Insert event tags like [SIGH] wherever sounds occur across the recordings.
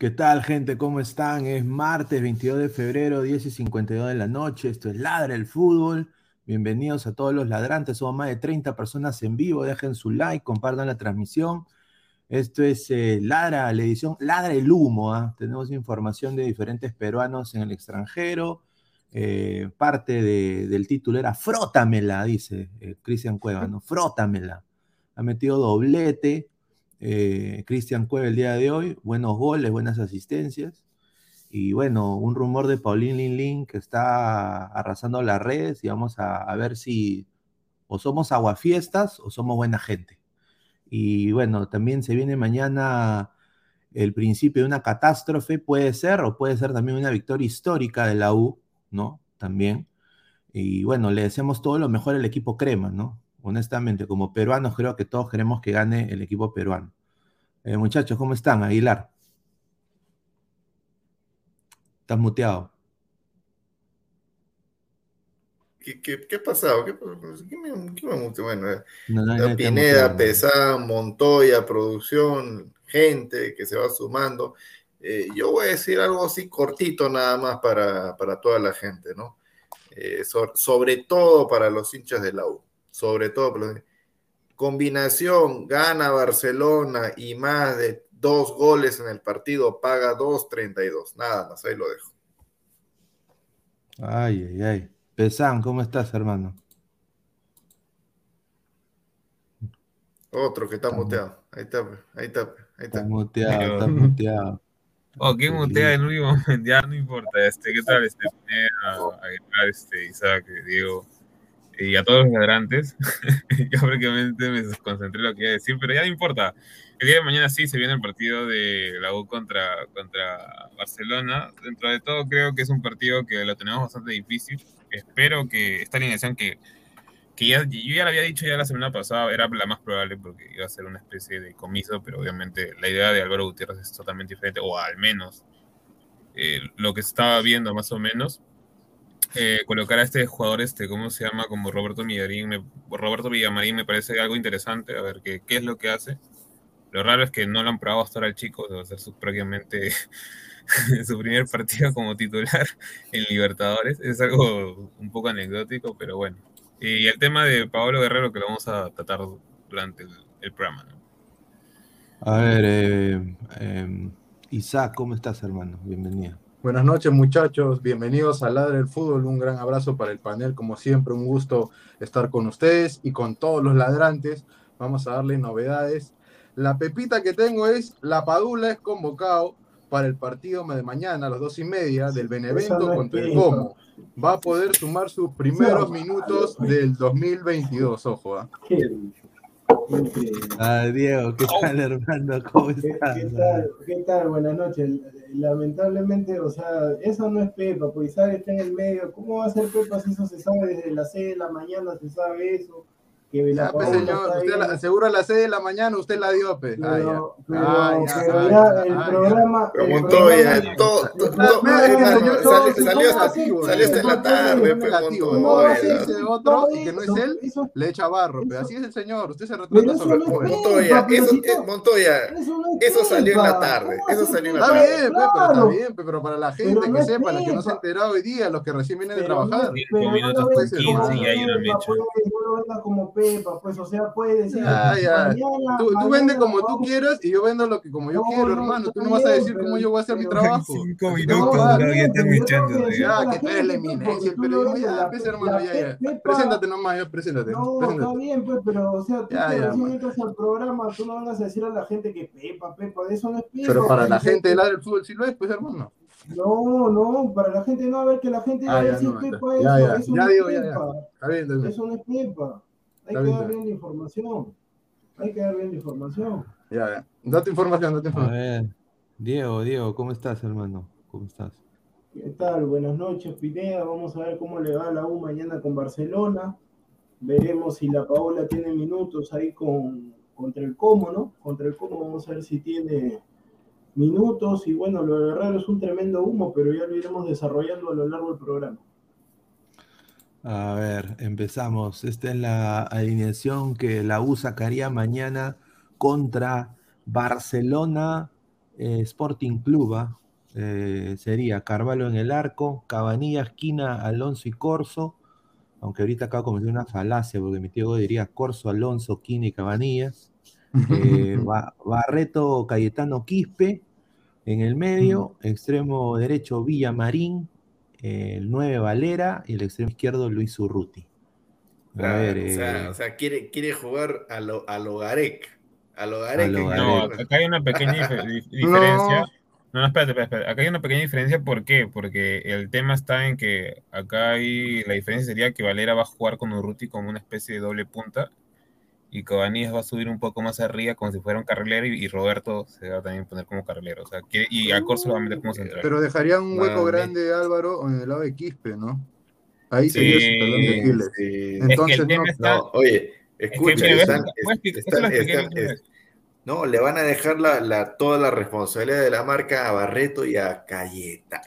¿Qué tal, gente? ¿Cómo están? Es martes 22 de febrero, 10 y 52 de la noche. Esto es Ladra el Fútbol. Bienvenidos a todos los ladrantes. Somos más de 30 personas en vivo. Dejen su like, compartan la transmisión. Esto es eh, Ladra, la edición Ladra el Humo. ¿ah? Tenemos información de diferentes peruanos en el extranjero. Eh, parte del título era Frótamela, dice eh, Cristian Cueva, ¿no? Frótamela. Ha metido doblete eh, Cristian Cueva el día de hoy, buenos goles, buenas asistencias. Y bueno, un rumor de Paulín Lin Lin que está arrasando las redes y vamos a, ver si o somos aguafiestas o somos buena gente. Y bueno, también se viene mañana el principio de una catástrofe, puede ser, o puede ser también una victoria histórica de la U, ¿no? También. Y bueno, le deseamos todo lo mejor al equipo crema, ¿no? Honestamente, como peruanos creo que todos queremos que gane el equipo peruano. Eh, muchachos, ¿cómo están? Aguilar. Estás muteado. ¿Qué, qué, qué ha pasado? ¿Qué, qué me, qué me Bueno, eh, Pineda, Pesán, Montoya, producción, gente que se va sumando. Eh, yo voy a decir algo así cortito nada más para, para toda la gente, ¿no? sobre todo para los hinchas de la U sobre todo. Combinación, gana Barcelona y más de dos goles en el partido, paga 2.32. Nada más, ahí lo dejo. Ay, ay, ay. Pesán, ¿cómo estás, hermano? Otro que está, muteado. Ahí está, ahí está, ahí está. Está muteado, está muteado. Oh, ¿quién mutea en último momento? [LAUGHS] Ya no importa. Este, ¿Qué tal? Este, a, este, Isaac, Diego y a todos los ladrantes. [LAUGHS] ya prácticamente me concentré en lo que iba a decir, pero ya no importa. El día de mañana sí se viene el partido de la U contra, contra Barcelona. Dentro de todo creo que es un partido que lo tenemos bastante difícil. Espero que esta alineación que, que ya, yo ya lo había dicho ya la semana pasada, era la más probable porque iba a ser una especie de comiso, pero obviamente la idea de Álvaro Gutiérrez es totalmente diferente, o al menos eh, lo que estaba viendo más o menos eh, colocar a este jugador, este, ¿cómo se llama? Como Roberto Villamarín, me, Roberto Villamarín me parece algo interesante, a ver qué, qué es lo que hace. Lo raro es que no lo han probado hasta ahora el chico, debe ser su, prácticamente [LAUGHS] su primer partido como titular en Libertadores. Es algo un poco anecdótico, pero bueno. Y el tema de Pablo Guerrero que lo vamos a tratar durante el, programa. A ver, eh, em, Isaac, ¿cómo estás, hermano? Bienvenido. Buenas noches, muchachos. Bienvenidos a Ladre del Fútbol. Un gran abrazo para el panel. Como siempre, un gusto estar con ustedes y con todos los ladrantes. Vamos a darle novedades la pepita que tengo es, la Padula es convocado para el partido de mañana a las dos y media del Benevento contra el Como. Va a poder sumar sus primeros minutos del 2022, ojo. ¿ah? ah, Diego, ¿qué tal, hermano? ¿Cómo estás? ¿Qué, tal? ¿Qué tal? Buenas noches. Lamentablemente, o sea, eso no es Pepa, pues sabe está en el medio. ¿Cómo va a ser Pepa si eso se sabe desde las 6 de la mañana? Se sabe eso que ya, pues, señor, usted la, seguro a las 6 de la mañana usted la dio, pe. Pero, el programa. Como todo, ya, todo. Salió hasta la tarde, pe, otro y que no es él, le echa barro, pero así es el señor, usted se retrata sobre el Montoya, eso, Montoya, eso salió en la tarde, eso salió en la tarde. Está bien, pero está bien, pero para la gente que sepa, la que no se ha enterado hoy día, los que recién vienen de trabajar. 5 minutos con 15 y hay una mecha pues, o sea, puede decir. Ah, ya. tú, tú vendes como tú quieras y yo vendo lo que como yo quiero, hermano. Tú no vas a decir cómo yo voy a hacer mi trabajo. Cinco minutos, no, ya están echando. Ya, que tú eres la eminencia, pero ya, pues, hermano, ya, ya. Preséntate nomás, ya, preséntate. No, está bien, pues, pero, o sea, tú ya, ya, recién entras al programa, tú no vas a decir a la gente que Pepa, Pepa, eso no es Pepa. Pero para la gente del lado del fútbol sí lo es, pues, hermano. No, no, para la gente no, a ver que la gente va a decir Pepa, eso, ya, digo, ya, ya. Eso no es Pepa. Hay que dar bien la información. Hay que dar bien la información. Ya, ya. Date información, date información. A ver, Diego, Diego, ¿cómo estás, hermano? ¿Cómo estás? ¿Qué tal? Buenas noches, Pineda. Vamos a ver cómo le va a la U mañana con Barcelona. Veremos si la Paola tiene minutos ahí con, contra el Como, ¿no? Contra el Como vamos a ver si tiene minutos. Y bueno, lo de raro es un tremendo humo, pero ya lo iremos desarrollando a lo largo del programa. A ver, empezamos. Esta es la alineación que la U sacaría mañana contra Barcelona eh, Sporting Club. ¿ah? Eh, sería Carvalho en el arco, Cabanilla, Esquina, Alonso y Corso. Aunque ahorita acabo de cometer una falacia porque mi tío diría Corso, Alonso, Quina y Cabanillas. Eh, Barreto, Cayetano, Quispe. En el medio, extremo derecho, Villamarín, el 9 Valera y el extremo izquierdo Luis Urruti. A ver, eh, o, sea, quiere, quiere jugar a lo, a lo Garek. A lo Garek. No, acá hay una pequeña [LAUGHS] diferencia. No. no, espérate, espérate, Acá hay una pequeña diferencia. ¿Por qué? Porque el tema está en que acá hay. La diferencia sería que Valera va a jugar con Urruti como una especie de doble punta y Cabanillas va a subir un poco más arriba como si fuera un carrilero y, Roberto se va a también poner como carrilero. O sea, y a Corso lo va a meter como central. Pero dejaría un hueco grande Álvaro en el lado de Quispe, ¿no? Ahí sería su talón de Aquiles. Entonces, no, está, oye, escucha, no, le van a dejar la, la, toda la responsabilidad de la marca a Barreto y a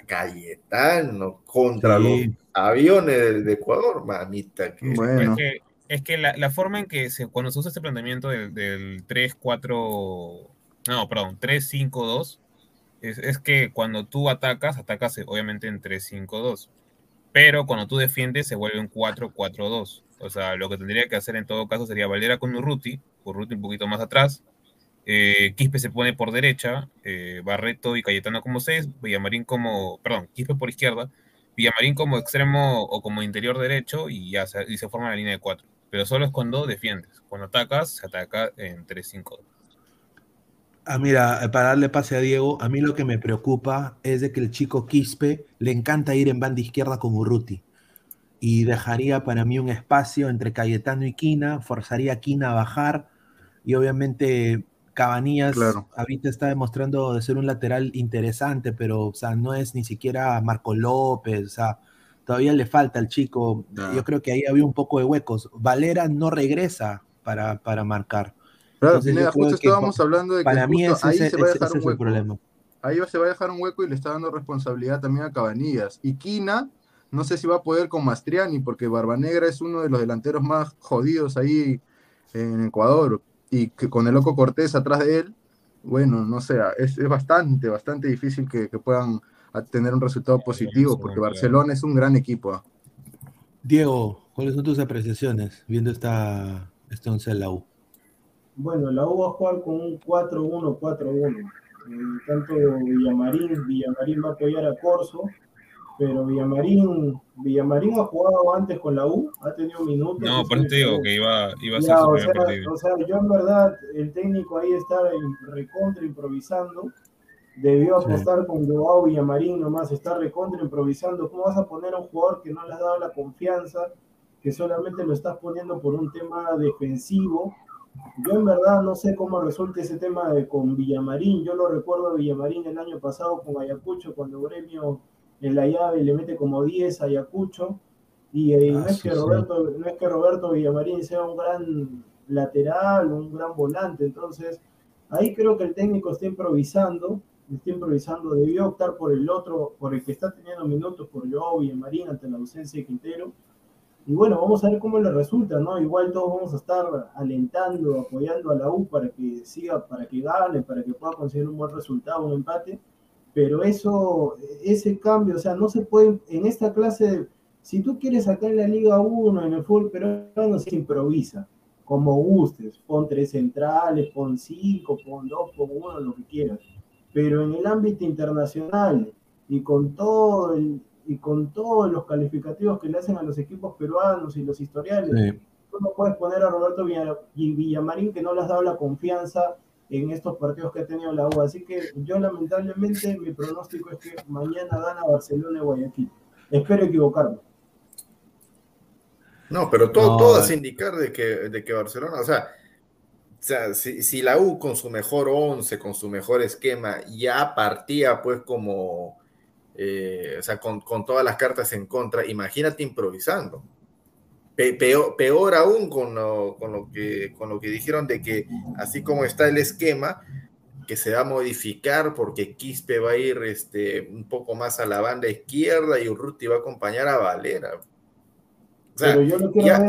Cayetano contra los aviones de, Ecuador, mamita. Que, bueno es que la, forma en que se, cuando se usa este planteamiento del, 3-4, no, perdón, 3-5-2, es, que cuando tú atacas, atacas obviamente en 3-5-2, pero cuando tú defiendes se vuelve un 4-4-2. O sea, lo que tendría que hacer en todo caso sería Valera con Urruti, Urruti un poquito más atrás, eh, Quispe se pone por derecha, eh, Barreto y Cayetano como 6, Villamarín como, perdón, Quispe por izquierda, Villamarín como extremo o como interior derecho y ya se, y se forma la línea de 4 pero solo es cuando defiendes. Cuando atacas, se ataca en 3-5. Ah, mira, para darle pase a Diego, a mí lo que me preocupa es de que el chico Quispe le encanta ir en banda izquierda con Urruti. Y dejaría para mí un espacio entre Cayetano y Quina, forzaría a Quina a bajar. Y obviamente Cabanillas ahorita está demostrando de ser un lateral interesante, pero o sea, no es ni siquiera Marco López. O sea, todavía le falta al chico. Yo creo que ahí había un poco de huecos. Valera no regresa para, para marcar. Claro, justo estábamos hablando de que para mí ahí se va a dejar un hueco. problema. Ahí se va a dejar un hueco y le está dando responsabilidad también a Cabanillas. Y Quina, no sé si va a poder con Mastriani, porque Barbanegra es uno de los delanteros más jodidos ahí en Ecuador. y que con el loco Cortés atrás de él, bueno, no sé, es, bastante, bastante difícil que, puedan tener un resultado positivo, porque Barcelona es un gran equipo. ¿ah? Diego, ¿cuáles son tus apreciaciones viendo esta, este once de la U? Bueno, la U va a jugar con un 4-1-4-1. Eh, tanto Villamarín, Villamarín va a apoyar a Corso, pero Villamarín, Villamarín ha jugado antes con la U, ha tenido minutos. No, por eso te digo que iba, iba a ser su o sea, partido. O sea, yo en verdad, el técnico ahí está recontra improvisando. Debió apostar con Joao Villamarín nomás, está recontra improvisando. ¿Cómo vas a poner a un jugador que no le has dado la confianza, que solamente lo estás poniendo por un tema defensivo? Yo en verdad no sé cómo resulta ese tema de, con Villamarín. Yo lo recuerdo a Villamarín el año pasado con Ayacucho, cuando Gremio en la llave le mete como 10 a Ayacucho. Y, eh, no, ah, es que Roberto, no es que Roberto Villamarín sea un gran lateral, un gran volante. Entonces, ahí creo que el técnico está improvisando. Está improvisando, debió optar por el otro, por el que está teniendo minutos, por Joao Villamarín ante la ausencia de Quintero y bueno, vamos a ver cómo le resulta, ¿no? Igual todos vamos a estar alentando, apoyando a la U para que siga, para que gane, para que pueda conseguir un buen resultado, un empate. Pero eso, ese cambio, o sea, no se puede, en esta clase, si tú quieres sacar en la Liga 1, en el fútbol peruano, se improvisa, como gustes, pon tres centrales, pon cinco, pon dos, pon uno, lo que quieras. Pero en el ámbito internacional y con todo el, y con todos los calificativos que le hacen a los equipos peruanos y los historiales, tú no puedes poner a Roberto Villamarín que no le has dado la confianza en estos partidos que ha tenido la U. Así que yo lamentablemente mi pronóstico es que mañana gana Barcelona y Guayaquil. Espero equivocarme. No, pero todo, todo hace indicar de que, de que Barcelona, o sea, o sea si, la U con su mejor once, con su mejor esquema, ya partía pues como eh, o sea, con, todas las cartas en contra, imagínate improvisando. peor, aún con lo, con, lo que, con lo que dijeron de que así como está el esquema, que se va a modificar porque Quispe va a ir este, un poco más a la banda izquierda y Urruti va a acompañar a Valera. O sea,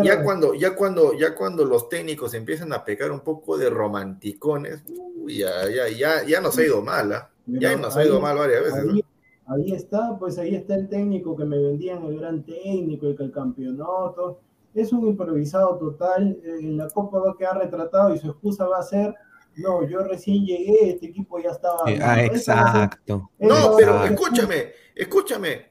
ya, cuando, ya, cuando, ya cuando los técnicos empiezan a pecar un poco de romanticones, ya, ya, ya, ya nos ha ido mal, ¿ah? ya nos ha ido mal varias veces ahí está, pues ahí está el técnico que me vendían, el gran técnico, el que el campeonato. Es un improvisado total. En la Copa va a quedar retratado y su excusa va a ser no, yo recién llegué, este equipo ya estaba. Ah, exacto. no, pero escúchame, escúchame.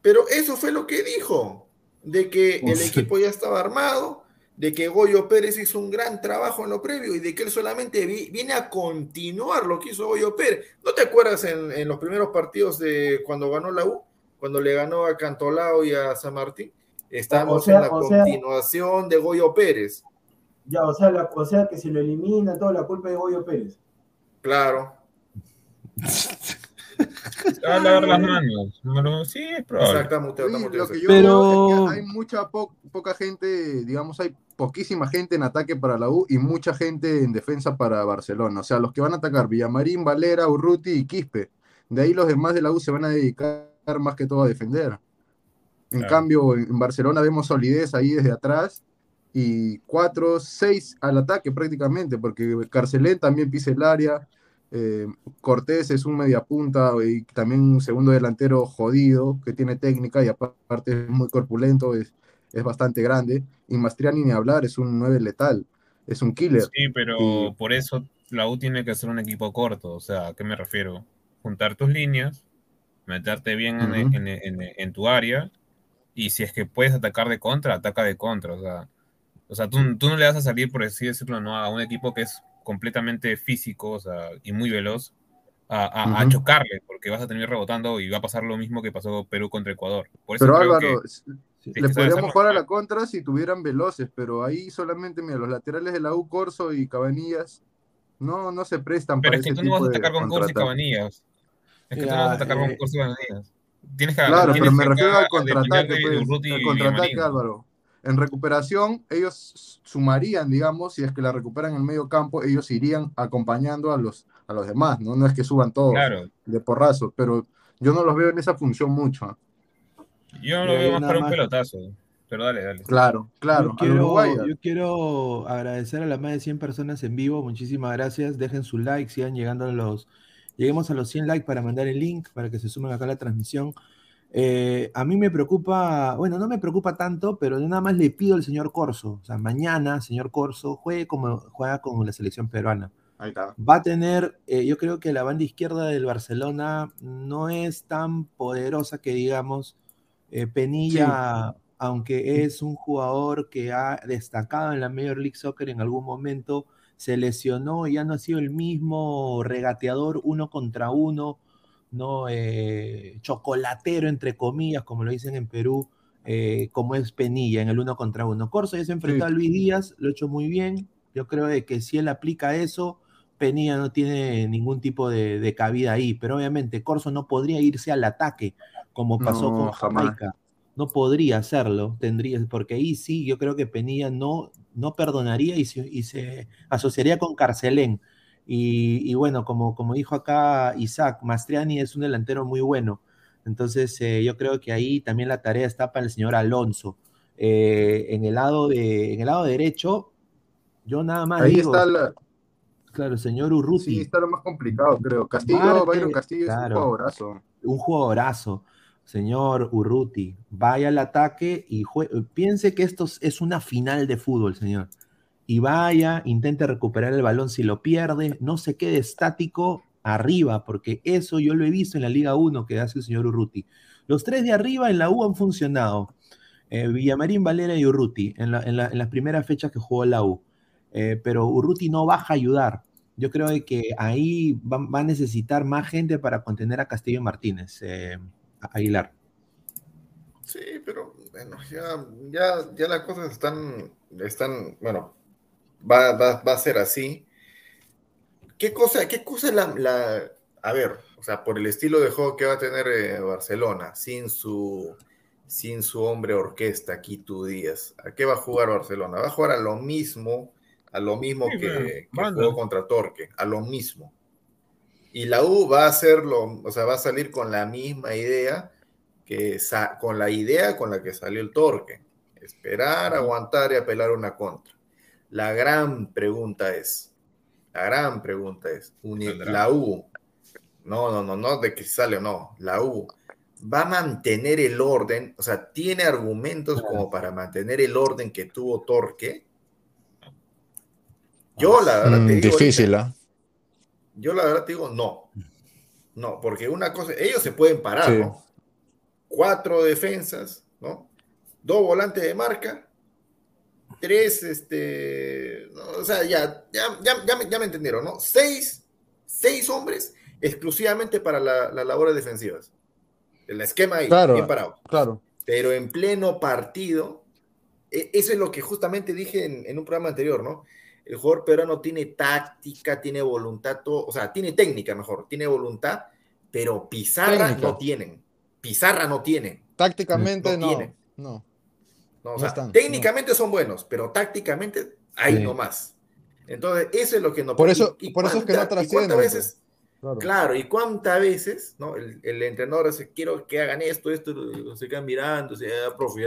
Pero eso fue lo que dijo, de que el equipo ya estaba armado, de que Goyo Pérez hizo un gran trabajo en lo previo y de que él solamente viene a continuar lo que hizo Goyo Pérez. ¿No te acuerdas en, los primeros partidos de cuando ganó la U? Cuando le ganó a Cantolao y a San Martín. Estamos en la continuación de Goyo Pérez. Ya, o sea, la, o sea que si lo elimina, toda la culpa de Goyo Pérez. Claro. [LAUGHS] va a lavar las manos. sí, es probable. Exactamente. lo que yo Pero... hay mucha poca gente, digamos, hay poquísima gente en ataque para la U y mucha gente en defensa para Barcelona. O sea, los que van a atacar Villamarín, Valera, Urruti y Quispe. De ahí los demás de la U se van a dedicar más que todo a defender. En cambio, en Barcelona vemos solidez ahí desde atrás y cuatro, seis al ataque prácticamente, porque Carcelén también pisa el área, eh, Cortés es un mediapunta y también un segundo delantero jodido que tiene técnica y aparte es muy corpulento, es, es bastante grande. Y Mastriani ni hablar, es un 9 letal, es un killer. Sí, pero por eso la U tiene que ser un equipo corto. O sea, ¿a qué me refiero? Juntar tus líneas, meterte bien en, tu área y si es que puedes atacar de contra, ataca de contra. O sea, o sea tú, tú no le vas a salir, por así decirlo, ¿no? a un equipo que es completamente físico o sea, y muy veloz a, chocarle, porque vas a tener rebotando y va a pasar lo mismo que pasó Perú contra Ecuador. pero Álvaro, le podríamos jugar a la contra si tuvieran veloces, pero ahí solamente, mira, los laterales de la U, Corso y Cabanillas, no, no se prestan pero para es que tú no vas a atacar con Corso y Cabanillas. Es que tú no vas a atacar con Corso y Cabanillas. Tienes que, claro, pero me refiero al contraataque, pues, contraataque, Álvaro en recuperación, ellos sumarían, digamos, si es que la recuperan en el medio campo, ellos irían acompañando a los, a los demás, ¿no? No es que suban todos de porrazo, pero yo no los veo en esa función mucho. Yo lo veo más para un pelotazo. Pero dale, dale. Claro, claro. Yo quiero, yo quiero agradecer a las más de 100 personas en vivo. Muchísimas gracias. Dejen su like, sigan llegando a los. Lleguemos a los 100 likes para mandar el link, para que se sumen acá a la transmisión. Eh, a mí me preocupa, bueno, no me preocupa tanto, pero nada más le pido al señor Corso, o sea, mañana, señor Corso, juegue como juega con la selección peruana. Ahí está. Va a tener, eh, yo creo que la banda izquierda del Barcelona no es tan poderosa que digamos. Eh, Penilla, aunque es un jugador que ha destacado en la Major League Soccer en algún momento, se lesionó y ya no ha sido el mismo regateador uno contra uno ¿no? Eh, chocolatero, entre comillas, como lo dicen en Perú, eh, como es Penilla en el uno contra uno. Corso ya se enfrentó a Luis Díaz, lo ha hecho muy bien. Yo creo de que si él aplica eso, Penilla no tiene ningún tipo de, cabida ahí. Pero obviamente Corso no podría irse al ataque, como pasó con Jamaica. No podría hacerlo, tendría, porque ahí sí, yo creo que Penilla no, no perdonaría y y se asociaría con Carcelén y, bueno, como, como dijo acá Isaac, Mastriani es un delantero muy bueno. Entonces, eh, yo creo que ahí también la tarea está para el señor Alonso. Eh, en, el lado de, en el lado derecho, yo nada más. Ahí está la... Claro, el señor Urruti. Sí, está lo más complicado, creo. Castillo, Byron Castillo es un jugadorazo. Un jugadorazo. Señor Urruti, vaya al ataque y piense que esto es una final de fútbol, señor y vaya, intente recuperar el balón si lo pierde, no se quede estático arriba, porque eso yo lo he visto en la Liga 1 que hace el señor Urruti. Los tres de arriba en la U han funcionado. Eh, Villamarín, Valera y Urruti en, las primeras fechas que jugó la U. Eh, pero Urruti no baja a ayudar. Yo creo que ahí va, a necesitar más gente para contener a Castillo Martínez, eh, Aguilar. Sí, pero bueno, ya, ya, ya las cosas están, están, bueno, va, a ser así. ¿Qué cosa, qué cosa es la, A ver, o sea, por el estilo de juego que va a tener eh, Barcelona, sin su, sin su hombre orquesta, Quito Díaz, ¿a qué va a jugar Barcelona? Va a jugar a lo mismo, a lo mismo que, jugó contra Torque, a lo mismo. Y la U va a hacerlo, o sea, va a salir con la misma idea que con la idea con la que salió el Torque. Esperar, aguantar y apelar una contra. La gran pregunta es, la gran pregunta es, la U, no, no, no, no de que sale o no, la U va a mantener el orden, o sea, tiene argumentos como para mantener el orden que tuvo Torque. Yo la verdad te mm, digo, difícil, ¿ah? Yo la verdad te digo no. No, porque una cosa, ellos se pueden parar, ¿no? Cuatro defensas, ¿no? Dos volantes de marca tres, este, o sea, ya, ya, ya, ya, me, entendieron, ¿no? Seis, seis hombres exclusivamente para las la labores defensivas. El esquema ahí, bien parado. Claro. Pero en pleno partido, e, eso es lo que justamente dije en, un programa anterior, ¿no? El jugador peruano tiene táctica, tiene voluntad, o sea, tiene técnica mejor, tiene voluntad, pero pizarra no tienen. Pizarra no tienen. Tácticamente no. no técnicamente son buenos, pero tácticamente hay no más. Entonces, eso es lo que no Por eso, por eso es que no trascienden. Pues. veces, claro. y cuántas veces, ¿no? El, entrenador dice, quiero que hagan esto, esto, se quedan mirando, se, ah, profe,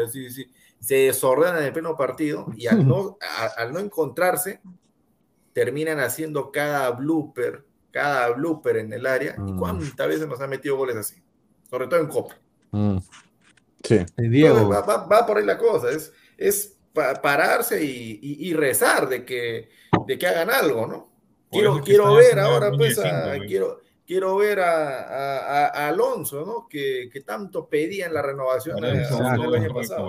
se desordenan en el pleno partido y al no, [LAUGHS] al no encontrarse, terminan haciendo cada blooper, cada blooper en el área. ¿Y mm. cuántas veces nos han metido goles así? Sobre todo en Copa. Mm. Sí. Diego. Va, por ahí la cosa, es, es pararse y, rezar de que, de que hagan algo, ¿no? Quiero, quiero ver ahora, pues, quiero, quiero ver a, Alonso, ¿no? Que, tanto pedía en la renovación del año pasado.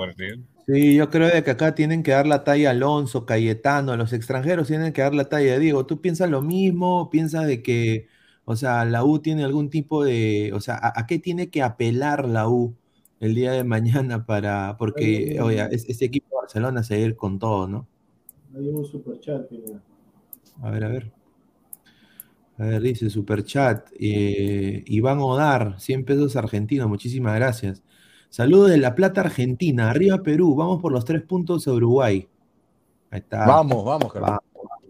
Sí, yo creo que acá tienen que dar la talla a Alonso, Cayetano, los extranjeros tienen que dar la talla. Diego, ¿tú piensas lo mismo? ¿Piensas de que, o sea, la U tiene algún tipo de, o sea, a qué tiene que apelar la U? El día de mañana para, porque, oye, este equipo de Barcelona se va a ir con todo, ¿no? Hay un superchat, A ver, a ver. A ver, dice superchat. Eh, Iván Odar, 100 pesos argentinos, muchísimas gracias. Saludos de La Plata, Argentina. Arriba Perú, vamos por los tres puntos a Uruguay. Ahí está. Vamos, vamos, vamos,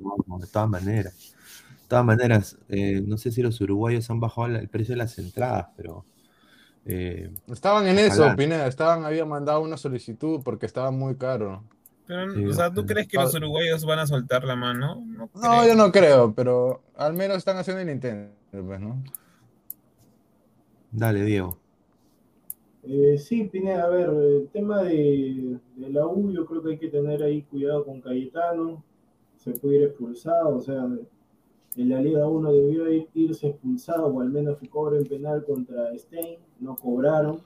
vamos, de todas maneras. De todas maneras, eh, no sé si los uruguayos han bajado el precio de las entradas, pero Eh, estaban en eso, Pineda, estaban, habían mandado una solicitud porque estaba muy caro. Pero, o sea, ¿tú crees que los uruguayos van a soltar la mano? No, yo no creo, pero al menos están haciendo el intento, pues, ¿no? Dale, Diego. Eh, sí, Pineda, a ver, el tema de, de, la U, yo creo que hay que tener ahí cuidado con Cayetano, se puede ir expulsado, o sea, en la Liga 1 debió irse expulsado o al menos que en penal contra Stein, no cobraron,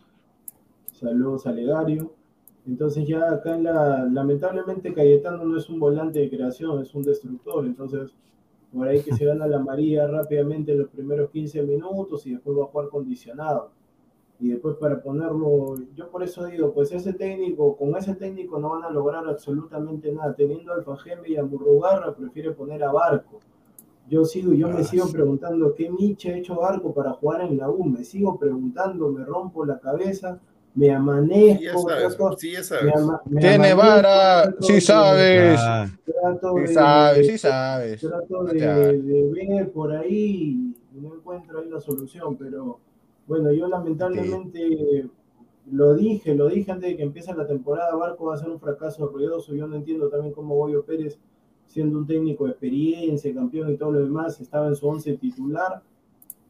saludos a Legario. Entonces ya acá en la, lamentablemente Cayetano no es un volante de creación, es un destructor, entonces por ahí que se gana la María rápidamente en los primeros 15 minutos y después va a jugar condicionado. Y después para ponerlo, yo por eso digo, pues ese técnico, con ese técnico no van a lograr absolutamente nada. Teniendo a y a Murrugarra, prefiere poner a Barco. Yo sigo, yo me sigo preguntando qué Miche ha hecho Barco para jugar en la U. Me sigo preguntando, me rompo la cabeza, me amanezco. Sí, ya sabes. Tiene vara, sí sabes. sí sabes, sí sabes. Trato de, ver por ahí y no encuentro ahí la solución, pero bueno, yo lamentablemente lo dije, lo dije antes de que empiece la temporada. Barco va a ser un fracaso ruidoso. Yo no entiendo también cómo Goyo Pérez siendo un técnico de experiencia, campeón y todo lo demás, estaba en su once titular,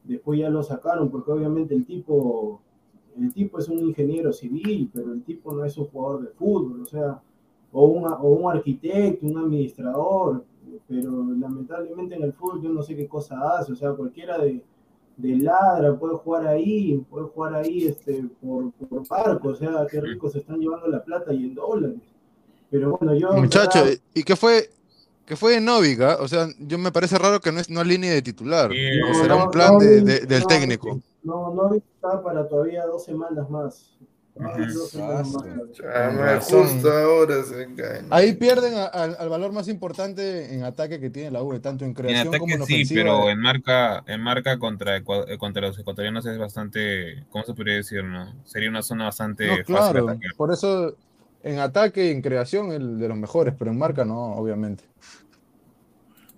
después ya lo sacaron porque obviamente el tipo, el tipo es un ingeniero civil, pero el tipo no es un jugador de fútbol, o sea, o, o un arquitecto, un administrador, pero lamentablemente en el fútbol yo no sé qué cosa hace, o sea, cualquiera de, de ladra puede jugar ahí, puede jugar ahí este, por, por barco, o sea, qué ricos se están llevando la plata y en dólares. Pero bueno, yo... Muchachos, ¿y qué fue, que fue en Novica, o sea, yo me parece raro que no es no línea de titular, será un plan de, del técnico. No, no está para todavía dos semanas más. Ahí pierden al valor más importante en ataque que tiene la U, tanto en creación como en ofensiva. Sí, pero en marca, en marca contra, eh, contra los ecuatorianos es bastante, ¿cómo se podría decir? No? Sería una zona bastante fácil Por eso en ataque y en creación el de los mejores, pero en marca no, obviamente.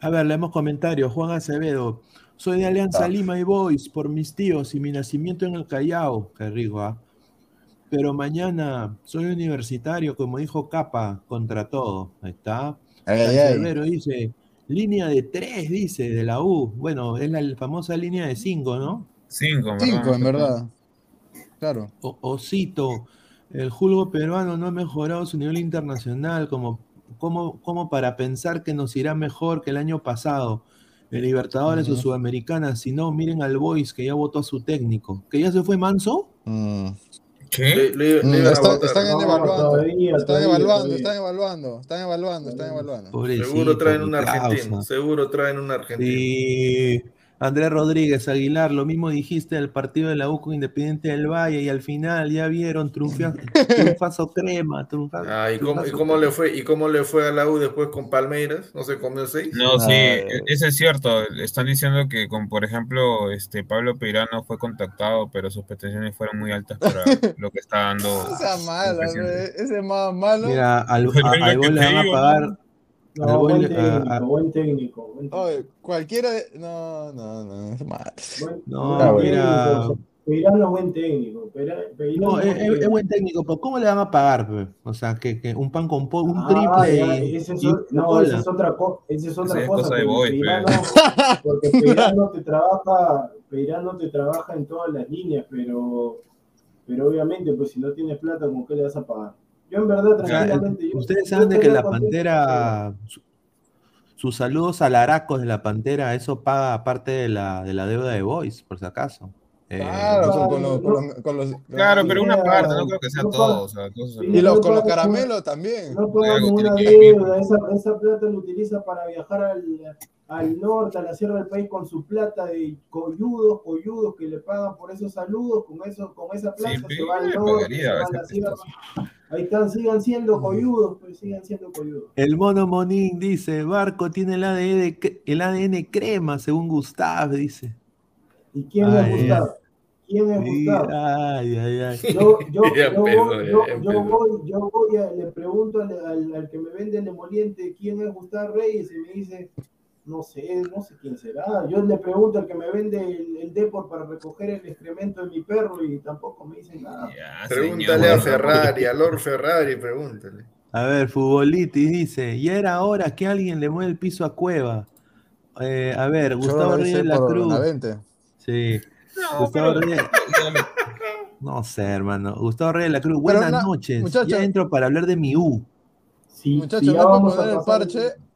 A ver, leemos comentarios. Juan Acevedo. Soy de Alianza ah. Lima y Boys por mis tíos y mi nacimiento en el Callao. Qué rico, ¿ah? Pero mañana soy universitario, como dijo Capa, contra todo. Ahí está. Acevedo dice, línea de tres, dice, de la U. Bueno, es la famosa línea de cinco, ¿no? Cinco, Cinco, en verdad. Claro. Osito. El julgo peruano no ha mejorado su nivel internacional como, como, como para pensar que nos irá mejor que el año pasado. En Libertadores o Sudamericana, si no, miren al Boys que ya votó a su técnico. ¿Que ya se fue Manso? Mm. ¿Qué? Mm, están, evaluando, están evaluando, están evaluando, están evaluando, están evaluando. seguro traen un argentino, seguro traen un argentino. Sí. Andrés Rodríguez Aguilar, lo mismo dijiste del partido de la UCO Independiente del Valle y al final ya vieron [LAUGHS] triunfazo crema, triunfazo, ah, ¿y, cómo, le fue, ¿Y cómo le fue a la U después con Palmeiras? ¿No se comió seis? No, sí, e, eso es cierto. Están diciendo que con, por ejemplo, este Pablo Peirano fue contactado, pero sus pretensiones fueron muy altas para [LAUGHS] lo que está dando. Esa mala, ese más malo. Mira, al, a, le van a pagar no, buen, técnico, buen técnico, cualquiera de... No, no, no, es mal. no, mira... Peirano es buen técnico. no, es, buen técnico, pero ¿cómo le van a pagar? O sea, que, que un pan con pollo, un ah, triple. ese es, no, esa es otra, co esa es otra cosa. de boy, Peirano, [LAUGHS] porque Peirano te trabaja, Peirano te trabaja en todas las líneas, pero, pero obviamente, pues si no tienes plata, ¿con qué le vas a pagar? Yo en verdad, tranquilamente. Ustedes saben de que la Pantera, sus saludos al Aracos de la Pantera, eso paga aparte de la, de la deuda de Boys, por si acaso. Eh, claro, con los, con los, claro, pero una parte, no creo que sea todo. O sea, y los, con los caramelos también. No podemos una deuda, esa, esa plata lo utiliza para viajar al, al norte, a la sierra del país con su plata de coyudos, coyudos que le pagan por esos saludos, con eso, con esa plata se va al norte, se va a la sierra. Ahí están, sigan siendo coyudos, pues sigan siendo coyudos. El mono Monín dice, Barco tiene el ADN, el ADN crema, según Gustav, dice. ¿Y quién es Gustavo? ¿Quién es Gustavo? Ay, ay, ay. [LAUGHS] Yo, yo, [LAUGHS] yo, voy, yo, yo, voy, yo voy a, le pregunto al, al, al, que me vende el emoliente quién es Gustavo Reyes y me dice, no sé, no sé quién será. Yo le pregunto al que me vende el, el Depor para recoger el excremento de mi perro y tampoco me dicen nada. pregúntale a Ferrari, a Lord Ferrari, pregúntale. A ver, Futbolitis dice, ya era hora que alguien le mueva el piso a Cueva. Eh, a ver, Gustavo Reyes de la Cruz. Sí. No, Gustavo Reyes. No sé, hermano. Gustavo Reyes de la Cruz, buenas noches. Ya entro para hablar de mi U. Sí, Muchachos, vamos a poner el parche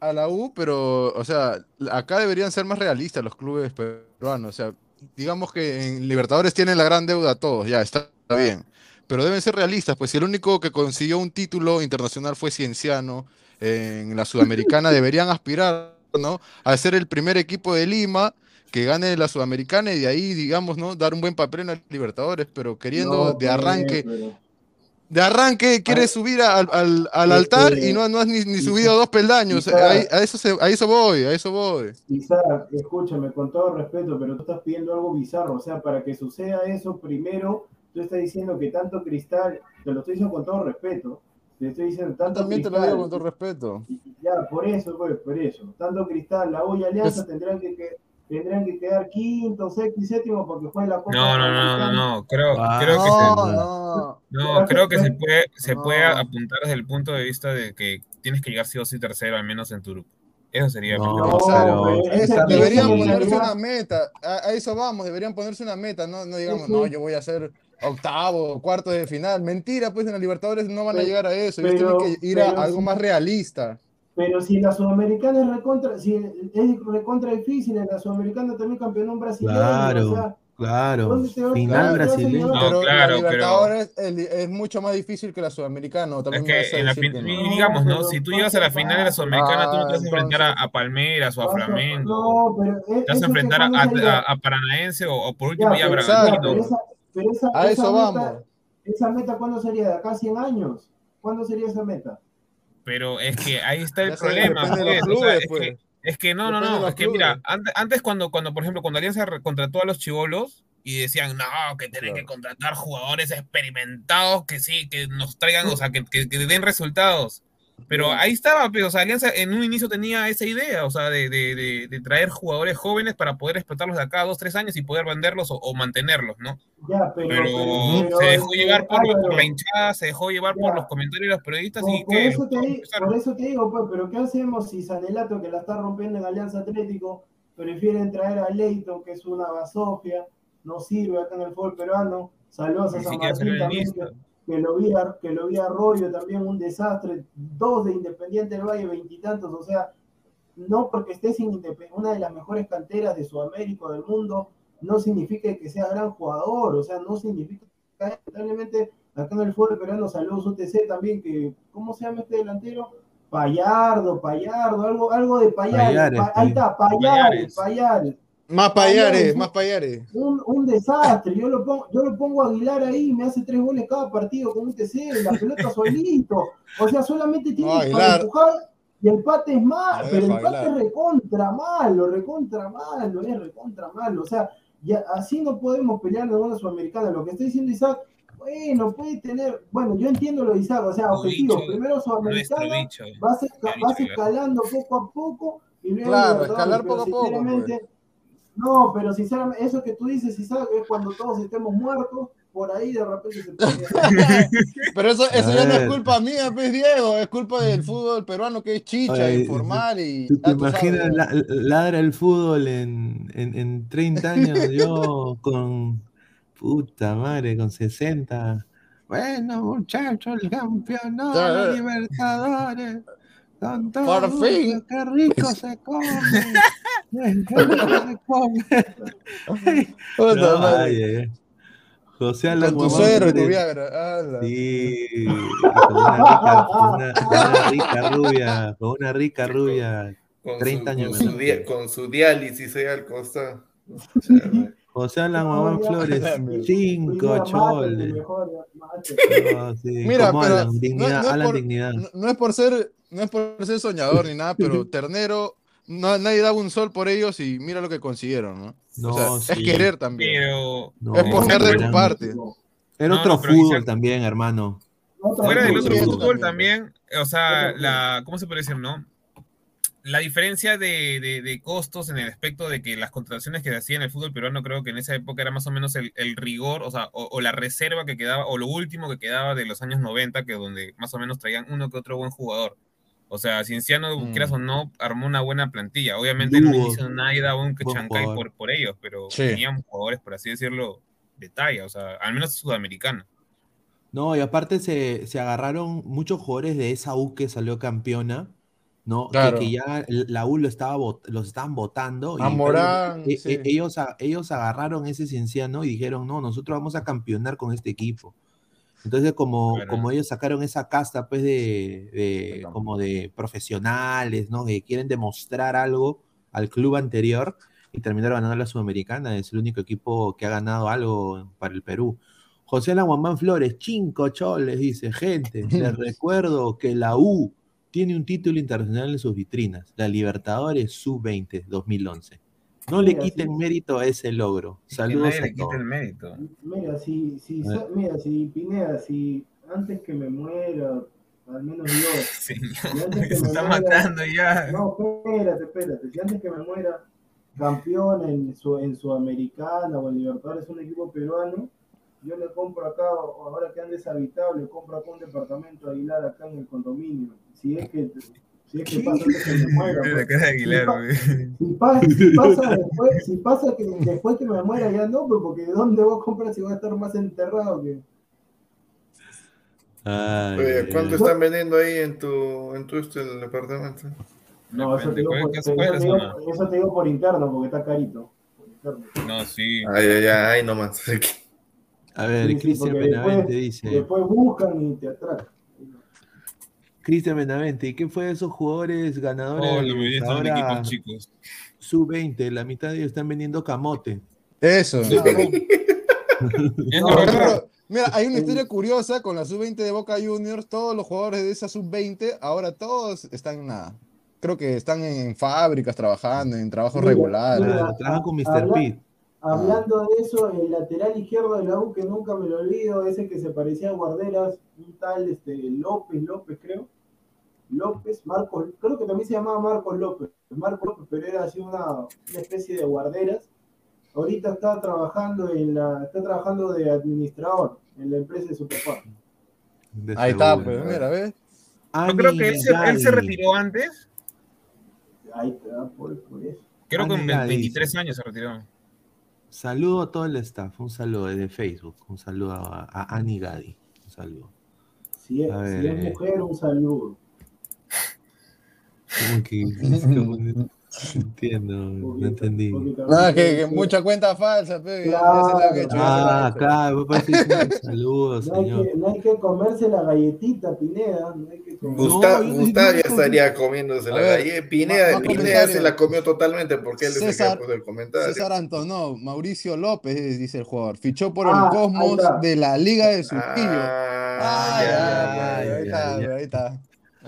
a la U, pero, o sea, acá deberían ser más realistas los clubes peruanos. O sea, digamos que en Libertadores tienen la gran deuda todos, ya, está bien. Pero deben ser realistas, pues si el único que consiguió un título internacional fue Cienciano en la Sudamericana, [LAUGHS] deberían aspirar, ¿no? A ser el primer equipo de Lima que gane la Sudamericana y de ahí, digamos, ¿no? Dar un buen papel en la Libertadores, pero queriendo de arranque de arranque quiere subir al, al, al altar y no, no has ni, ni subido dos peldaños. a, eso se, a eso voy, a eso voy. Quizá, escúchame, con todo respeto, pero tú estás pidiendo algo bizarro. O sea, para que suceda eso, primero tú estás diciendo que tanto cristal, te lo estoy diciendo con todo respeto, te estoy diciendo tanto También cristal, te lo digo con todo respeto. Ya, por eso, pues, por eso. Tanto cristal, la y Alianza tendrán que, que tendrán que quedar quinto, sexto y séptimo porque fue la Copa. No, no, no, no, no, creo, creo que se, no, no, creo que se puede, se puede apuntar desde el punto de vista de que tienes que llegar sí o sí tercero, al menos en tu grupo. Eso sería. No, pero deberían ponerse una meta. A, eso vamos, deberían ponerse una meta. No, no digamos, no, yo voy a ser octavo, cuarto de final. Mentira, pues en la Libertadores no van a llegar a eso. Ellos tienen que ir a algo más realista. Pero si la Sudamericana es recontra, si es recontra difícil, en la Sudamericana también campeón brasileño. Claro, o sea, claro. Final brasileño. No, pero claro, la Libertadores pero... es, es, mucho más difícil que la Sudamericana. También es que, en la fin, no, digamos, ¿no? Si tú llegas a la final de la Sudamericana, ah, tú no te vas a enfrentar a, a Palmeiras o a Flamengo. No, pero es, te vas a enfrentar a, a, a, Paranaense o, o, por último ya, a Bragantino. A eso vamos. ¿Esa meta cuándo sería? ¿De acá a 100 años? ¿Cuándo sería esa meta? Pero es que ahí está el problema. Pues, clubes, o sea, es, pues. que, es, que, no, no, no. Es que mira, antes, antes, cuando, cuando, por ejemplo, cuando Alianza contrató a los chivolos y decían, no, que tienen claro. que contratar jugadores experimentados que sí, que nos traigan, o sea, que, que, que den resultados. Pero ahí estaba, pero, o sea, Alianza en un inicio tenía esa idea, o sea, de, de, de, de, traer jugadores jóvenes para poder explotarlos de acá a dos, tres años y poder venderlos o, o mantenerlos, ¿no? Ya, pero, pero, pero, se dejó llevar por, por, la hinchada, se dejó llevar ya. por los comentarios de los periodistas por, y por que... Eso te, por eso te digo, pues, pero ¿qué hacemos si Sanelato, que la está rompiendo en Alianza Atlético, prefieren traer a Leighton, que es una basofia, no sirve acá en el fútbol peruano, saludos a San Martín también, que lo vi a, que lo vi a Arroyo también un desastre, dos de Independiente del Valle, veintitantos, o sea, no porque estés en una de las mejores canteras de Sudamérica del mundo, no significa que sea gran jugador, o sea, no significa lamentablemente acá en el fútbol peruano saludos UTC también, que, ¿cómo se llama este delantero? Payardo, Payardo, algo, algo de Payares, Payares pa, ahí está, Payares, Payares. Más Payares, más Payares. Un, un, desastre. Yo lo, pongo, yo lo pongo a Aguilar ahí me hace tres goles cada partido con un TC, la pelota [LAUGHS] solito. O sea, solamente tiene no, para empujar y el pate es mal, pero el pate es recontra malo, recontra malo, es recontra malo. O sea, ya, así no podemos pelear en una sudamericana. Lo que está diciendo Isaac, bueno, puede tener, bueno, yo entiendo lo de Isaac, o sea, objetivo, primero sudamericana, vas, vas escalando poco a poco y luego claro, escalar poco a poco. Pues. No, pero sinceramente, eso que tú dices, Isaac, es cuando todos estemos muertos, por ahí de repente se puede... [LAUGHS] [LAUGHS] Pero eso, eso ya no es culpa mía, pues Diego, es culpa del fútbol peruano que es chicha, Oye, informal y. ¿Tú te imaginas la, ladra el fútbol en, en, en 30 años? yo [LAUGHS] con puta madre, con 60. Bueno, muchachos, el campeonato, los Libertadores. Por fin. Qué rico [LAUGHS] se come. qué rico se come. no, ay, ay. José Alan Con tu suero y tu Viagra. Sí, con una rica, con una, rica rubia, con una rica rubia, con 30 su, años con su, dia, con su, diálisis ahí al costado. [LAUGHS] José Alan Guamán Flores, [LAUGHS] 5 choles. No, sí. [LAUGHS] Mira, pero Alan, dignidad, no, no, es por, dignidad. no, es por, ser, no es por ser soñador ni nada, pero [LAUGHS] Ternero no, nadie daba un sol por ellos y mira lo que consiguieron, ¿no? no o sea, sí. Es querer también. Pero... No, es poner de tu parte. Era otro fútbol Isaac, también, hermano. Fuera del otro fútbol también, o sea, la, ¿cómo se puede decir, no? La diferencia de, costos en el aspecto de que las contrataciones que se hacían en el fútbol peruano, creo que en esa época era más o menos el, rigor, o sea, o, la reserva que quedaba, o lo último que quedaba de los años 90, que donde más o menos traían uno que otro buen jugador. O sea, Cienciano, mm. quieras o no, armó una buena plantilla. Obviamente no hizo nada aún que Chancay por, por ellos, pero tenían jugadores, por así decirlo, de talla, o sea, al menos sudamericano. No, y aparte se, se agarraron muchos jugadores de esa U que salió campeona ¿no? Que, ya la U lo estaba los estaban votando. A Morán, e, e, ellos, ellos agarraron ese cienciano y dijeron, no, nosotros vamos a campeonar con este equipo. Entonces, como, como ellos sacaron esa casta, pues, de, como de profesionales, ¿no? Que quieren demostrar algo al club anterior y terminaron ganando la Sudamericana. Es el único equipo que ha ganado algo para el Perú. José Laguamán Flores, cinco choles, dice, gente, les [LAUGHS] recuerdo que la U tiene un título internacional en sus vitrinas, la Libertadores Sub-20 2011. No le quiten mérito a ese logro. Saludos a todos. mérito. Mira, si, si, mira, si Pineda, si antes que me muera, al menos yo. [LAUGHS] Señor, se está matando ya. No, espérate, espérate. Si antes que me muera, campeón en, su, en Sudamericana o en Libertadores, un equipo peruano, yo le compro acá, ahora que han deshabitado, le compro acá un departamento de Aguilar acá en el condominio. Si es que, si es que pasa que me muera. Pues. si, pasa después, si pasa que después que me muera ya no, pues porque ¿de dónde vos compras si voy a estar más enterrado que. Oye, ¿cuánto están vendiendo ahí en tu, en tu este, el departamento? No, eso te, digo por, eso, te digo, eso te digo por interno, porque está carito. No, sí. Ay, ay, ay, no más. [LAUGHS] A ver, Cristian Benavente dice. Después buscan y te atracan. Cristian Benavente, ¿y qué fue de esos jugadores ganadores? Oh, ahora, chicos. Sub-20, la mitad de ellos están vendiendo camote. Eso. [LAUGHS] mira, hay una historia curiosa con la Sub-20 de Boca Juniors. Todos los jugadores de esa Sub-20, ahora todos están en nada. Creo que están en fábricas trabajando, en trabajos regulares. trabajan con Mr. Pitt. Hablando de eso, el lateral izquierdo de la U, que nunca me lo olvido, ese que se parecía a Guarderas, un tal este, López, López creo. López, Marcos, creo que también se llamaba Marcos López. Marcos López, pero era así una, especie de Guarderas. Ahorita está trabajando en la, está trabajando de administrador en la empresa de Superfar. Ahí está, pues, mira, ¿ves? Yo creo que él se, él se, retiró antes. Ahí está, por, eso. Creo que en 23 años se retiró. Saludo a todo el staff, un saludo desde Facebook, un saludo a, a Ani Gadi, un saludo. Si es, si es mujer, un saludo. [LAUGHS] [LAUGHS] ¿Cómo que, no entiendo, no entendí. Ah, que, que, mucha cuenta falsa, pe, claro. Ah, claro, saludos, no señor. Hay que, no hay que comerse la galletita, Pineda. No hay que Gustavo, no, ya estaría comiéndose la galleta. Pineda, Pineda se la comió totalmente porque él César, le el comentario. César Antonó, Mauricio López, dice el jugador, fichó por ah, el Cosmos de la Liga de Surquillo. Ah, ay, ay, ay, ahí está, ahí está.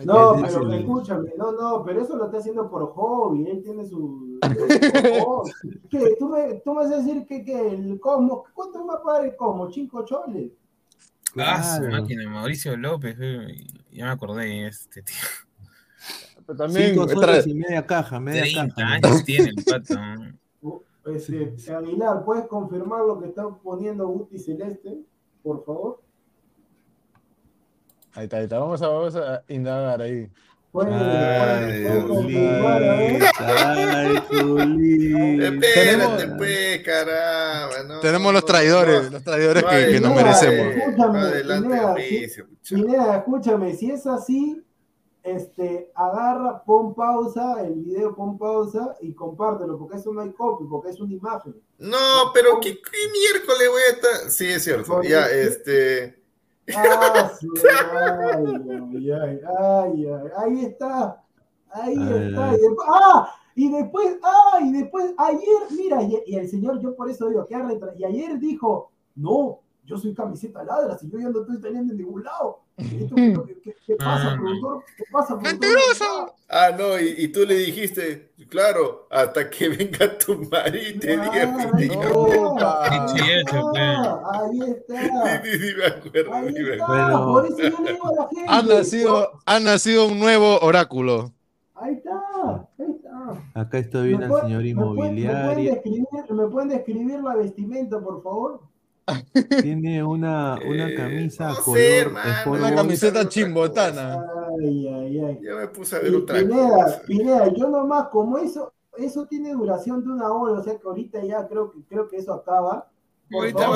No, pero escúchame, no, no, pero eso lo está haciendo por hobby, él tiene su... [LAUGHS] ¿Qué? ¿Tú me, ¿Tú me vas a decir que, que el Cosmos, ¿cuánto va a pagar el Cosmos? ¿Cinco choles? Ah, su máquina, Mauricio López, ya me acordé de este tío. Pero también, Cinco soles y media caja, media 30 caja. años tiene el pato. Este, Aguilar, ¿puedes confirmar lo que está poniendo Guti Celeste, por favor? Ahí está, ahí está. Vamos a, vamos a indagar ahí. Ay, Espérate, pues, caramba. tenemos los traidores, los traidores que, nos merecemos. Escúchame, Adelante, Pineda, escúchame, si es así, este, agarra, pon pausa, el video pon pausa y compártelo, porque eso no hay copy, porque es una imagen. No, pero ¿qué, miércoles voy a estar? Sí, es cierto. ya, este. Ah, [LAUGHS] sí, ay, ay, ay, ay, ahí está, ahí está. Y después, ah, y después, ah, y después, ayer, mira, y, el señor, yo por eso digo, que y ayer dijo, no, yo soy camiseta ladra, si yo ya no estoy teniendo en ningún lado. ¿Qué, qué, pasa, ah, productor? ¿Qué pasa, ¡Mentiroso! Ah, no, y, y, tú le dijiste, claro, hasta que venga tu marido y te diga ahí está, ahí está. Sí, sí, me acuerdo. Ahí está, bueno. por eso yo le digo a la gente. [LAUGHS] Ha nacido, ha nacido un nuevo oráculo. Ahí está. Acá estoy viendo al señor inmobiliario. ¿me, pueden describir la vestimenta, por favor? Tiene una, una eh, camisa color. una camiseta chimbotana. Ay, ay, ay. Yo me puse a ver otra Pineda, Pineda, yo nomás, como eso, eso tiene duración de una hora, o sea que ahorita ya creo que creo que eso acaba. Ahorita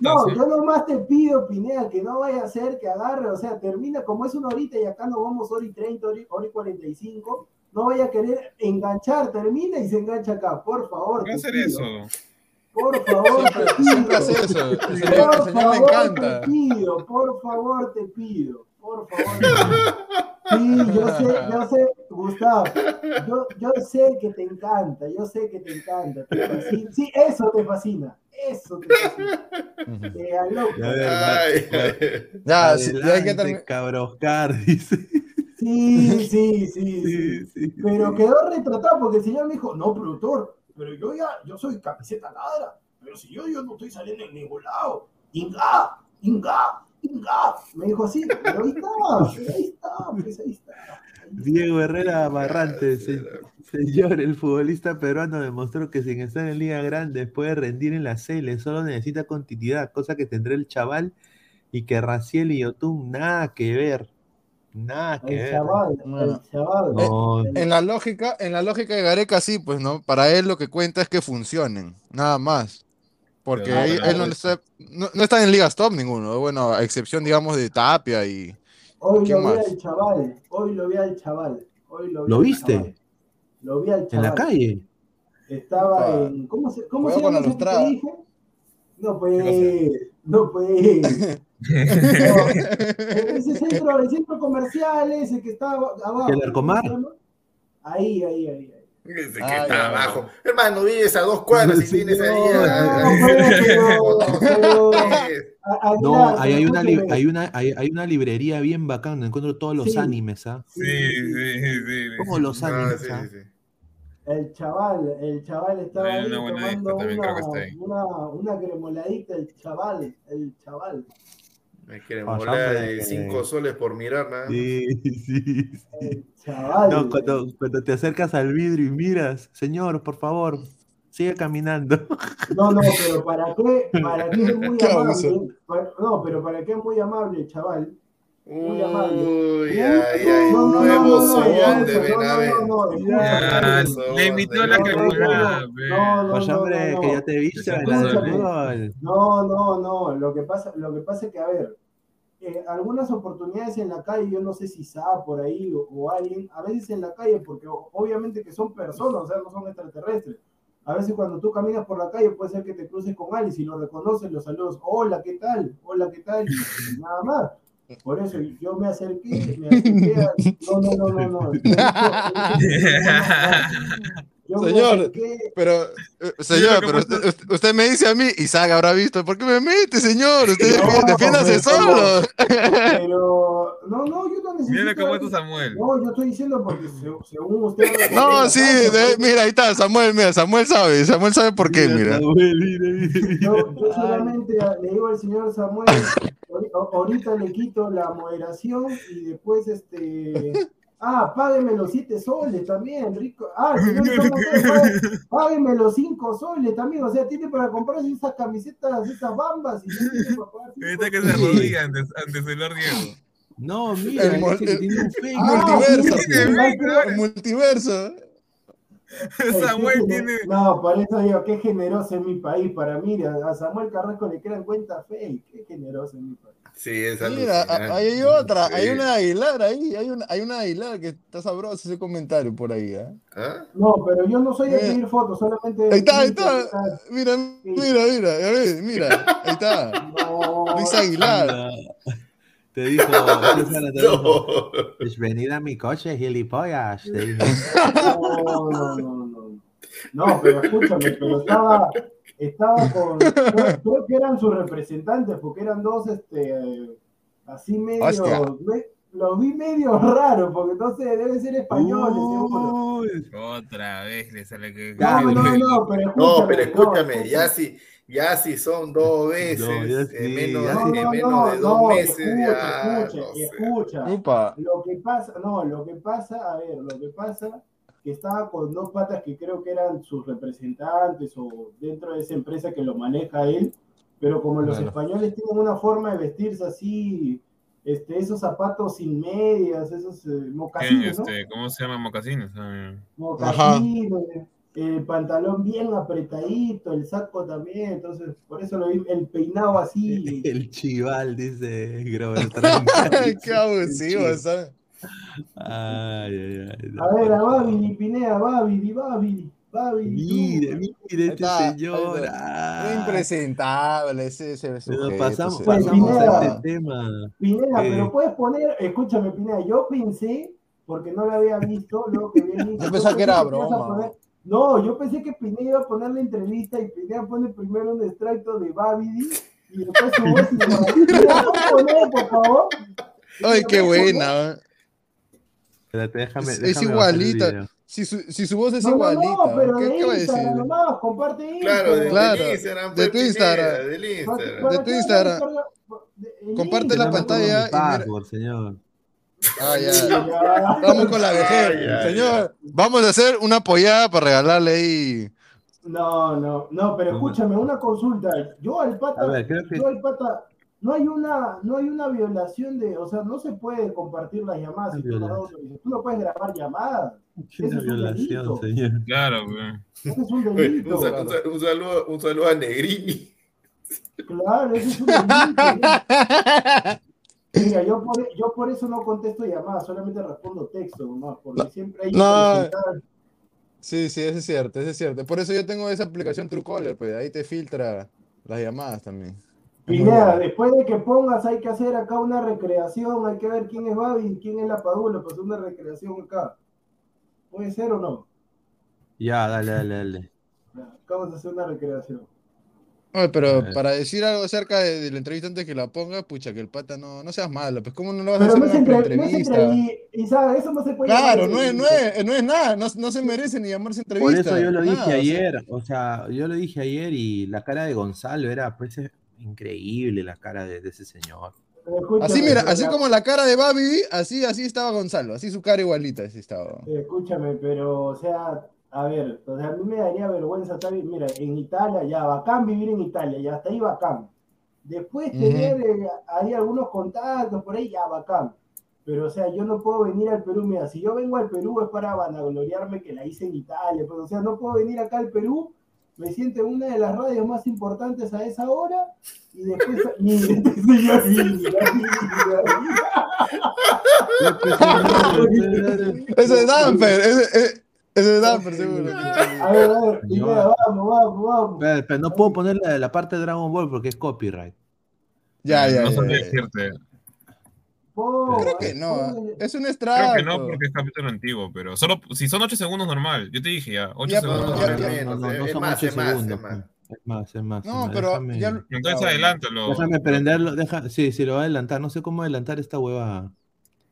No, yo nomás te pido, Pineda, que no vaya a ser que agarre, o sea, termina como es una horita y acá nos vamos hora y 30, hora y 45, no vaya a querer enganchar, termina y se engancha acá, por favor. ¿Qué hacer eso? Por favor, te pido. Por favor, te pido, por favor, te pido. Por favor. Sí, yo sé, yo sé, Gustavo, yo, yo sé que te encanta, yo sé que te encanta. sí, eso te fascina, eso te fascina. Te Ya, ya hay que terminar. Cabroscar, dice. Sí, sí, sí, sí, Pero quedó retratado porque el señor me dijo, no, productor, pero yo ya, yo soy camiseta ladra, pero si yo, yo no estoy saliendo en ningún lado. Inga, inga, me dijo así, pero ahí está, ahí está, pues ahí está. Diego Herrera Barrante, señor, el futbolista peruano demostró que sin estar en Liga Grande puede rendir en la CL, solo necesita continuidad, cosa que tendrá el chaval y que Raciel y Yotun nada que ver. Nada que ver. el chaval. Eh, en la lógica, en la lógica de Gareca sí, pues no, para él lo que cuenta es que funcionen, nada más. Porque él, no, está, no, está en ligas top ninguno, bueno, a excepción, digamos, de Tapia y. Hoy lo vi al chaval, hoy lo vi al chaval. Hoy lo, vi ¿Lo viste? Lo vi al chaval. ¿En la calle? Estaba en. ¿Cómo se, cómo se llama ese que dije? No, pues. No, pues. [LAUGHS] ese centro, el centro comercial ese que está abajo. ¿El Arcomar? Ahí, ahí, ahí. Desde que está abajo. Hermano, vives a dos cuadras y tienes ahí. No, ahí hay una, hay, una, hay, hay una librería bien bacana, encuentro todos los animes, ¿ah? Sí, sí, sí. Como los animes, ¿ah? El chaval, el chaval estaba ahí tomando una, una, una cremoladita, el chaval, el chaval. Me quieren volar de 5 soles por mirar nada. Sí, [LAUGHS] sí. Chaval. No, cuando, cuando, te acercas al vidrio y miras, señor, por favor, sigue caminando. No, no, pero ¿para qué? ¿Para qué es muy [LAUGHS] amable? No, pero ¿para qué es muy amable, chaval? Muy amable. Uy, ay, ay, un nuevo sobón de Benavente. Le invitó la cremolada. No, no, no, hombre, que ya te viste No, no, no. Lo que pasa, lo que pasa es que, a ver, eh, algunas oportunidades en la calle, yo no sé si sabe por ahí o, o, alguien, a veces en la calle, porque obviamente que son personas, o sea, no son extraterrestres. A veces cuando tú caminas por la calle puede ser que te cruces con alguien, si lo reconoces, los saludos, hola, ¿qué tal? Hola, ¿qué tal? Y nada más. Por eso yo me acerqué, me acerqué a... No, no, no, no, no. señor, pero, eh, señor, pero usted, me dice a mí, Isaac habrá visto, ¿por qué me mete, señor? Usted no, defiéndase solo. Pero, no, no, yo no necesito. Mira cómo es Samuel. No, yo estoy diciendo porque según usted. No, sí, mira, ahí está, Samuel, mira, Samuel sabe, Samuel sabe por qué, mira. Yo, yo solamente le digo al señor Samuel, ahorita le quito la moderación y después, este Ah, págueme los 7 soles también, rico. Ah, señor, págueme los 5 soles también. O sea, tiene para comprarse esas camisetas, esas bambas. Y no tiene para pagar Ahorita que se arrodilla antes, antes de Lord Diego. No, mira, el, el, tiene un fake. Ah, multiverso. el multiverso. [LAUGHS] Samuel tiene. No, por eso digo, qué generoso en mi país. Para mí, a Samuel Carrasco le quedan cuenta fake. Qué generoso en mi país. Sí, es Mira, ahí hay otra, hay una Aguilar ahí, hay una, hay una Aguilar que está sabroso ese comentario por ahí. ¿eh? ¿Ah? No, pero yo no soy de pedir fotos, solamente. Ahí está, ahí está. Mira, mira, mira, ver, mira, ahí está. [LAUGHS] No. Luis Aguilar. Te dijo, [LAUGHS] te dijo, es venida a mi coche, gilipollas. Te dijo. No, no, no, no. No, pero escúchame, pero estaba, estaba con, creo, que eran sus representantes, porque eran dos, este, así medio, me, los vi medio raro, porque entonces deben ser españoles. Otra vez le sale que... No, no, no, pero escúchame, no, pero escúchame, ya si, Ya si son dos [LAUGHS] veces, en menos, menos de dos meses, escucha, escucha, escucha. Lo que pasa, no, lo que pasa, a ver, lo que pasa que estaba con dos patas que creo que eran sus representantes o dentro de esa empresa que lo maneja él, pero como los españoles tienen una forma de vestirse así, este, esos zapatos sin medias, esos eh, mocasines, este, ¿Cómo se llama mocasines? Ah, mocasines, el pantalón bien apretadito, el saco también, entonces por eso lo vi, el peinado así. [LAUGHS] El chival, dice Grover [LAUGHS] Qué [LAUGHS] abusivo, ¿sabes? Ay, ay, ay. A ver, a Babidi, Pinea, Babidi, Babidi. Mire, mire este señor. Ah. Impresentable ese, ese Pero pasamos, pasamos a este tema. Pineda, pero puedes poner, escúchame, Pineda, yo pensé, porque no lo había visto, luego que vi Yo pensé que era broma. No, yo pensé que Pineda iba a poner la entrevista y Pineda pone primero un extracto de Babidi y después su voz y poner, por favor? Ay, qué buena. Espérate, déjame, es, es igualita. Si su, si su voz es igualita, no, pero ¿qué, ¿qué va a decir? Nomás, comparte Claro, de, claro, de Instagram. De tu Instagram. De tu Instagram. Comparte la pantalla. y mira... señor. Ah, ya. Vamos con la vejez. Señor, vamos a hacer una apoyada para regalarle ahí. No, no, no, pero escúchame, una consulta. Yo al pata, ver, que... yo al pata, no hay una, no hay una violación de, o sea, no se puede compartir las llamadas. Si tú, no, tú no puedes grabar llamadas. Es una violación, señor. Claro, güey. Ese es un delito. Un, saludo, un, saludo, un saludo a Negrini. Claro, ese es un delito. [LAUGHS] Mira, yo por, yo por eso no contesto llamadas, solamente respondo texto nomás, porque siempre hay no. Sí, sí, eso es cierto, eso es cierto. Por eso yo tengo esa aplicación Truecaller, pues ahí te filtra las llamadas también. Pineda, después de que pongas, hay que hacer acá una recreación, hay que ver quién es Babi y quién es la Padula, pues una recreación acá. ¿Puede ser o no? Ya, dale, dale, dale. vamos a hacer una recreación. Pero para decir algo acerca de, la entrevista antes que la ponga, pucha, que el pata no, no seas malo, pues cómo no lo vas a hacer no una entrevista. y, sabes, eso no se puede Claro, no es, no, es, no es nada, no, no, se merece ni llamarse entrevista. Por eso yo lo dije ayer, o sea, yo lo dije ayer y la cara de Gonzalo era, pues, increíble la cara de, ese señor. así, mira, así como la cara de Babi, así, así estaba Gonzalo, así su cara igualita, así estaba. Escúchame, pero, o sea, a ver, o a mí me daría vergüenza estar, mira, en Italia, ya, bacán vivir en Italia, ya hasta ahí bacán. Después tener eh, ahí algunos contactos por ahí, ya bacán. Pero, o sea, yo no puedo venir al Perú, mira, si yo vengo al Perú es para vanagloriarme que la hice en Italia, pero, o sea, no puedo venir acá al Perú me siento en una de las radios más importantes a esa hora y después ese es Damper ese, ese es Damper seguro a ver a ver vamos vamos vamos pero, no puedo poner la, la, parte de Dragon Ball porque es copyright ya ya, no ya, decirte Creo que no, es un extraño. Creo que no, porque es capítulo antiguo, pero solo si son 8 segundos normal. Yo te dije ya, 8 segundos. Ya, ya, no, no, no, son 8 segundos. Es más, es más. No, pero ya... Entonces adelántalo. Déjame prenderlo, deja, sí, sí, lo va a adelantar. No sé cómo adelantar esta hueva.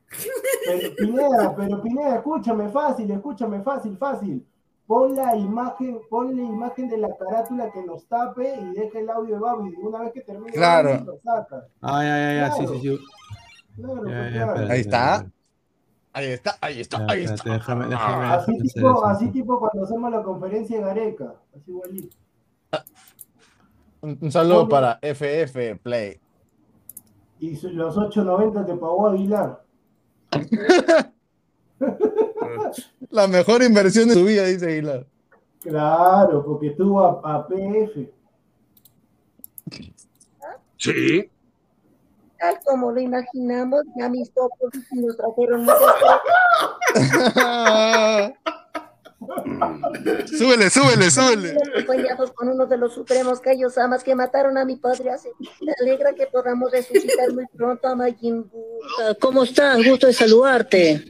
[LAUGHS] Pero Pineda, pero Pineda, escúchame fácil, escúchame fácil, fácil. Pon la imagen, pon la imagen de la carátula que nos tape y deja el audio de Babi. Una vez que termine, claro. lo saca. Ay, ay, ay, sí, sí, sí. ahí está. Ahí está, ahí está, ahí está. Déjame, déjame, así, tipo, así tipo cuando hacemos la conferencia de Gareca. Así igualito. Un, saludo para FF Play. Y los 8.90 te pagó Aguilar. [LAUGHS] la mejor inversión de su vida, dice Aguilar. Claro, porque estuvo a, a PF. Sí tal como lo imaginamos, ya mis topos nos trajeron [LAUGHS] súbele, súbele, súbele. Acompañados con uno de los supremos Kaios Amas que mataron a mi padre hace. Me alegra que podamos resucitar muy pronto a Majin Buu. ¿Cómo estás? Gusto de saludarte.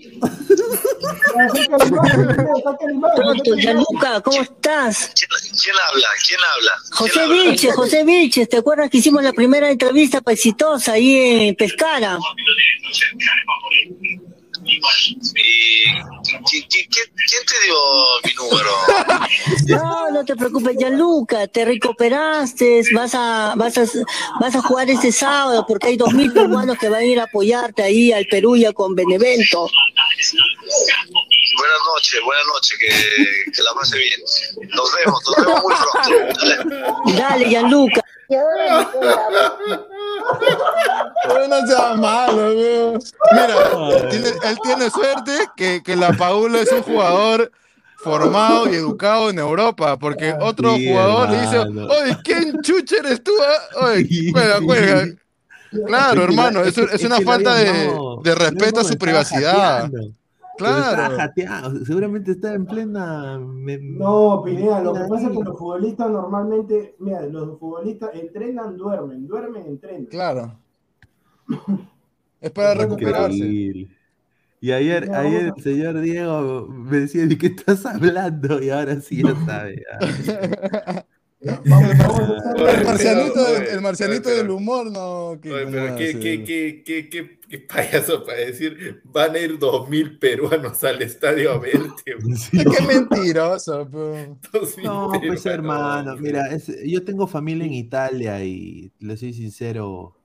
Pronto, Yaluca, ¿cómo estás? ¿Quién, habla? ¿Quién habla? José Vilches, José Vilches, ¿te acuerdas que hicimos la primera entrevista exitosa ahí en Pescara? ¿Y quién, te dio mi número? [LAUGHS] No, no te preocupes, Gianluca, te recuperaste, vas a, vas a, vas a jugar este sábado porque hay dos mil peruanos que van a ir a apoyarte ahí al Perú ya con Benevento. Buenas noches, buenas noches, que, que la pase bien. Nos vemos, nos vemos muy pronto. Dale, Dale Gianluca. Pero no sea malo, weón. Mira, tiene- él tiene suerte que, que la Paula es un jugador formado y educado en Europa, porque otro Sí, jugador le dice, oye, ¿quién chucha eres tú? ah? Oye, juega, juega. Claro, hermano, es, es una falta de, de respeto a su privacidad. Claro. hackeando, Seguramente está en plena. me- No, Pineda, lo que pasa es que los futbolistas normalmente, mira, los futbolistas entrenan, duermen, duermen, entrenan. Claro. Es para recuperarse. Increíble. Y ayer, Ya, ayer el señor Diego me decía, ¿de qué estás hablando? Y ahora sí ya [LAUGHS] sabe. ya. Vamos, vamos a hacer- El marcianito, del- el marcianito oye, del pero- humor, no. ¿qué- Oye, cómo pero qué, qué, qué, qué, qué, payaso para decir, van a ir dos mil peruanos al estadio a verte. [LAUGHS] Sí. Qué mentiroso, No, pues hermano, mira, es- yo tengo familia en Italia y le soy sincero,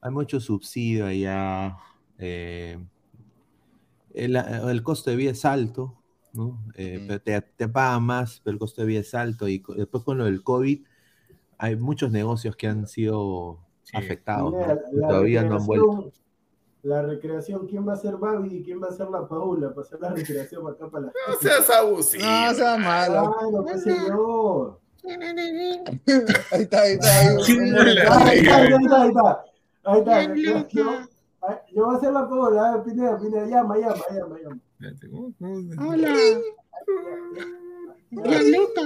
hay mucho subsidio allá. eh, el, el costo de vida es alto, ¿no? Eh, Mm. pero te, te pagan más, pero el costo de vida es alto y co- después con lo del COVID hay muchos negocios que han sido Sí. afectados, ¿no? Mira, Y la todavía no han vuelto. La recreación, ¿quién va a ser Babi y quién va a ser la Paula? Para hacer la recreación acá para la No seas abusivo. No, sea malo. Claro, qué sé yo. Ahí está, ahí está. ahí. Ah, Ahí está, ahí está, ahí está. Ahí está. Yo, voy a hacer la Paula, Pineda, Pineda, llama, llama, llama, llama. Espérate, ¿cómo- cómo- Hola. Gianluca.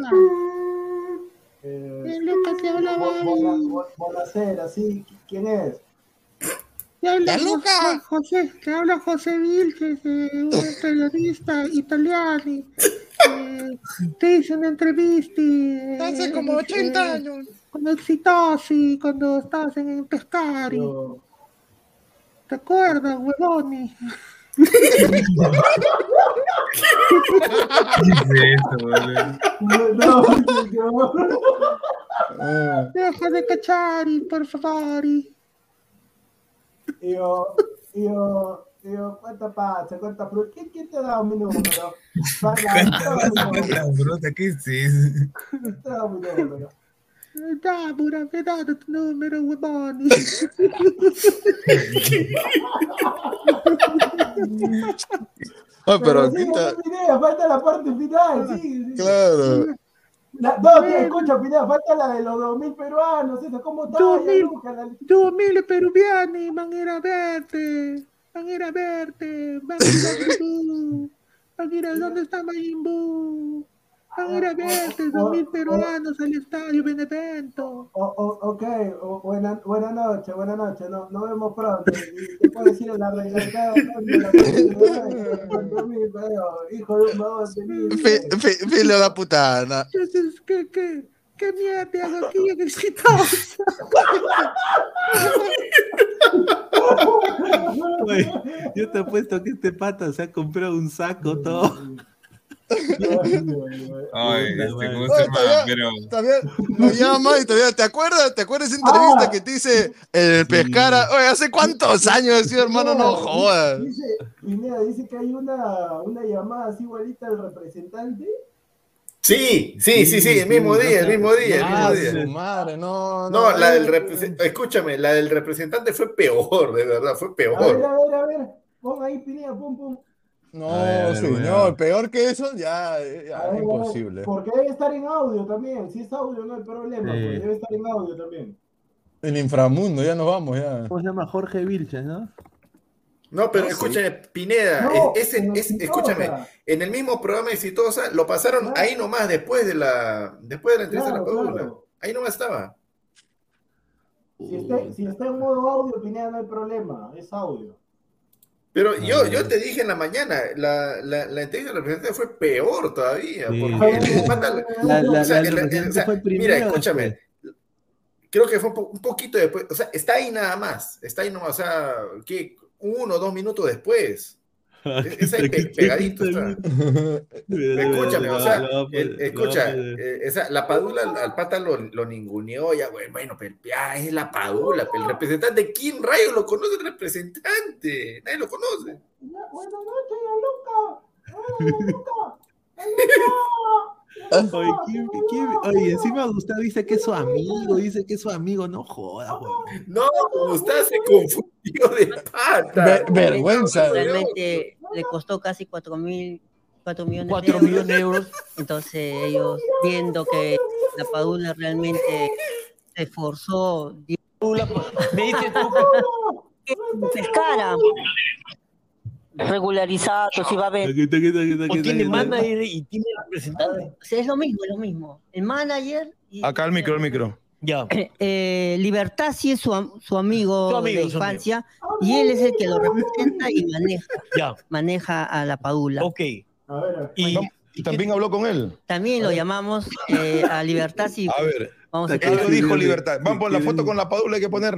Eh, Gianluca, te habla Babi. Bonacera, sí, ¿quién es? Te habla. José, te habla José Vilches, eh, un periodista italiano. Eh, te hice una entrevista. eh, Hace como 80 años. Con Exitosi, cuando estabas en, Pescari. ¿Te acuerdas, huevoni? No, no, Ah, Deja de cachari, por favor. Yo, yo, yo, ¿cuánta pasa? ¿Cuánta fruta? ¿Quién, quién te da mi número? Para, dame mi número, Bruta, ¿qué es eso? te da mi número. Dame una pedada tu número, huevoni. Ah, pero sí, aquí está. no, Pineda, falta la parte final, sí. sí. Claro. La, no, escucha, Pineda, falta la de los 2000 peruanos, ¿cómo está? Dos Ya, mil. Luca, la- Dos mil peruviani van a ir a verte. Van a ir a verte. Van a ir a Perú. Van a ir a [LAUGHS] dónde está Mayimbu. Van a ir a verte. Dos mil peruanos al estadio Benevento. O, o, ok, buena, buena noche, buena noche, no, nos vemos pronto. Te puedo decir en la hijo de un Filo da putana. ¿qué, qué, qué mierda hago aquí en exitosa? [LAUGHS] Yo te apuesto que este pata se ha comprado un saco todo. Ay, este, ¿cómo se llama? Pero, Todavía lo llama y todavía. ¿Te acuerdas? ¿Te acuerdas esa entrevista Ah. que te dice el pescara? Oye, ¿hace cuántos años decía, hermano? No jodas. Dice, Pineda, dice que hay una, una llamada así igualita del representante. Sí, sí, sí, sí, el mismo día, el mismo día, el Ah, mismo su día. madre, no. No, la del representante, escúchame, la del representante fue peor, de verdad, fue A ver, peor. a ver, a ver, pon ahí Pineda, pum, pum. No, A ver, a ver, señor, peor que eso, ya, ya A ver, a ver, imposible. Porque debe estar en audio también. Si es audio, no hay problema. Sí. porque debe estar en audio también. El inframundo, ya nos vamos, ya. ¿Cómo se llama? Jorge Vilches, ¿no? No, pero No, sí. escúchame, Pineda, No, es- es- escúchame, en el mismo programa Exitosa lo pasaron Ah. ahí nomás después de la, después de la entrevista Claro, de la Paula. claro. Ahí nomás estaba. Si está, si está en modo audio, Pineda, no hay problema. Es audio. Pero Ah, yo, yo te dije en la mañana, la, la, la entrevista del representante fue peor todavía, porque mira, escúchame, después. creo que fue un, po- un poquito después, o sea, está ahí nada más, está ahí nomás, o sea, que uno o dos minutos después. Esa [LAUGHS] es pe- pegadito está. Escúchame, o sea, el- escucha, esa, la Padula al, pata lo, lo ninguneó, ya, güey, bueno, pero ya es la Padula, pero el representante, ¿quién rayo lo conoce el representante? Nadie lo conoce. Buenas noches, Gianluca. Gianluca. [LAUGHS] Oye, ¿quién- quién- oye, encima Gustavo dice que es su amigo, dice que es su amigo, no joda, weón. No, Gustavo se confundió de pata. Ver- vergüenza. Realmente le costó casi 4 mil 4 millones Cuatro de euros. millones de euros. Entonces ellos viendo que la Padula realmente se esforzó Me dices tú que pescara regularizado, si va a haber. o tiene manager y tiene representante. O sea, es lo mismo, es lo mismo. El manager y Acá el micro, el micro. Ya. eh, Libertasi es su, su amigo Su amigo, de su infancia y él es el que lo representa y maneja, Ya. maneja a la Padula. Ok. A ver, Y, Y también habló con él. También lo llamamos eh, a Libertasi. A ver, Vamos a esto dijo. Libertad. Vamos por la foto con la Padula, hay que poner.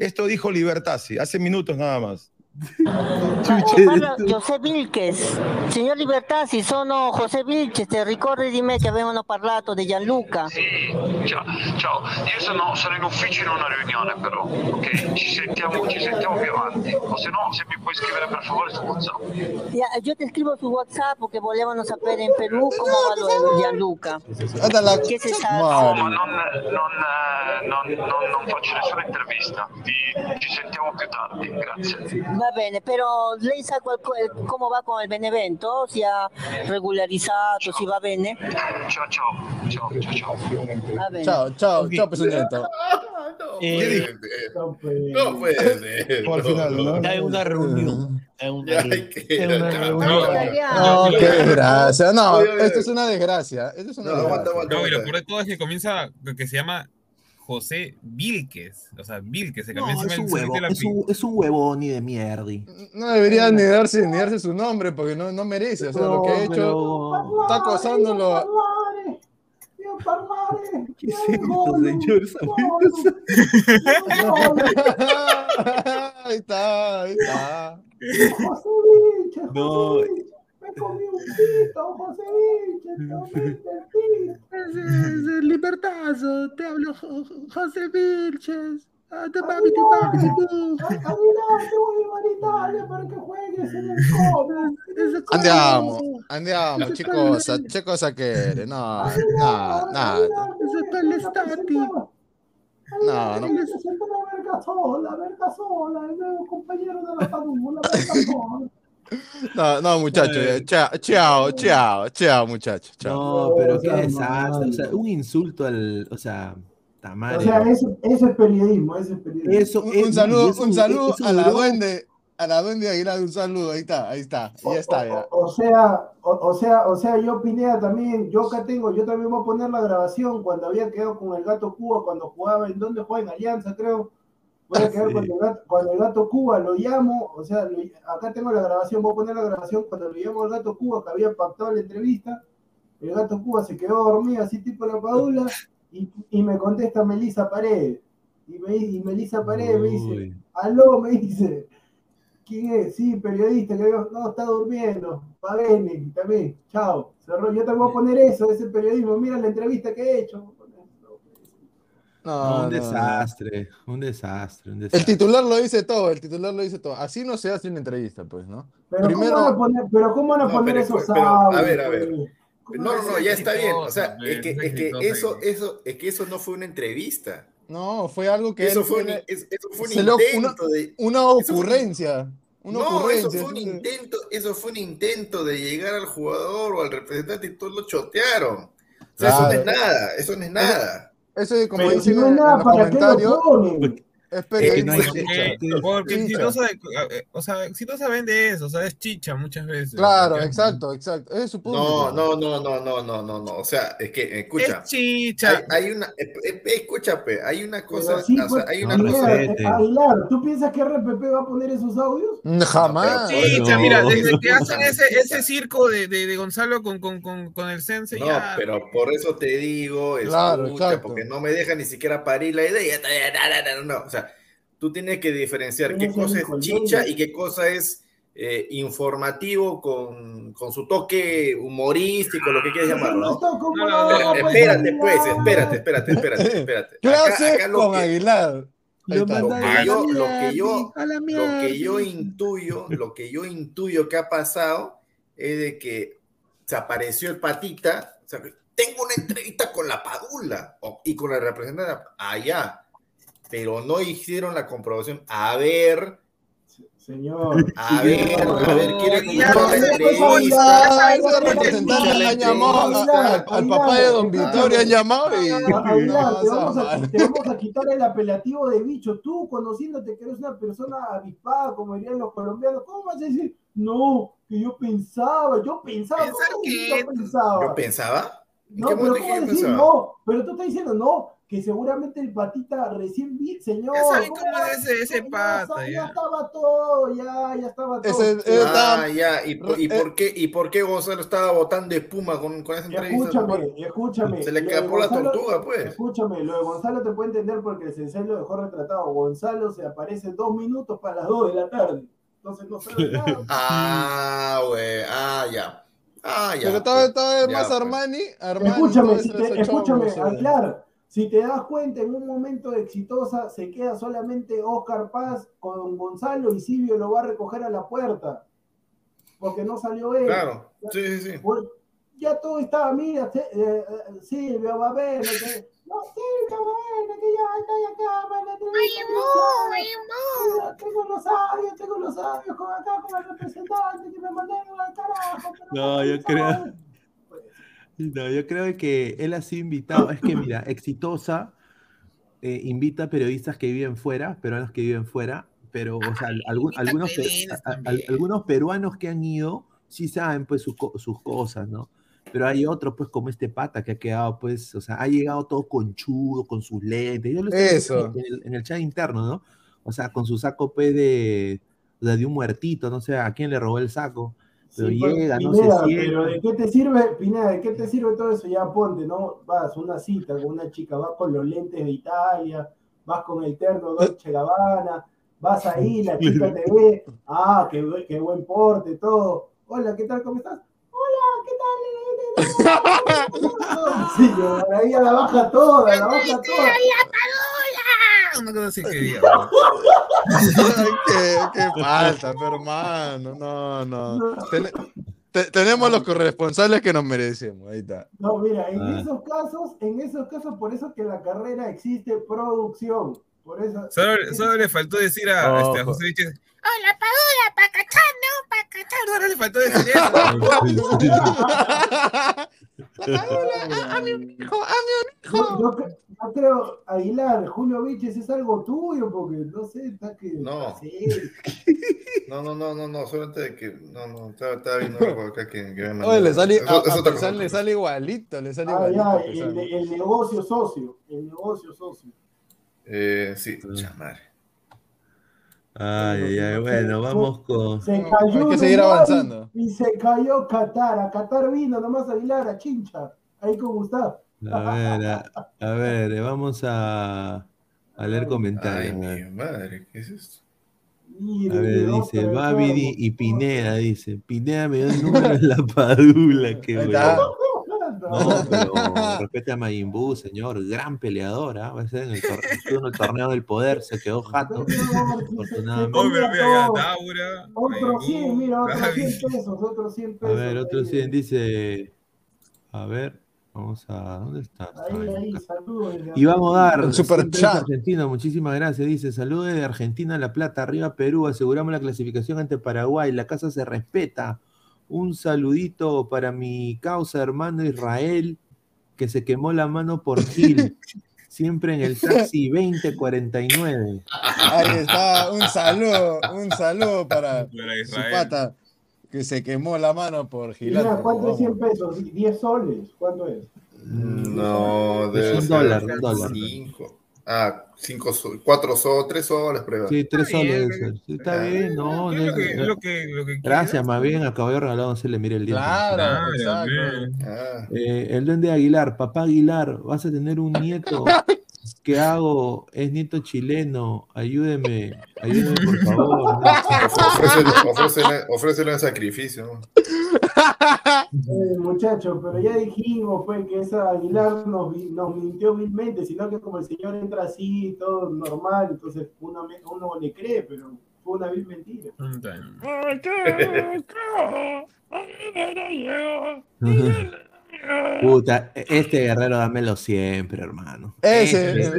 Esto dijo Libertad, sí, hace minutos nada más. Ci parla José Vilches. Signor Libertasi, sono José Vilches, ti ricordi di me che avevano parlato di Gianluca? Ciao, ciao. io sono, sono in ufficio in una riunione però, ok? Ci sentiamo, ci sentiamo più avanti. O se no, se mi puoi scrivere per favore su WhatsApp. Ya, yo te escribo su WhatsApp porque volevano sapere in Perù come va lo de Gianluca. Che se sa? No, ma non, non, eh, non, non, non faccio nessuna intervista. Ti- ci sentiamo più tardi, grazie. Va bene, però lei sa come va con il Benevento? Si è regolarizzato, si va bene? Ciao, ciao. Ciao, ciao, bene. Ciao, ciao, ciao, pezuñento. [LAUGHS] Eh, No puede ser. O al final, ¿no? En una reunión. En una reunión. No, qué desgracia. No, esto es una desgracia. Esto es una No, desgracia. No, y lo peor de todo es que comienza, que se llama José Vilques. O sea, Vilques, se No, cambió es encima un el huevo, es un, es un huevón y de mierdi. No debería ni darse, ni darse su nombre porque no, no merece. O sea, lo que ha hecho pero- está acosándolo. ¿Qué es esto, señor? [LAUGHS] ahí está, ahí está. No. Comí un pito, José Vilches. Es, es el libertazo, te hablo Jo- Jo- José Vilches. Ah, te papi, te papi, te bu. Aguilar, te voy a a Italia para que juegues en el. Ese Andiamo, andiamo, che cosa, che cosa quiere? No, no, no, Ese Calestati. no, no. Se siente una verga sola, verga sola, el nuevo compañero de la Padula, verga sola. No, no, muchachos, eh, chao, chao, chao, chao, muchachos, chao. No, pero qué desastre. O sea, un insulto al. O sea, Tamare. O sea, eso, eso es periodismo, eso es periodismo. Eso Un, saludo, eso- un saludo eso a la duende, a la duende Aguilar, un saludo, ahí está, ahí está, ya está, ya. O, o sea, o, o sea, o sea, yo Pineda también, yo acá tengo, yo también voy a poner la grabación cuando había quedado con el gato Cuba, cuando jugaba, ¿en dónde juega? En Alianza, creo. Voy a quedar Sí. cuando, el gato, cuando el gato Cuba lo llamo, o sea, lo- acá tengo la grabación, voy a poner la grabación cuando lo llamo al gato Cuba, que había pactado la entrevista, el gato Cuba se quedó dormido así tipo la padula, y, y me contesta Melissa Paredes. Y, me, y Melissa Paredes me dice, aló, me dice, ¿quién es? Sí, periodista, que no, está durmiendo, va Bene, también, chao, cerró, yo te voy a poner eso, ese periodismo, mira la entrevista que he hecho. No, un no, desastre, un desastre, un El desastre. titular lo dice todo, el titular lo dice todo. Así no se hace una entrevista, pues, ¿no? Pero Primero- ¿cómo van a poner, pero ¿cómo van a No, poner pero- esos pero, a ver, a ver. No, no, no, ya está bien. O sea, es que, es que eso, eso, es que eso no fue una entrevista. No, fue algo que Eso fue un, tiene- es- eso fue un se le- una- intento de. una ocurrencia. Una no, eso fue un intento, eso fue un intento de llegar al jugador o al representante y todos lo chotearon. O sea, eso no es nada, eso no es nada. Eso es como dicen en, en los ¿para qué lo comentarios, es Es que no hay periodismo. Porque, porque Chicha. Exitosa, eh, o sea, Exitosa vende eso, o sea, es chicha muchas veces. Claro, Porque exacto, exacto. Ese es su público. No, no, no, no, no, no, no, no. O sea, es que, escucha. Es chicha. Hay, hay una, eh, eh, escucha, pe, hay una cosa, sí, o sea, pues, hay una no, cosa. Aguilar, ¿tú piensas que RPP va a poner esos audios? Jamás. No, pero- Chicha, No. mira, desde [LAUGHS] que hacen ese, ese circo de, de, de Gonzalo con, con, con, con el Sense, No, ya. pero por eso te digo, Claro, escucha, exacto. porque no me deja ni siquiera parir la idea. No, no, no, no, o sea, tú tienes que diferenciar qué Tienes cosa es chicha y qué cosa es eh, informativo con, con su toque humorístico, lo que quieras llamarlo, ¿no? Eh, espérate, pues, espérate, espérate, espérate, espérate. Clase Acá- con que- Aguilar. Lo está. que yo, lo que yo, lo que yo intuyo, lo que yo intuyo que ha pasado es de que se apareció el patita, o sea, tengo una entrevista con la Padula o- y con la representante allá, pero no hicieron la comprobación. A ver, Señor. a ver, a ver, quiere Ya, escuchar la entrevista. Al, papá de Don Vittorio, han llamado y. [LAUGHS] Te, vamos a, quitar el apelativo de bicho. Tú, conociéndote que eres una persona avispada, como dirían los colombianos, ¿cómo vas a decir? No, que yo pensaba, yo pensaba, ¿cómo que yo pensaba? ¿Yo pensaba? ¿En No, pero ¿cómo decir pensaba? no? Pero tú estás diciendo no, que seguramente el patita recién vi, señor. Ya saben ¿cómo es ese, pata, Ya ya. estaba todo, ya, ya estaba todo. Ese- ese Ah, está- ya, ¿y, por- y por qué, ¿y por qué Gonzalo estaba botando espuma con, con esa entrevista? Escúchame, escúchame. Se le escapó la tortuga, pues. Escúchame, lo de Gonzalo te puede entender porque el sensei lo dejó retratado. Gonzalo se aparece dos minutos para las dos de la tarde. Entonces no sabe nada. [LAUGHS] Ah, güey, ah, ya. Ah, ya. Pero estaba, estaba Ya, más pues. Armani. Armani Escúchame, si te- escúchame. Aguilar, si te das cuenta, en un momento de exitosa se queda solamente Oscar Paz con Gonzalo y Silvio lo va a recoger a la puerta. Porque no salió él. Claro, sí, sí, sí. Ya todo estaba, mira, eh, eh, Silvio va a ver. No, Silvio va a ver, que ya está acá para la Tengo los sabios, tengo los sabios con acá con el representante que me mandaron al carajo. pero No, yo creo. No, yo creo que él ha sido invitado. Es que, mira, exitosa eh, invita a periodistas que viven fuera, peruanos que viven fuera, pero, o sea, algún- algunos, a- a- algunos peruanos que han ido sí saben, pues, sus, co- sus cosas, ¿no? Pero hay otros, pues, como este pata que ha quedado, pues, o sea, ha llegado todo conchudo, con sus lentes. Yo lo Eso. En el, en el chat interno, ¿no? O sea, con su saco, pues, de, sea, de un muertito, no sé a quién le robó el saco. Pero Sí, pues, llega, no Pineda, se pero ¿de qué te sirve, Pineda, de qué te sirve todo eso? Ya ponte, ¿no? Vas a una cita con una chica, vas con los lentes de Italia, vas con el terno Dolce Gabbana, vas ahí, [LAUGHS] la chica te ve, ah, qué, qué buen porte, todo. Hola, ¿qué tal? ¿Cómo estás? Hola, ¿qué tal? [LAUGHS] Señor, ahí ya la baja toda, la baja toda. Una cosa así que diga. Ay, qué, qué falta, pero hermano. No, no. Ten- te- tenemos los corresponsales que nos merecemos. Ahí está. No, mira, en Ah. esos casos, en esos casos, por eso que en la carrera existe producción. Por eso. Solo, solo le faltó decir a, este, a. José Viches, Hola, Paola, para cachar, no, para cachar. Solo le faltó decir [LAUGHS] [LAUGHS] a, mi hijo, a mi hijo. Yo creo, Aguilar, Julio Viches es algo tuyo, porque no sé, está que. No. No, no, no, no, no, solamente de que. No, no, estaba, estaba viendo algo [LAUGHS] acá que, que. Oye, le sale, Eso- a- eso a otra Pesán cosa. le sale igualito, le sale Ah, igualito. ya, el negocio socio. El negocio socio. Eh, sí, chamar. Ay, ay, ay, bueno, vamos con. Se cayó Hay que seguir avanzando. Y se cayó Qatar. A Qatar vino nomás Aguilar, a Chincha. Ahí con Gustavo. A ver, a, a ver, eh, vamos a, a leer comentarios. Ay, mi madre, ¿qué es esto? A ver, dice Babidi y Pineda, dice. Pineda me dio el número de la [LAUGHS] padula, está. bueno. No, pero respete a Majin Buu, señor, gran peleador, ¿ah? Va a ser en el, tor- estuvo en el torneo del poder, se quedó [LAUGHS] jato. Afortunadamente. Oh, pero mira, ya, Daura. Otro 100, mira, otro Gaby. 100 pesos, otro 100 A pesos. ver, otro ahí, 100 dice. A ver, vamos a. ¿Dónde está? Ahí, ahí, saludos. desde Y vamos a dar. El super 100 pesos chat. argentino, muchísimas gracias. Dice: Saludos de Argentina a La Plata, arriba Perú. Aseguramos la clasificación ante Paraguay. La casa se respeta. Un saludito para mi causa hermano Israel, que se quemó la mano por Gil. [LAUGHS] Siempre en el taxi 2049. Ahí está, un saludo, un saludo para Para su pata que se quemó la mano por Mira, gilante. ¿cuánto es 100 pesos? 10 soles. ¿Cuánto es? No, Es debe un ser dólar, un dólar. Cinco. Ah, cinco, cuatro soles, tres soles, prueba. Sí, tres Está bien, soles. Sí, está bien, no. Es no lo que, es- lo que, lo que Gracias, más bien, al caballo regalado no se le mire el diente. Claro, Claro, exacto. Ah, Eh, el duende Aguilar, papá Aguilar, vas a tener un nieto. [LAUGHS] ¿Qué hago? Es nieto chileno. Ayúdeme. Ayúdeme, por favor. [LAUGHS] Ofrécele, ofrécele- ofrécele un sacrificio. Eh, muchachos, pero ya dijimos pues, que esa Aguilar nos, mintió vilmente, sino que como el señor entra así, todo normal, entonces uno, uno le cree, pero fue una vil mentira. Puta, este guerrero dámelo siempre, hermano. Ese, Ese,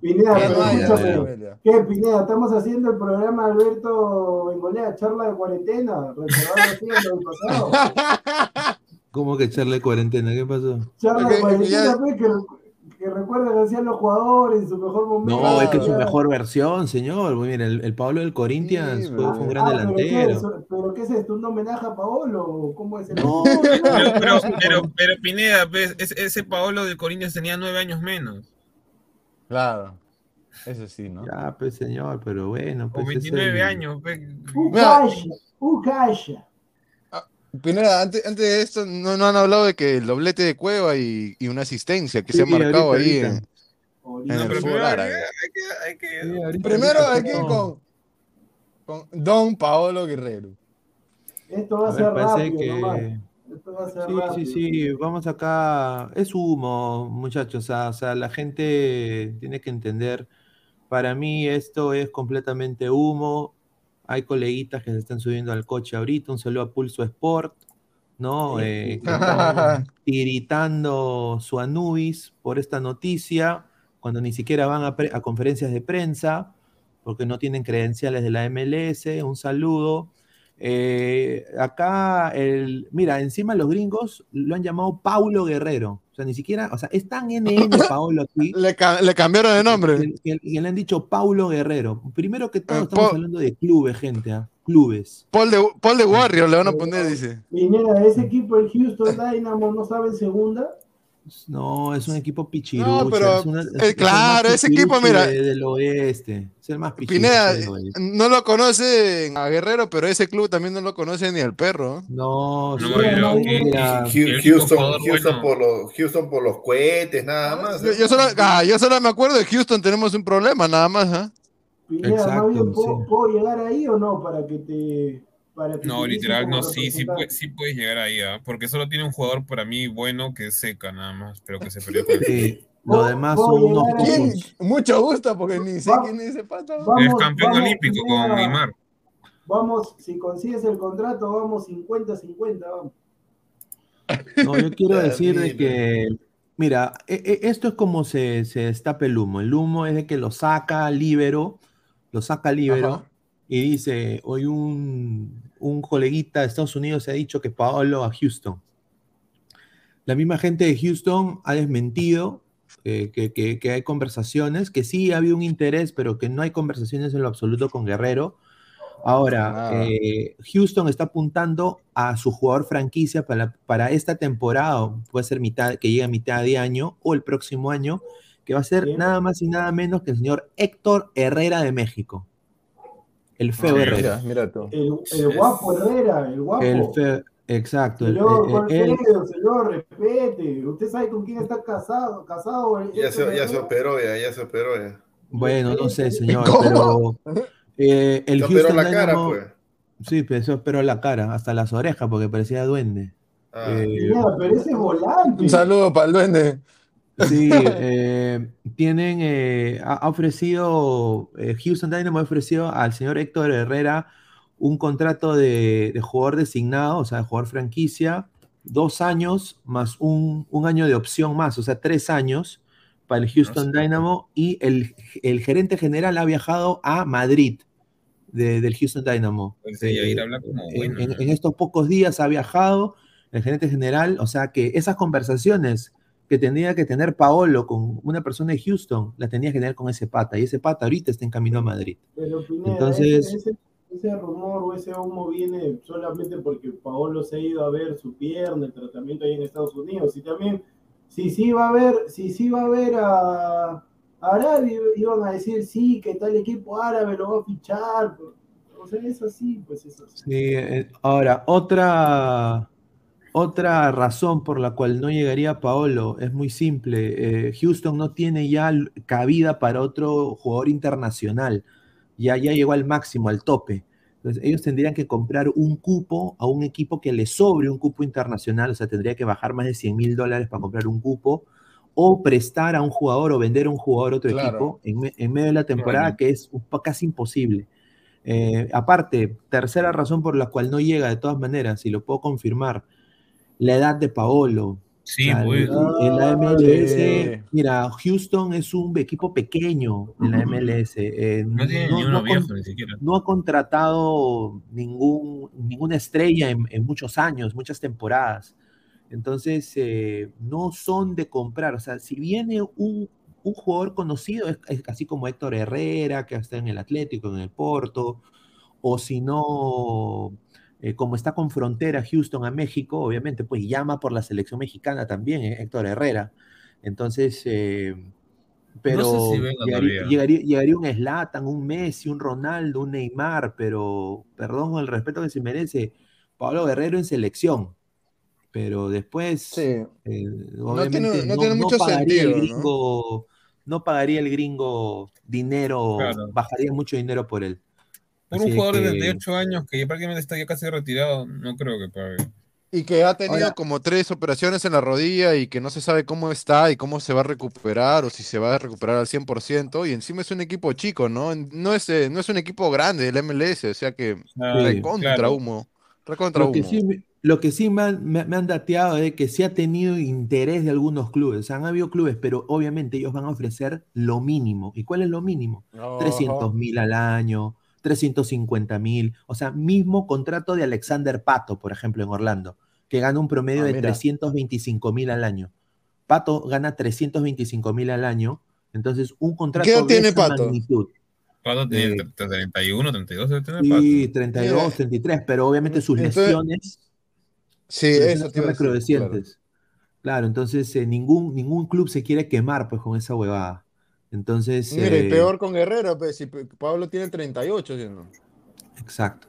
Pineda. ¿qué Pineda? Estamos haciendo el programa Alberto Bengolea, charla de cuarentena, recordando pasado. [LAUGHS] ¿Cómo que echarle cuarentena? ¿Qué pasó? Charla de cuarentena, que, recuerda que hacían los jugadores en su mejor momento. No, es que es su mejor versión, señor. Pues Mira, el, el Pablo del Corinthians fue, fue un gran Ah, pero ¿qué, delantero. es, ¿Pero qué es esto? ¿Un homenaje a Paolo? ¿Cómo es el No, Pero, pero, pero, pero Pineda, pues, ese, ese Paolo del Corinthians tenía nueve años menos. Claro. Eso sí, ¿no? Ya, pues, señor, pero bueno. Pues es 29 el- años. pues. Ucaya, Ucaya. Pineda, antes, antes de esto, no, no han hablado de que el doblete de Cueva y, y una asistencia que se ha marcado ahorita, ahí ahorita. en, Ahorita. en No, el fútbol primero hay árabe. que- hay que- hay Sí, Primero todo. con, con Don Paolo Guerrero. Esto va a ser rápido, que- nomás. Esto va a ser Sí, rápido. sí, sí, vamos acá. Es humo, muchachos. O sea, o sea, la gente tiene que entender. Para mí esto es completamente humo. Hay coleguitas que se están subiendo al coche ahorita. Un saludo a Pulso Sport, ¿no? Eh, [LAUGHS] que están tiritando su Anubis por esta noticia, cuando ni siquiera van a conferencias de prensa, porque no tienen credenciales de la MLS. Un saludo. Eh, acá, el, mira, encima los gringos lo han llamado Paulo Guerrero. Sea, ni siquiera, o sea, es tan [LAUGHS] NN Paolo aquí. Le, ca- le cambiaron de nombre. Que le han dicho Paulo Guerrero. Primero que todo, Eh, estamos hablando de clubes, gente, ¿ah? Clubes. Paul de, Paul de Warrior le van a poner, dice. Pineda, ese equipo, el Houston Dynamo, no sabe en segunda. No, es un equipo pichirucho. No, pero, es una- es- eh, claro, ese equipo, mira. de- del oeste. Es el más pichirucho Pineda, del oeste. no lo conoce a Guerrero, pero ese club también no lo conoce ni al perro. No, No, pero mira, Houston, por los, Houston por los cohetes, nada más. Yo, yo solo, ah, yo solo me acuerdo de Houston, tenemos un problema, nada más. ¿ah? Pineda, Exacto, ¿puedo, sí. puedo llegar ahí o no? Para que te. Para que No, te literal, no, sí, sí, puedes, sí puedes llegar ahí, ¿ah? porque solo tiene un jugador para mí bueno que es Seca, nada más, pero que se perdió con sí, lo demás son unos. Mucho gusto, porque ni sé quién es ese pato. Es campeón vamos, olímpico con Neymar. Vamos, si consigues el contrato, vamos 50-50, vamos. No, yo quiero [LAUGHS] decir de que, mira, e- e- esto es como se, se destapa el humo. El humo es de que lo saca Libero, lo saca Libero Ajá. y dice, hoy un, un coleguita de Estados Unidos se ha dicho que Paolo a Houston. La misma gente de Houston ha desmentido eh, que, que- que hay conversaciones, que sí ha habido un interés, pero que no hay conversaciones en lo absoluto con Guerrero. Ahora, Nada. eh, Houston está apuntando a su jugador franquicia para, para esta temporada, puede ser mitad, que llegue a mitad de año o el próximo año, que va a ser Bien. nada más y nada menos que el señor Héctor Herrera de México. El feo Herrera. Mira, mira tú. El, el guapo Herrera, el guapo. El feo, exacto. el- Señor, eh, ¿cuál eh, señor, respete. Usted sabe con quién está casado. casado Ya se, ya se operó, ya, ya se operó. Ya. bueno, no sé, señor, ¿Cómo? pero eh, el Se operó Houston la cara, Dynamo- pues. Sí, pero eso esperó la cara, hasta las orejas, porque parecía duende. Ah. Eh, Mira, pero ese es volante. Un saludo para el duende. Sí, [LAUGHS] eh, tienen, eh, ha ofrecido, eh, Houston Dynamo ha ofrecido al señor Héctor Herrera un contrato de, de jugador designado, o sea, de jugador franquicia, dos años más un, un año de opción más, o sea, tres años para el Houston Dynamo y el, el gerente general ha viajado a Madrid de- del Houston Dynamo. Pues ir a hablar como en, bueno. en- en estos pocos días ha viajado el gerente general, o sea que esas conversaciones que tendría que tener Paolo con una persona de Houston, las tenía que tener con ese pata, y ese pata ahorita está en camino a Madrid. Pero Pineda, Entonces- ese, rumor o ese humo viene solamente porque Paolo se ha ido a ver su pierna, el tratamiento ahí en Estados Unidos. Y también, si sí va a ver, si sí va a ver a, a Arabia, iban a decir sí, que tal equipo árabe lo va a fichar. O sea, es así, pues es así. Sí, eh, ahora, otra, Otra razón por la cual no llegaría Paolo es muy simple. Eh, Houston no tiene ya cabida para otro jugador internacional. Ya, ya llegó al máximo, al tope. Entonces, ellos tendrían que comprar un cupo a un equipo que le sobre un cupo internacional, o sea, tendría que bajar más de 100 mil dólares para comprar un cupo, o prestar a un jugador o vender a un jugador a otro Claro. equipo en, me- en medio de la temporada, Claro. que es un casi imposible. Eh, aparte, tercera razón por la cual no llega de todas maneras, y lo puedo confirmar, la edad de Paolo. Sí, O sea, en la MLS, sí. mira, Houston es un equipo pequeño en la MLS. eh, No tiene no- ni no con- viejo, ni siquiera. no ha contratado ningún, ninguna estrella en, en muchos años, muchas temporadas. Entonces, eh, no son de comprar. O sea, si viene un, un jugador conocido, es, es así como Héctor Herrera, que está en el Atlético, en el Porto, o si no, eh, como está con frontera Houston a México, obviamente, pues llama por la selección mexicana también, eh, Héctor Herrera. Entonces, eh, pero No sé si llegaría, llegaría, llegaría un Zlatan, un Messi, un Ronaldo, un Neymar, pero perdón con el respeto que se merece, Pablo Guerrero en selección. Pero después, Sí. eh, tiene- obviamente, no tiene mucho pagaría el sentido, ¿no? gringo, ¿no? pagaría el gringo dinero, Claro. bajaría mucho dinero por él. Por Así un jugador de que- 38 años que ya prácticamente está ya casi retirado, no creo que pague. Y que ha tenido como tres operaciones en la rodilla y que no se sabe cómo está y cómo se va a recuperar o si se va a recuperar al 100%. Y encima es un equipo chico, ¿no? No es, eh, no es un equipo grande del MLS, o sea que Ah, recontra claro. humo. Recontra Lo que humo. sí, me- lo que sí me han, me- me han dateado es que sí ha tenido interés de algunos clubes. O sea, han habido clubes, pero obviamente ellos van a ofrecer lo mínimo. ¿Y cuál es lo mínimo? 300 mil al año, 350 mil. O sea, mismo contrato de Alexander Pato, por ejemplo, en Orlando, que gana un promedio Ah, de mira. 325 mil al año. Pato gana 325 mil al año. Entonces, un contrato edad de tiene esa Pato? magnitud. Pato tiene Eh, 31, 32, debe tener Sí, Pato. 32, Mira. 33, pero obviamente sus Entonces- lesiones Sí, eso son claro. recrudecientes. Claro, entonces eh, ningún, ningún club se quiere quemar pues con esa huevada. Entonces, Mire, eh, peor con Guerrero, pues, si Pablo tiene 38, ¿sí no? exacto.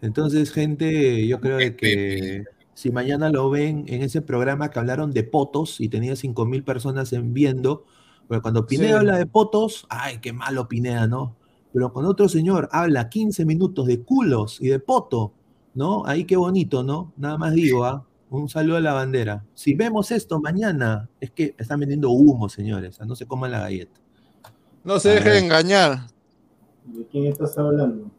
Entonces, gente, yo creo de que si mañana lo ven en ese programa que hablaron de potos y tenía 5.000 personas en viendo, pero cuando Pineda Sí. habla de potos, ay, qué malo Pineda, ¿no? Pero cuando otro señor habla 15 minutos de culos y de poto, ¿no? Ahí qué bonito, ¿no? Nada más digo, ¿ah? Un saludo a la bandera. Si vemos esto mañana, es que están vendiendo humo, señores. No se coman la galleta. No se deje ver. engañar. ¿De quién estás hablando?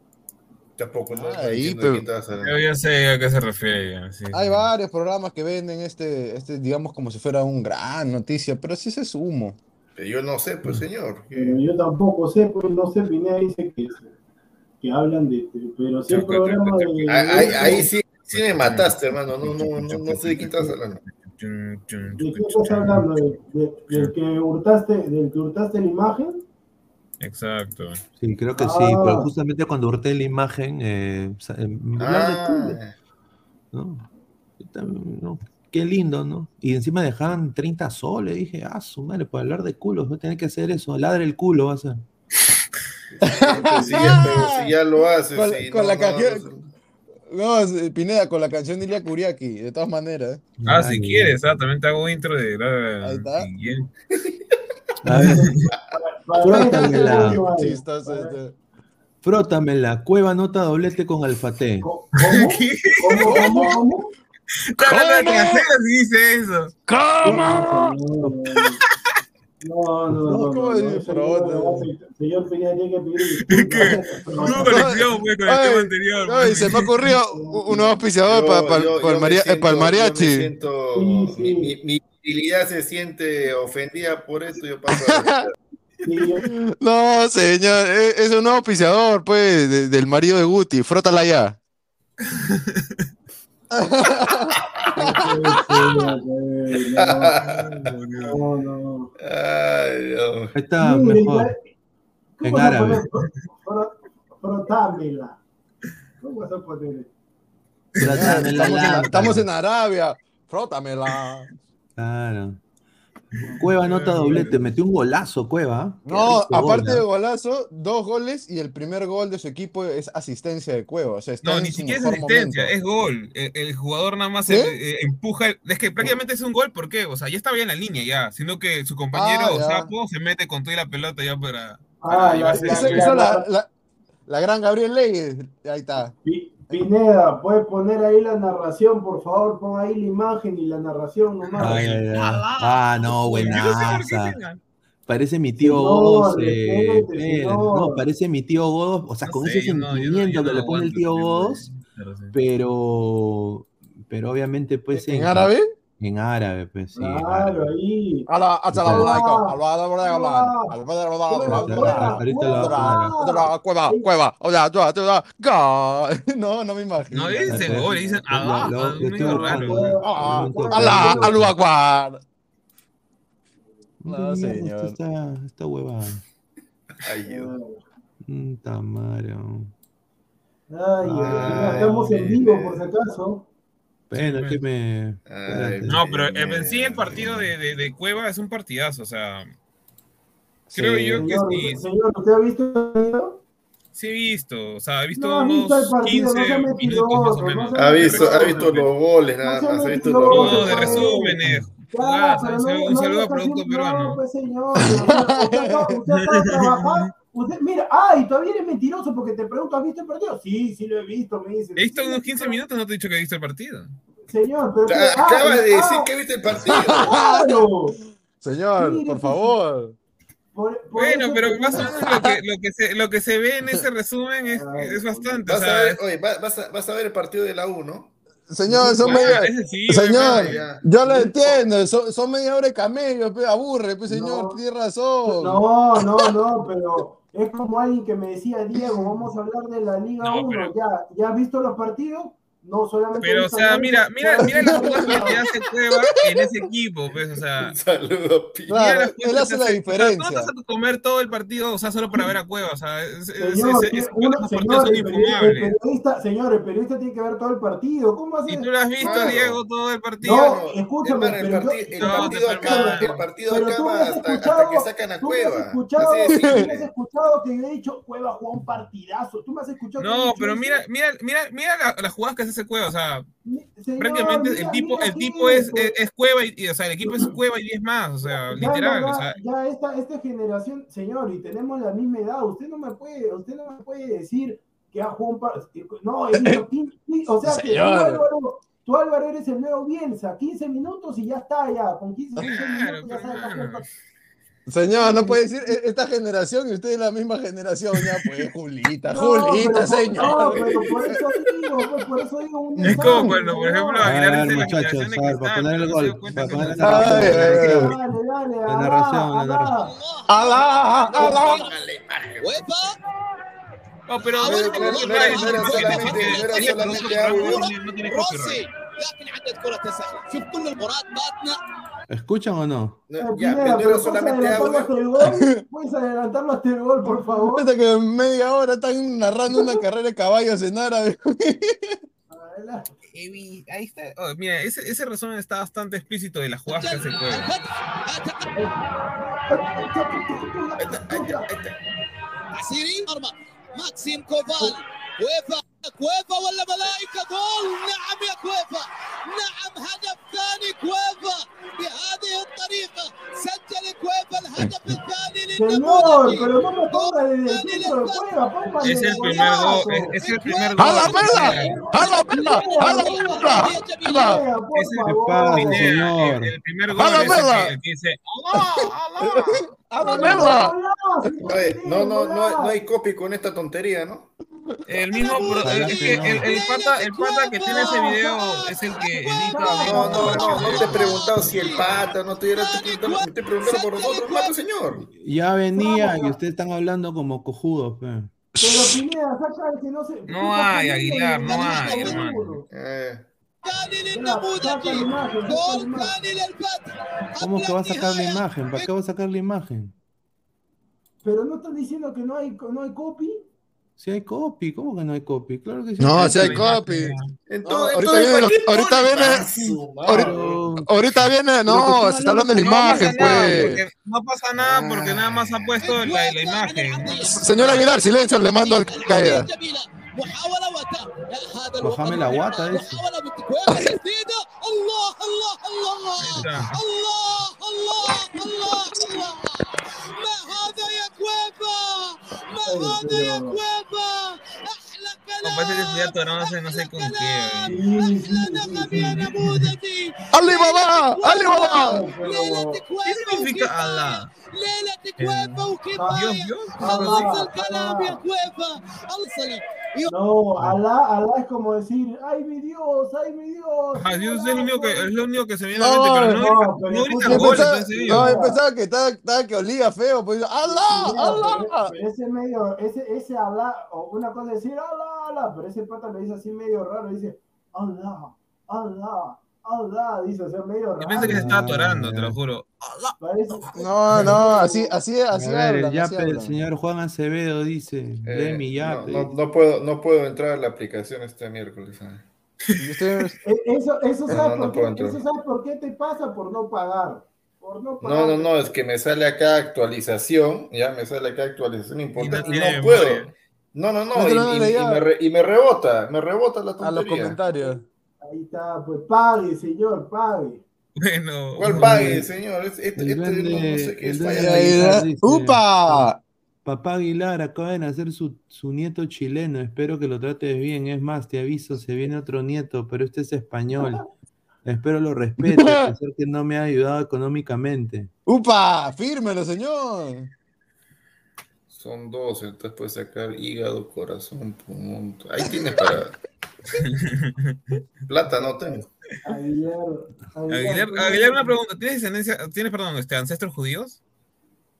Tampoco, no, Ahí, pero- de quién estabas hablando. Yo ya sé a qué se refiere. ya, sí, Hay sí. varios programas que venden este, este, digamos, como si fuera un gran noticia, pero sí humo. Pero yo no sé, pues señor. Pero yo tampoco sé, pues no sé, Pineda dice que, que hablan de, de- pero choca, programa de... Ahí, ahí, sí, sí me mataste, hermano. No, no, no, no sé de quién estás hablando. ¿De qué estás hablando? ¿De- de- ¿Del que hurtaste, del que hurtaste la imagen? Exacto. Sí, creo que sí, Ah. pero justamente cuando hurté la imagen, eh, sa- hablar de culo, Ah, ¿no? ¿no? Qué lindo, ¿no? Y encima dejaban 30 soles. Dije, ah, su madre, por hablar de culos, voy a tener que hacer eso. Ladre el culo, va a ser. [LAUGHS] pues si ya lo haces. Con, sí, con no, la no, canción. No, es- Pineda, con la canción de Ilia Kuriaki, de todas maneras. Ah, si Ay, quieres, ah, también te hago intro de. Ahí está. Bien. [LAUGHS] A ver, Qué chistoso este. frótamela. Cueva nota doblete con alfate. ¿Cómo? ¿Cómo? ¿Cómo? ¿Cómo? Traseros y dice eso. No, no, no. no, ¿Cómo no, Señor Pineda tiene que pedir disculpas. No conexión, güey, con el Ay, tema anterior. No, y se me ocurrió un un nuevo auspiciador para el, mariachi. Mi, virilidad se siente ofendida por esto. Yo paso a- No, señor, e- es un nuevo auspiciador, pues, de- del marido de Guti. Frótala ya. No, no. Ay, Dios. Ahí está mejor. ¿Cómo En árabe. Frotámela. ¿Cómo vas a poner? Frótamela, Estamos en, lámpara. estamos en Arabia. Frótamela. Claro. Cueva nota doblete, metió un golazo, Cueva. No, aparte gol, de golazo, dos goles y el primer gol de su equipo es asistencia de Cueva. O sea, está No, ni siquiera es asistencia, momento. es gol. El, el jugador nada más eh, eh, empuja. Es que prácticamente es un gol, ¿por qué? O sea, ya estaba ya en la línea ya, sino que su compañero Ah, ya. Sapo se mete con toda la pelota ya para. Ah, para la- llevarse- la- la, la- la gran Gabriel Leyes. Ahí está. Pineda, ¿puedes poner ahí la narración, por favor? Pon ahí la imagen y la narración nomás. Ay, ay, ay. Ah, no, buenaza. Parece mi tío Señor, Godos. eh, no, parece mi tío Godos. O sea, No con sé, ese sentimiento no que le pone el tío Godos. Pero. Pero, pero obviamente, pues. ¿En árabe? En árabe, pues sí. Claro, ahí. Ah. Ah. ala, Cueva, cueva, ala, Ahorita lo cueva. va a poner. ala, Cueva, cueva. Hola, tú, tú, tú. Ga- No, no me imagino. No dicen gol, dicen ah, ah. Ah, Momento, Alá. Alú Akbar. No, ¿Dónde mierda señor. Esta, esta huevada. Ay, Dios. Tamaro. Ay, ay, Ay, estamos en vivo, por si acaso. Bueno, que me. Ay, No, pero en sí el partido de, de, de Cueva es un partidazo, o sea. Creo Sí. yo que Señor, sí. señor, ¿usted ha visto el video? Sí he visto, o sea, he visto No ha visto unos el partido, no 15 sea minutos más o menos. no Ha visto, ha visto los goles, nada No más. Ha visto los goles. No, de resúmenes. Jugadas, pero un no, saludo- un no saludo a está Producto Peruano. No, pues señor, usted, acaba- usted de trabajar. Usted, mira, ay, todavía eres mentiroso porque te pregunto, ¿has visto el partido? Sí, sí lo he visto, me dice. He visto unos 15 minutos, no te he dicho que he visto el partido. Señor, pero... Te- ah, Acabas de decir ah, que viste el partido. ¡Claro! Señor, Mire, por pues, favor. Por- por Bueno, eso pero más o menos lo que, lo que, se, lo que se ve en ese [LAUGHS] resumen es, es bastante. O Vas a ver, oye, va- vas a, vas a ver el partido de la U, ¿no? Señor, son Bueno, media. sí, Señor, bueno, yo lo entiendo. Son, son media hora de camello, pe, aburre, pues, señor, No. tiene razón. No, no, no, pero es como alguien que me decía, Diego, vamos a hablar de la Liga No, 1. pero- ¿Ya, ¿Ya has visto los partidos? No, solamente. Pero, o sea, mira, mira, mira las jugadas que hace Cueva en ese equipo, pues, o sea. Un saludo, Pi. mira Claro, las él jugadas hace que la hace. O sea, tú no diferencia. vas a comer todo el partido, o sea, solo para ver a Cueva, o sea, es, es, Señor, es- es- uno- señor, el, periodista, señor, el periodista tiene que ver todo el partido. ¿Cómo hace? Y tú lo has visto, Claro. Diego, todo el partido. No, escúchame, el, pero yo- parti- el No, partido te acaba, el partido acaba hasta, escuchado, hasta que sacan a tú me has Cueva. escuchado, Así de tú me has escuchado que yo he dicho Cueva jugó un partidazo. Tú me has escuchado. No, pero mira, mira, mira, mira la- las jugadas que hace ese Cueva, o sea, Señor, prácticamente mira, el tipo, mira el tipo es, es, es Cueva y, y, o sea, el equipo es [CLEARS THROAT] Cueva y 10 más, o sea, Ya, literal, verdad, o sea, ya esta, esta generación, señor, y tenemos la misma edad, usted no me puede, usted no me puede decir que ha jugado un par, no, he visto 15, o sea, que tú Señor. Álvaro, tú Álvaro eres el nuevo Bielsa, 15 minutos y ya está, ya, con 15, 15 Claro, minutos ya sabes que Señor, no puede decir e- esta generación y usted es la misma generación. Ya, pues, Julita, No, Julita, pero por- señor. No, pero por eso digo, pues, por eso digo un es como desastre, cuando, por ejemplo, Aguilar dice la generación de para poner el gol, cuenta para que poner no- la narración, Ay, la ay, narración. Dale, dale, La alá, narración, la alá. narración. Alá, alá. No, pero No, no no, ¿Escuchan o no? no ya, Pineda, pero solamente adelantar ¿Puedes adelantarlo hasta el gol, por favor? [LAUGHS] Hasta que en media hora están narrando una [LAUGHS] carrera de caballos en árabe. Ahí está. Oh, mira, ese, ese, resumen está bastante explícito de las jugadas que hace juego. Maxim Koval, UEFA كويفا كويفا ولا ملائكة جول نعم يا كويفا نعم هدف ثاني كويفا بهذه الطريقة سجل كويفا الهدف الثاني Señor, للنموذج pero no me ponga desde el centro de juega, póngale Es el de primer gol, golazo. es, es el primer gol. ¡Hala, pela! ¡Hala, pela! ¡Hala, pela! ¡Hala! Pineda, por Es el- ¿Qué favor. pasa, Pineda, señor? El, el primer gol ¡Hala, es el mierda! que, el que dice ¡Alá, alá! ¡Hala, pela! Golazo, Oye, no, no, no, golazo. no hay copy con esta tontería, ¿no? el mismo, eh, es el, el, pata, el pata que tiene ese video es el que edita. No, no, no, no te he preguntado si el pata no tuviera te, te, te preguntando por nosotros, mata señor. Ya venía y ustedes están hablando como cojudos, pe. Pero saca que no se. No hay, Aguilar, no hay, hermano. Eh. ¿Cómo que va a sacar la imagen? ¿Para qué va a sacar la imagen? Pero no están diciendo que no hay, no hay copy. Si hay copy, ¿cómo que no hay copy? Claro que sí. No, si hay copy. ahorita viene, ahorita ¿qué viene, ahorita, ahorita viene, no, se está hablando de la imagen, pues. No pasa nada porque nada más ha puesto la, la imagen. Señor Aguilar, silencio, le mando al caída. Bájame la guata ese. الله الله الله الله الله الله الله ما هذا يا كويفا ما هذا يا كويفا احلى No, parece que estoy atorado, no sé, no sé con qué. احلى نغم يا نموذجي ¡Ali Baba! ¡Ali Baba! ليلة ¿Qué كويفا significa وكفاية Allah? ليلة كويفا Dios, وكفاية Dios. خلص الكلام يا كويفا خلصني No, Alá, Alá es como decir, ay mi Dios, ay mi Dios. Ah, Dios es lo único que, es lo único que se me viene a No, la mente, pero no, no, no, pero no gritan Yo goles, pensaba, en serio. no, yo pensaba que estaba, estaba que olía feo, pues ¡Allah! Mira, ¡Allah! pero- pero ese medio, ese, ese habla, o una cosa es decir Allah, Allah, pero ese pata lo dice así medio raro, dice Allah, Allah, Allah, dice, o sea, medio raro. Yo pensé que se estaba atorando, te lo juro. Parece- No, no, [LAUGHS] así, así, A así ver, hablan, así pe- el hablan. señor Juan Acevedo dice, Eh, Demi, ya. no, pe. no, no puedo, no puedo entrar a la aplicación este miércoles. ah. Y ustedes- [LAUGHS] E- Eso, eso, No, ¿sabes no, no por qué, eso ¿sabes por qué te pasa? Por no pagar. Por no pagar. No, no, no, es que me sale acá actualización, ya me sale acá actualización importante y no, tiene puedo. No, no, no, No y, y- y me re- y me rebota, me rebota la a los tontería. comentarios. Ahí está, pues pague, señor, pague. Bueno, ¿Cuál pague, señor? Este, este- no, duende- no sé qué es. Aguilar dice, ¡Upa! Papá Aguilar acaba de nacer su, su nieto chileno, espero que lo trates bien. Es más, te aviso, se viene otro nieto, pero este es español. Espero lo respete, a [LAUGHS] pesar que no me ha ayudado económicamente. ¡Upa! ¡Fírmelo, señor! Son dos, entonces puedes sacar hígado, corazón, pulmón. Ahí tienes para. Plata no tengo. Aguilar, Aguilar, Aguilar, una pregunta. ¿Tienes descendencia, tienes, perdón, este, ancestros judíos?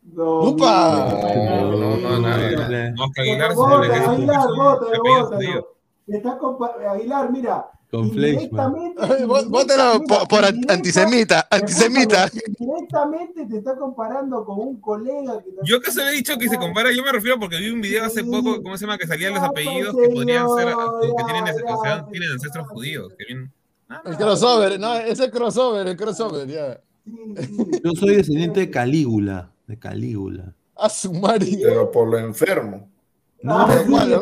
No, ¡Upa! No, no, no. No, Aguilar Bota, Aguilar, Aguilar, mira. Con Fleischmann. Vótelo por, por antisemita, antisemita. Directamente te está comparando con un colega que Yo que se le he dicho que se compara, yo me refiero porque vi un video hace poco, ¿cómo se llama? Que salían los apellidos que podrían ser, que tienen, ya, o sea, tienen ancestros judíos. Que vienen- El crossover, no, es el crossover, el crossover, ya. Yo soy descendiente de Calígula, de Calígula. A su madre. Pero por lo enfermo. No, Pero, ¿cuál? Eh,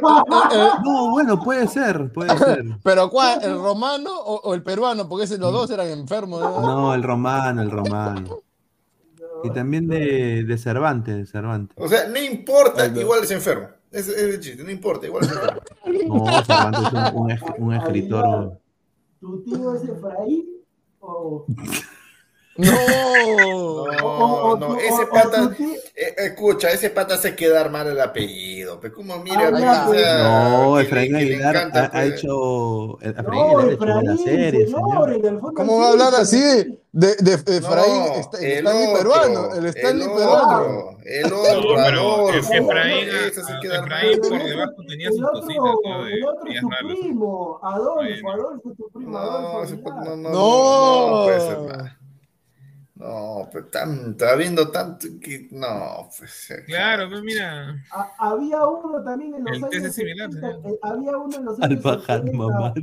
eh, no, bueno, puede ser, puede [LAUGHS] ser. pero ¿cuál? ¿El romano o, o el peruano? Porque ese, los dos eran enfermos. ¿no? No, el romano, el romano. Y también de, de Cervantes, de Cervantes. O sea, no importa, igual es enfermo. Ese es el chiste, no importa, igual es enfermo. No, Cervantes es un, un esc- un escritor. ¿Tu tío es Efraín? O, No. No, no, ese pata, tío- eh, escucha, ese pata hace quedar mal el apellido. Pero como mira, Ah, pues, sea, No, Efraín Aguilar encanta, ha, ha pues. hecho. Efraín No, Aguilar serie, señor, señor. ¿Cómo va a hablar sí, así de, de, de Efraín? No, Está- el el Stanley otro, peruano, el Stanley el peruano. otro, el No, otro, pero Adolfo, es que Efraín, ese sí a- queda Efraín por debajo tenía El sus otro, cositas, ¿no? De el otro es tu primo, Adolfo. Adolfo es tu primo, No, Adolfo no, no, No. no, no puede ser nada. No, pero tanto, habiendo tanto que. No, pues. Claro, pues mira. Ha- había uno también en los El años test es similar, 70, eh, había uno en los Al años bajar 70, mamá.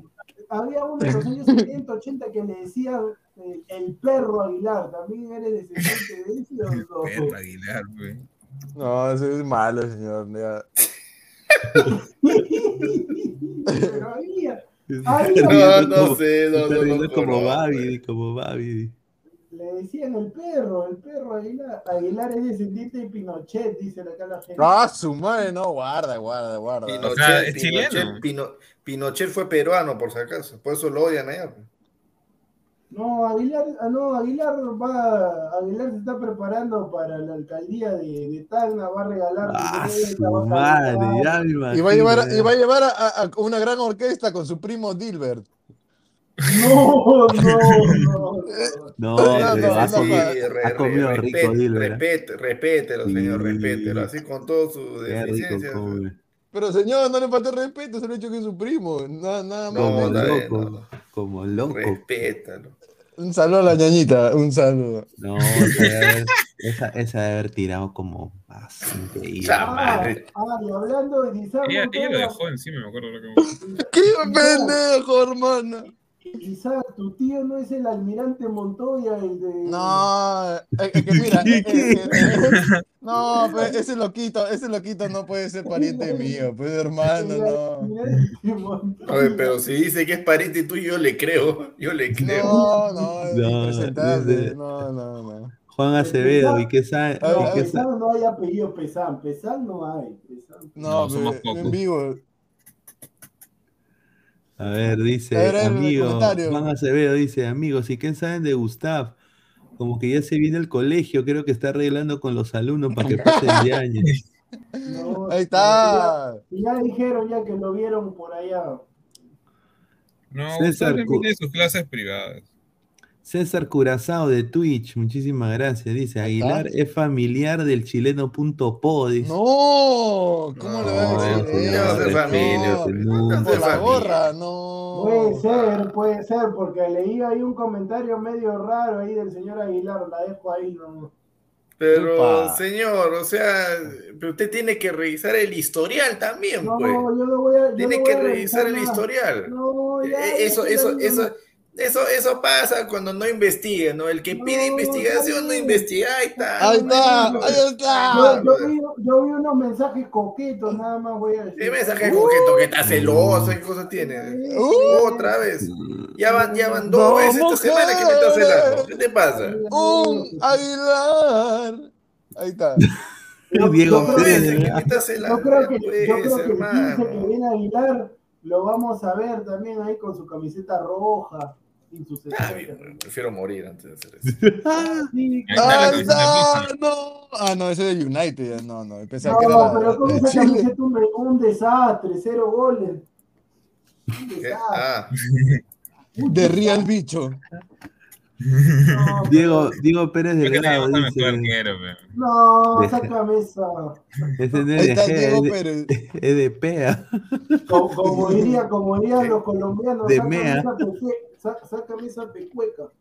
había uno en los años 70, 80 que le decían eh, el perro Aguilar, también eres descendiente de ese o no? Perro Aguilar, pues. No, ese es malo, señor. [LAUGHS] Pero había, Está [LAUGHS] había, No, no sé, no, está no, no como. Babidi, como Babidi. Le decían el perro, el perro Aguilar. Aguilar es descendiente de Pinochet, dice acá la gente. Ah, su madre, no, guarda, guarda, guarda. Pinochet, O sea, es Pinochet, chileno. Pino- Pinochet fue peruano, por si acaso. Por eso lo odian allá. No, Aguilar, ah, no, Aguilar va, Aguilar se está preparando para la alcaldía de, de Tacna, va a regalar Ah, su va a madre, me imagino. Y va a llevar, y va a, llevar a, a- a una gran orquesta con su primo Dilbert. No, no, no. No, No, no, ha, no, comido, no. Sí, re- ha re- comido respete- rico Dilber. respete- Respételo, señor, Sí. respételo. Así con todo su deficiencia. Pero señor, no le falta respeto, se lo he dicho que es su primo. Nada, nada más. No, Como loco, no, no. como loco. Respétalo. Un saludo a la ñañita, un saludo. No, esa debe haber, esa, esa debe haber tirado como ah, increíble. Ah, madre. ah, hablando de Ella, ella lo dejó encima, me acuerdo. lo que- [LAUGHS] ¡Qué pendejo, hermano! Isaac, tu tío no es el almirante Montoya, el de. No, es es que mira, eh, eh, eh, [LAUGHS] no, pues, ese loquito, ese loquito no puede ser pariente mío, pues hermano, no. Oye, pero si dice que es pariente tuyo, yo le creo. Yo le creo. No, no, es No, no, no, no. Juan Acevedo, ¿y qué sabe? No, no hay apellido Pesán, Pesán no hay. Pesán. No, somos pe- pocos. en vivo. A ver, dice, A ver, amigo. Juan Acevedo dice, amigos, ¿y qué saben de Gustav? Como que ya se viene el colegio, creo que está arreglando con los alumnos para que pasen de año. No, Ahí está. Ya, ya dijeron ya que lo vieron por allá. No, César Cu- tiene sus clases privadas. César Curazao de Twitch, muchísimas gracias. Dice, Aguilar es familiar del chileno.po. Dice. No, ¿cómo le va a No, decir eso? no No, nunca. por la gorra, no. Puede ser, puede ser, porque leí ahí un comentario medio raro ahí del señor Aguilar, la dejo ahí, no. Pero, Upa. señor, o sea, pero usted tiene que revisar el historial también, No, pues. yo no voy a. yo Tiene no que a revisar el historial. No, ya, Eh, Eso, ya, eso, ya, eso, eso, eso pasa cuando no investiga, ¿no? El que pide investigación no investiga, ahí está. Ahí está, No, ahí está. Yo, yo vi, yo vi unos mensajes coquetos, nada más voy a decir. ¿Qué mensaje coqueto que está celoso? ¿Qué cosa tiene? Otra vez. Ya van, ya van dos veces esta semana que me está celando. ¿Qué te pasa? Un Aguilar. Ahí está. Diego Dos Pérez, veces que Yo celando. creo que, pues, yo creo que el hermano. 15 que viene Aguilar lo vamos a ver también ahí con su camiseta roja. Ah, bien, prefiero morir antes de hacer eso. [LAUGHS] Está, no. Ah, no, ese es de United. No, no, pensaba que era No, pero con de esa camiseta un, un desastre, cero goles. Un desastre. Ah, De Real Bicho. No, [LAUGHS] Diego, Diego Pérez a arquero, pero. No, sácame esa. no es de es de- Pérez. es de PEA. Como, como diría, como dirían los colombianos, De mea. Sá- sácame esa pecueca.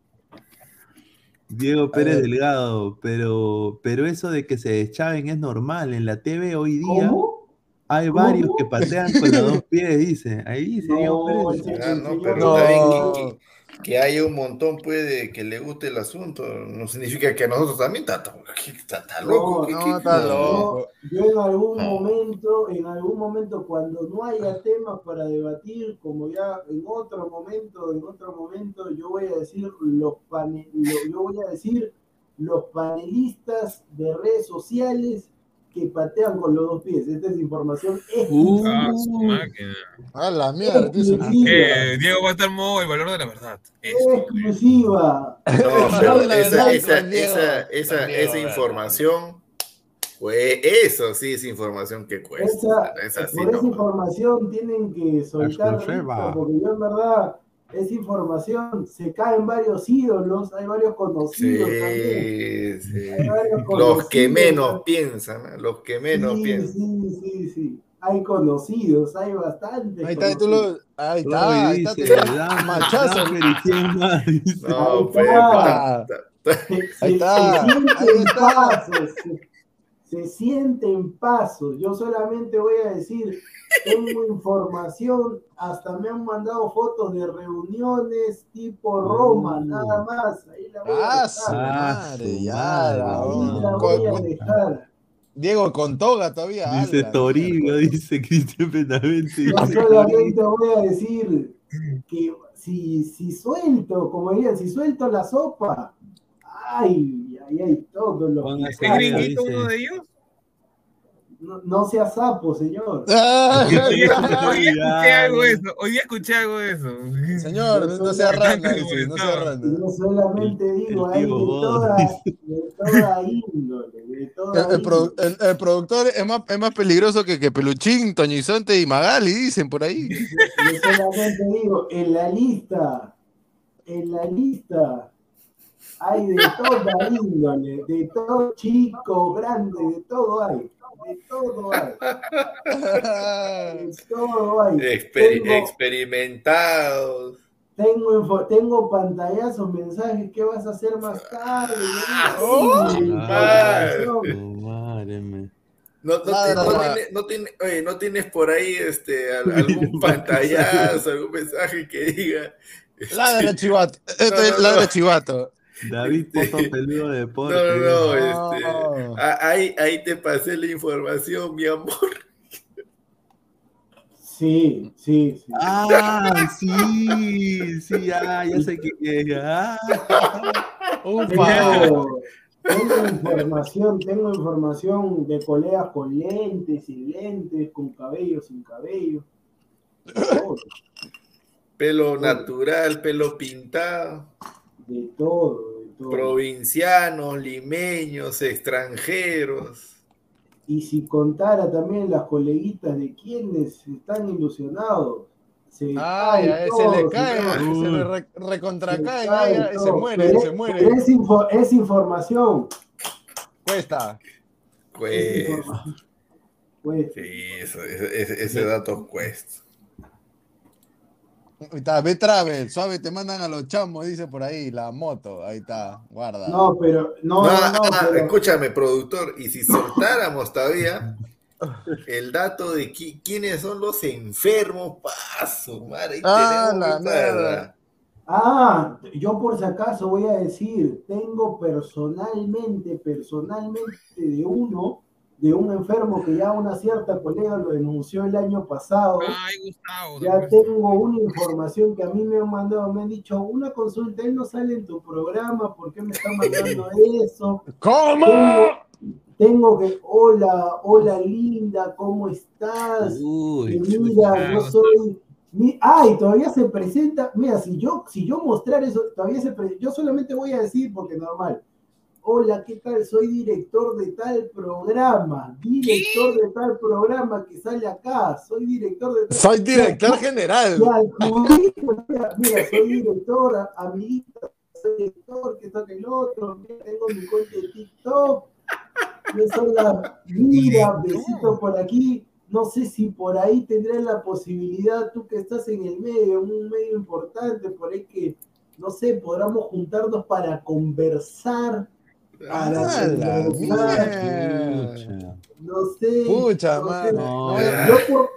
Diego Pérez. Delgado, pero, pero eso de que se deschaven es normal. En la TV hoy día ¿Cómo? hay ¿Cómo? varios que patean con los dos pies, dice. Ahí dice Diego No, Pérez. pero No. Que, haya un montón, puede que le guste el asunto. No significa que a nosotros también está, está, loco. No, ¿qué- no, qué- está qué- loco. Yo, en algún No. momento, en algún momento, cuando no haya temas para debatir, como ya en otro momento, en otro momento, yo voy a decir los yo voy a decir los panelistas de redes sociales que patean con los dos pies. Esta es información Uh, su máquina. A la mierda, exclusiva. Eh, Diego va a estar modo el valor de la verdad. Exclusiva. Esa, información, pues eso sí es información que cuesta. Esa, no por esa no. información tienen que soltar, Exclusiva. porque yo en verdad, esa información se caen varios ídolos, hay varios Sí, conocidos también. sí. Hay varios Los que menos piensan, los que menos sí, piensan. sí, sí, sí. Hay conocidos, hay bastantes. Ahí está, tú lo. Ahí está, ahí está. dice, te- Dan- Machazo. No, Ahí pues, está. Ahí está, ahí está. Se, sienten pasos. Yo solamente voy a decir, [LAUGHS] tengo información, hasta me han mandado fotos de reuniones tipo Roma, Uh. nada más. Ahí la voy a Ah, dejar. Ah. Diego con toga todavía. Dice ala, Toribio, dice Cristian Benavente. Yo solamente voy a decir que si, si suelto, como dirían, si suelto la sopa, ay, ay, ay, todos los que ¿Este gringuito uno de ellos? No, no sea sapo, señor. Ah, Hoy día, [LAUGHS] ya. hoy día escuché algo de eso. Hoy día escuché algo de eso. Señor, no sea rana, dice, no sea rana. Yo solamente digo, el hay de toda, dice. de toda índole, de toda El, el produ- índole. el- el productor es más, es más peligroso que, que Peluchín, Toñizonte y Magali, dicen por ahí. Yo solamente digo, en la lista, en la lista, hay de toda índole, de todo chico, grande, de todo hay, de todo hay, de todo hay. Exper- Tengo- experimentados. Tengo, info- tengo pantallazos, mensajes, ¿qué vas a hacer más tarde? ¡Oh! Sí, madre. madre. No, no, no nada. tiene- no tiene- oye, no tienes por ahí este, al- [LAUGHS] algún pantallazo, algún mensaje que diga Ladra chivato. Esto es ladra chivato. David Poto Peludo Deporte. No, no, no, No. este, ahí, ahí te pasé la información, mi amor. Sí, sí, sí. Ah, sí, sí, ya, ya sé que ya. Tengo, tengo información, tengo información de colegas con lentes, sin lentes, con cabello, sin cabello. Todo, Pelo natural, pelo pintado. de todo. Provincianos, limeños, extranjeros. Y si contara también las coleguitas de quienes están ilusionados, se Ay, cae a ese todo, le se cae, se le re- recontracae, Se cae se muere, Pero se muere. Es, info- es información. Cuesta. Pues, Pues, sí, eso- ese, ese- ese dato cuesta. Ahí está, ve Travel, suave, te mandan a los chamos, dice por ahí, la moto, ahí está, guarda. no, pero, no, no, No, no, ah, pero- escúchame, productor, y si soltáramos todavía el dato de qui- quiénes son los enfermos, paso, madre, ahí Ah, tenemos la mierda. Ah, yo por si acaso voy a decir, tengo personalmente, personalmente de uno, de un enfermo que ya una cierta colega lo denunció el año pasado. Ya tengo una información que a mí me han mandado, me han dicho, una consulta, él no sale en tu programa, ¿por qué me está mandando eso? ¿Cómo? Tengo, tengo que, hola, hola linda, ¿cómo estás? Uy, mira, yo soy. mi- ay, todavía se presenta. Mira, si yo, si yo mostrar eso, todavía se presenta. Yo solamente voy a decir, porque normal. Hola, ¿qué tal? Soy director de tal programa. Director de tal programa que sale acá. Soy director de tal. Soy director general. Mira, mira, soy director, amiguita, soy director, que toca el otro. Mira, tengo mi cuenta de TikTok. Yo soy la. Mira, besito por aquí. No sé si por ahí tendrás la posibilidad, tú que estás en el medio, en un medio importante, por ahí que, no sé, podamos juntarnos para conversar. Ah, la conversar. No sé. Pucha, no sé. madre. No, No, yo, por-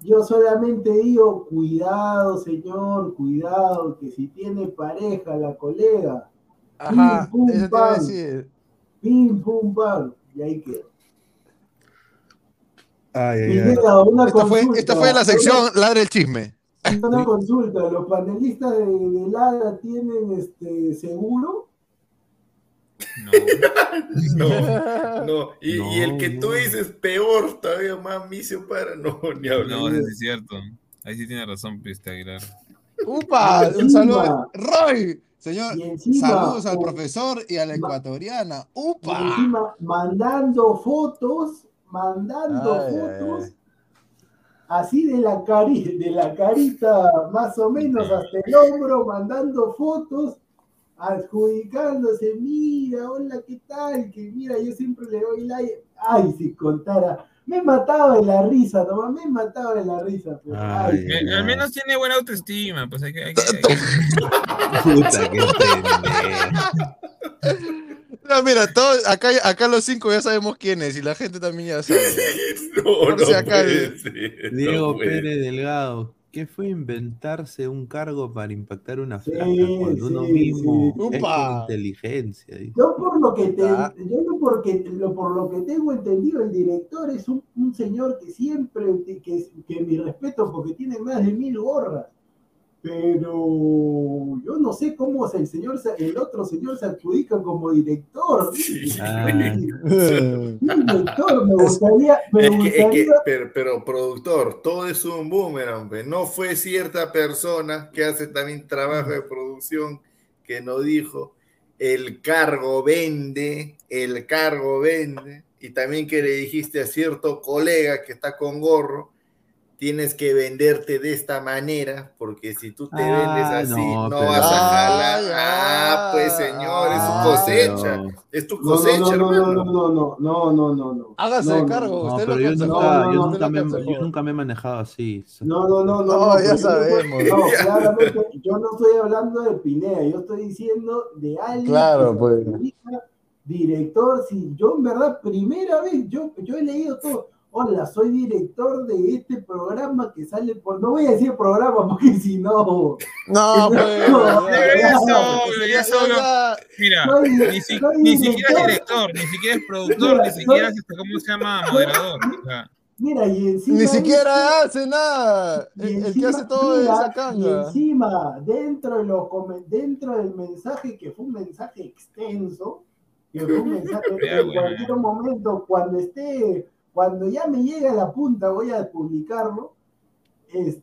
yo solamente digo, cuidado, señor, cuidado, que si tiene pareja la colega, Ajá, pim, pum, eso te iba a pam, decir. pim, pum, pam, y ahí queda. Ay, ay, Y ay. llega una Esta fue, consulta, esta fue la sección Ladre el chisme. Una, una consulta, ¿los panelistas de, de Lara tienen este seguro? No, [LAUGHS] [LAUGHS] no. Y, y el que tú dices peor, todavía más misio para no, [LAUGHS] ni hablar. No, eso es cierto. Ahí sí tiene razón, Piste Aguilar. ¡Upa! Un saludo. Roy, señor, Y encima, saludos al oh, profesor y a la ecuatoriana. Y ¡Upa! encima mandando fotos, mandando Ay, ay, fotos, ay. así de la, cari de la carita más o menos hasta el hombro, mandando fotos, adjudicándose, mira, hola, ¿qué tal? Que mira, yo siempre le doy like. Ay, si contara, me mataba de la risa, nomás me mataba de la risa. pero, ay, Eh, al menos tiene buena autoestima, pues hay que... Hay que, hay [LAUGHS] Puta, qué pendejo. No, mira, todos, acá, acá los cinco ya sabemos quién es y la gente también ya sabe. [LAUGHS] No, no si acaso. puede ser, Diego no puede. Pérez Delgado. ¿Qué fue inventarse un cargo para impactar una Sí, flaca cuando uno mismo sí. es con inteligencia? Yo por lo que te, yo no porque lo, por lo que tengo entendido, el director es un, un señor que siempre, que, que mi respeto porque tiene más de mil gorras. Pero yo no sé cómo es el señor, se- el otro señor se adjudica como director. Ah. [LAUGHS] Director, me gustaría, me Es que, es que, gustaría- pero, pero, productor, todo es un boomerang, pues. no fue cierta persona que hace también trabajo de producción que nos dijo, el cargo vende, el cargo vende, y también que le dijiste a cierto colega que está con gorro, tienes que venderte de esta manera, porque si tú te Ah, vendes así, no, no, pero- vas a jalar. Ah, pues señor, es Ah, su cosecha, pero- es tu No, no, cosecha, no, no, hermano. no, no, no, no, no, no, no. Hágase cargo, No, usted pero lo yo nunca, no, yo, no, nunca me, yo nunca me he manejado así. No, no, no, no. No, no, ya sabemos. No, [LAUGHS] claramente, yo no estoy hablando de Pineda, yo estoy diciendo de alguien Claro, que pues. director, si yo en verdad, primera vez, yo, yo he leído todo. Hola, soy director de este programa que sale por... No voy a decir programa porque si no... No, [LAUGHS] pues. No, Eso, no, ya solo- Mira, Soy- ni, si- soy ni siquiera es director. ni siquiera es productor, Mira, ni siquiera soy- es, este, ¿cómo se llama? Moderador. Mira, y encima... Ni siquiera hace nada. Y El, el que encima, hace todo es esa Y encima, dentro, de los comen- dentro del mensaje, que fue un mensaje extenso, que fue un mensaje Ya, en cualquier momento, cuando esté, cuando ya me llegue a la punta, voy a publicarlo. Este,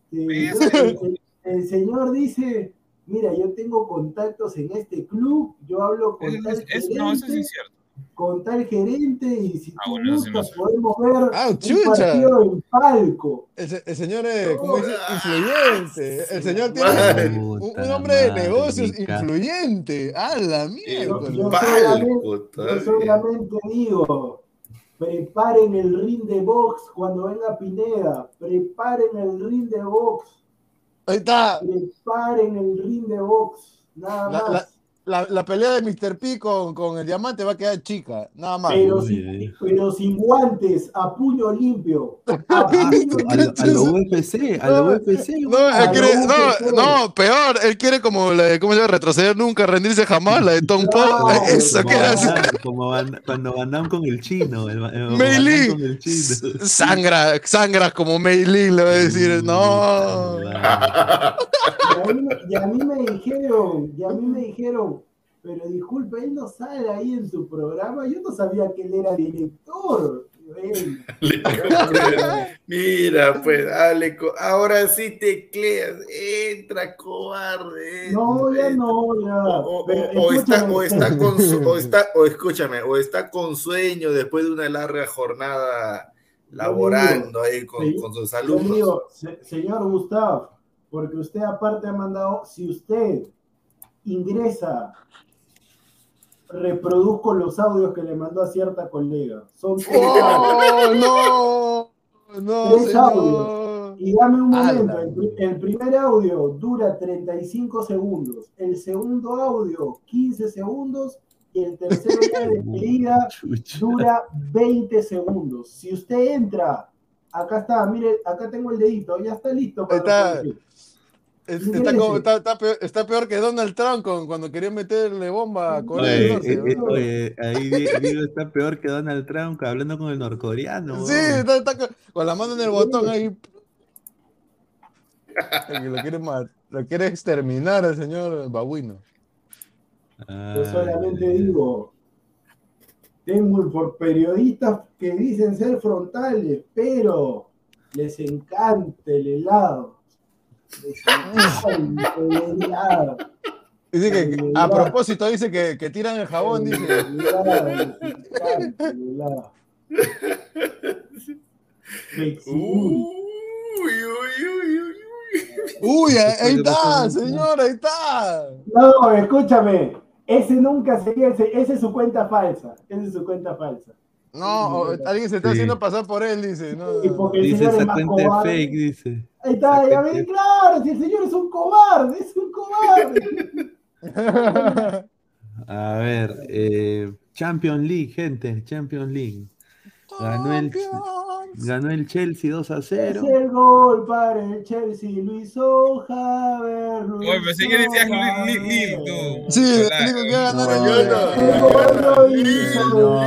el, el señor dice, mira, yo tengo contactos en este club, yo hablo con es- tal es- es- no, eso sí gerente, es cierto. con tal gerente, y si Ah, tú bueno, sí no sé. podemos ver Ah, un chucha. partido en palco. El, se- el señor es, como dice, influyente. El señor tiene un, hombre de negocios influyente. ¡A la mierda! yo Palco, solamente, yo solamente digo, preparen el ring de box cuando venga Pineda, preparen el ring de box, Ahí está. preparen el ring de box, nada La, más. la- la- la pelea de Mr. P con, con el diamante va a quedar chica. Nada más. pero, Uy, sin, eh. pero sin guantes, a puño limpio. [LAUGHS] A puño a, lo, limpio. a lo UFC, a lo UFC. No, él quiere, UFC. no, no, peor, él quiere como, la ¿cómo se llama? Retroceder nunca, rendirse jamás, la de Tom Paul. Eso Como que como Van- cuando Van Damme con el chino. El, el- con chino. Sangra, sangra como Mei Lee, le va a decir, no. Y a, mí, y a mí me dijeron, y a mí me dijeron, pero disculpe, él no sale ahí en tu programa, yo no sabía que él era director. [LAUGHS] Mira, pues, dale, ahora sí tecleas, entra, cobarde. No, ya entra. no, ya. O, o- Pero o está, o está con o está, o escúchame, o está con sueño después de una larga jornada laborando ahí con, Sí, con sus alumnos. digo, se- señor Gustavo, porque usted aparte ha mandado, si usted ingresa, reproduzco los audios que le mandó a cierta colega. Son tres [LAUGHS] audios. ¡Oh, no! No, Tres señor. audios. Y dame un momento, el, pri- el primer audio dura 35 segundos, el segundo audio 15 segundos y el tercero [LAUGHS] de despedida dura 20 segundos. Si usted entra, acá está, mire, acá tengo el dedito, ya está listo para Está. Está, como- está- está peor, está peor que Donald Trump con- cuando quería meterle bomba a Corea del Oye, Norte. eh, eh, ¿no? oye, ahí Di- [LAUGHS] Diego está peor que Donald Trump hablando con el norcoreano. Sí, está, está con- la mano en el botón ahí. Lo quiere lo quiere exterminar al señor babuino. Yo solamente digo, tengo por periodistas que dicen ser frontales, pero les encanta el helado. Les encanta el helado. Dice que, que- a propósito, dice que, que tiran el jabón, dice. Uy, uy, uy, uy, uy. Uy, ahí, ahí está, señor, ahí está. No, escúchame. Ese nunca sería, ese, ese es su cuenta falsa. Esa es su cuenta falsa. No, alguien se está Sí. haciendo pasar por él, dice. No, Y porque el Dice señor es esa más cuenta es fake, dice. Ahí está, ya ven, claro, si el señor es un cobarde, es un cobarde. [LAUGHS] A ver, eh, Champions League, gente, Champions League. Ganó el, ganó el Chelsea 2 a Es 0. el gol para el Chelsea, lo hizo Javier. lo Oye, pensé que decías Lil. Sí, único que va a ganar el favor.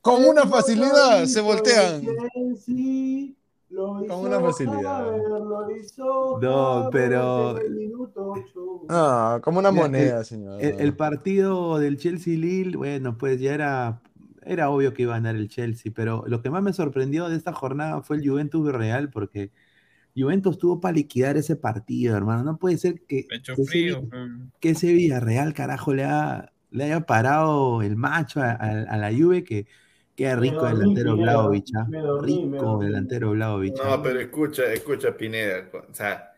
Con una facilidad se voltean. Chelsea, lo hizo Con una facilidad. No, pero-. No, como una moneda, señor. El, el partido del Chelsea-Lille, bueno, pues ya era, era obvio que iba a ganar el Chelsea, pero lo que más me sorprendió de esta jornada fue el Juventus Real, porque Juventus tuvo para liquidar ese partido, hermano. No puede ser que, Pecho que ese, frío. Vi- que ese Villarreal, carajo, le, ha- le haya parado el macho a, a- a la Juve, que queda Me rico dormí, delantero Pineda, Vlahovic, ¿ah? me dormí, me rico dormí. delantero Vlahovic. ¿ah? No, pero escucha, escucha, Pineda. O sea,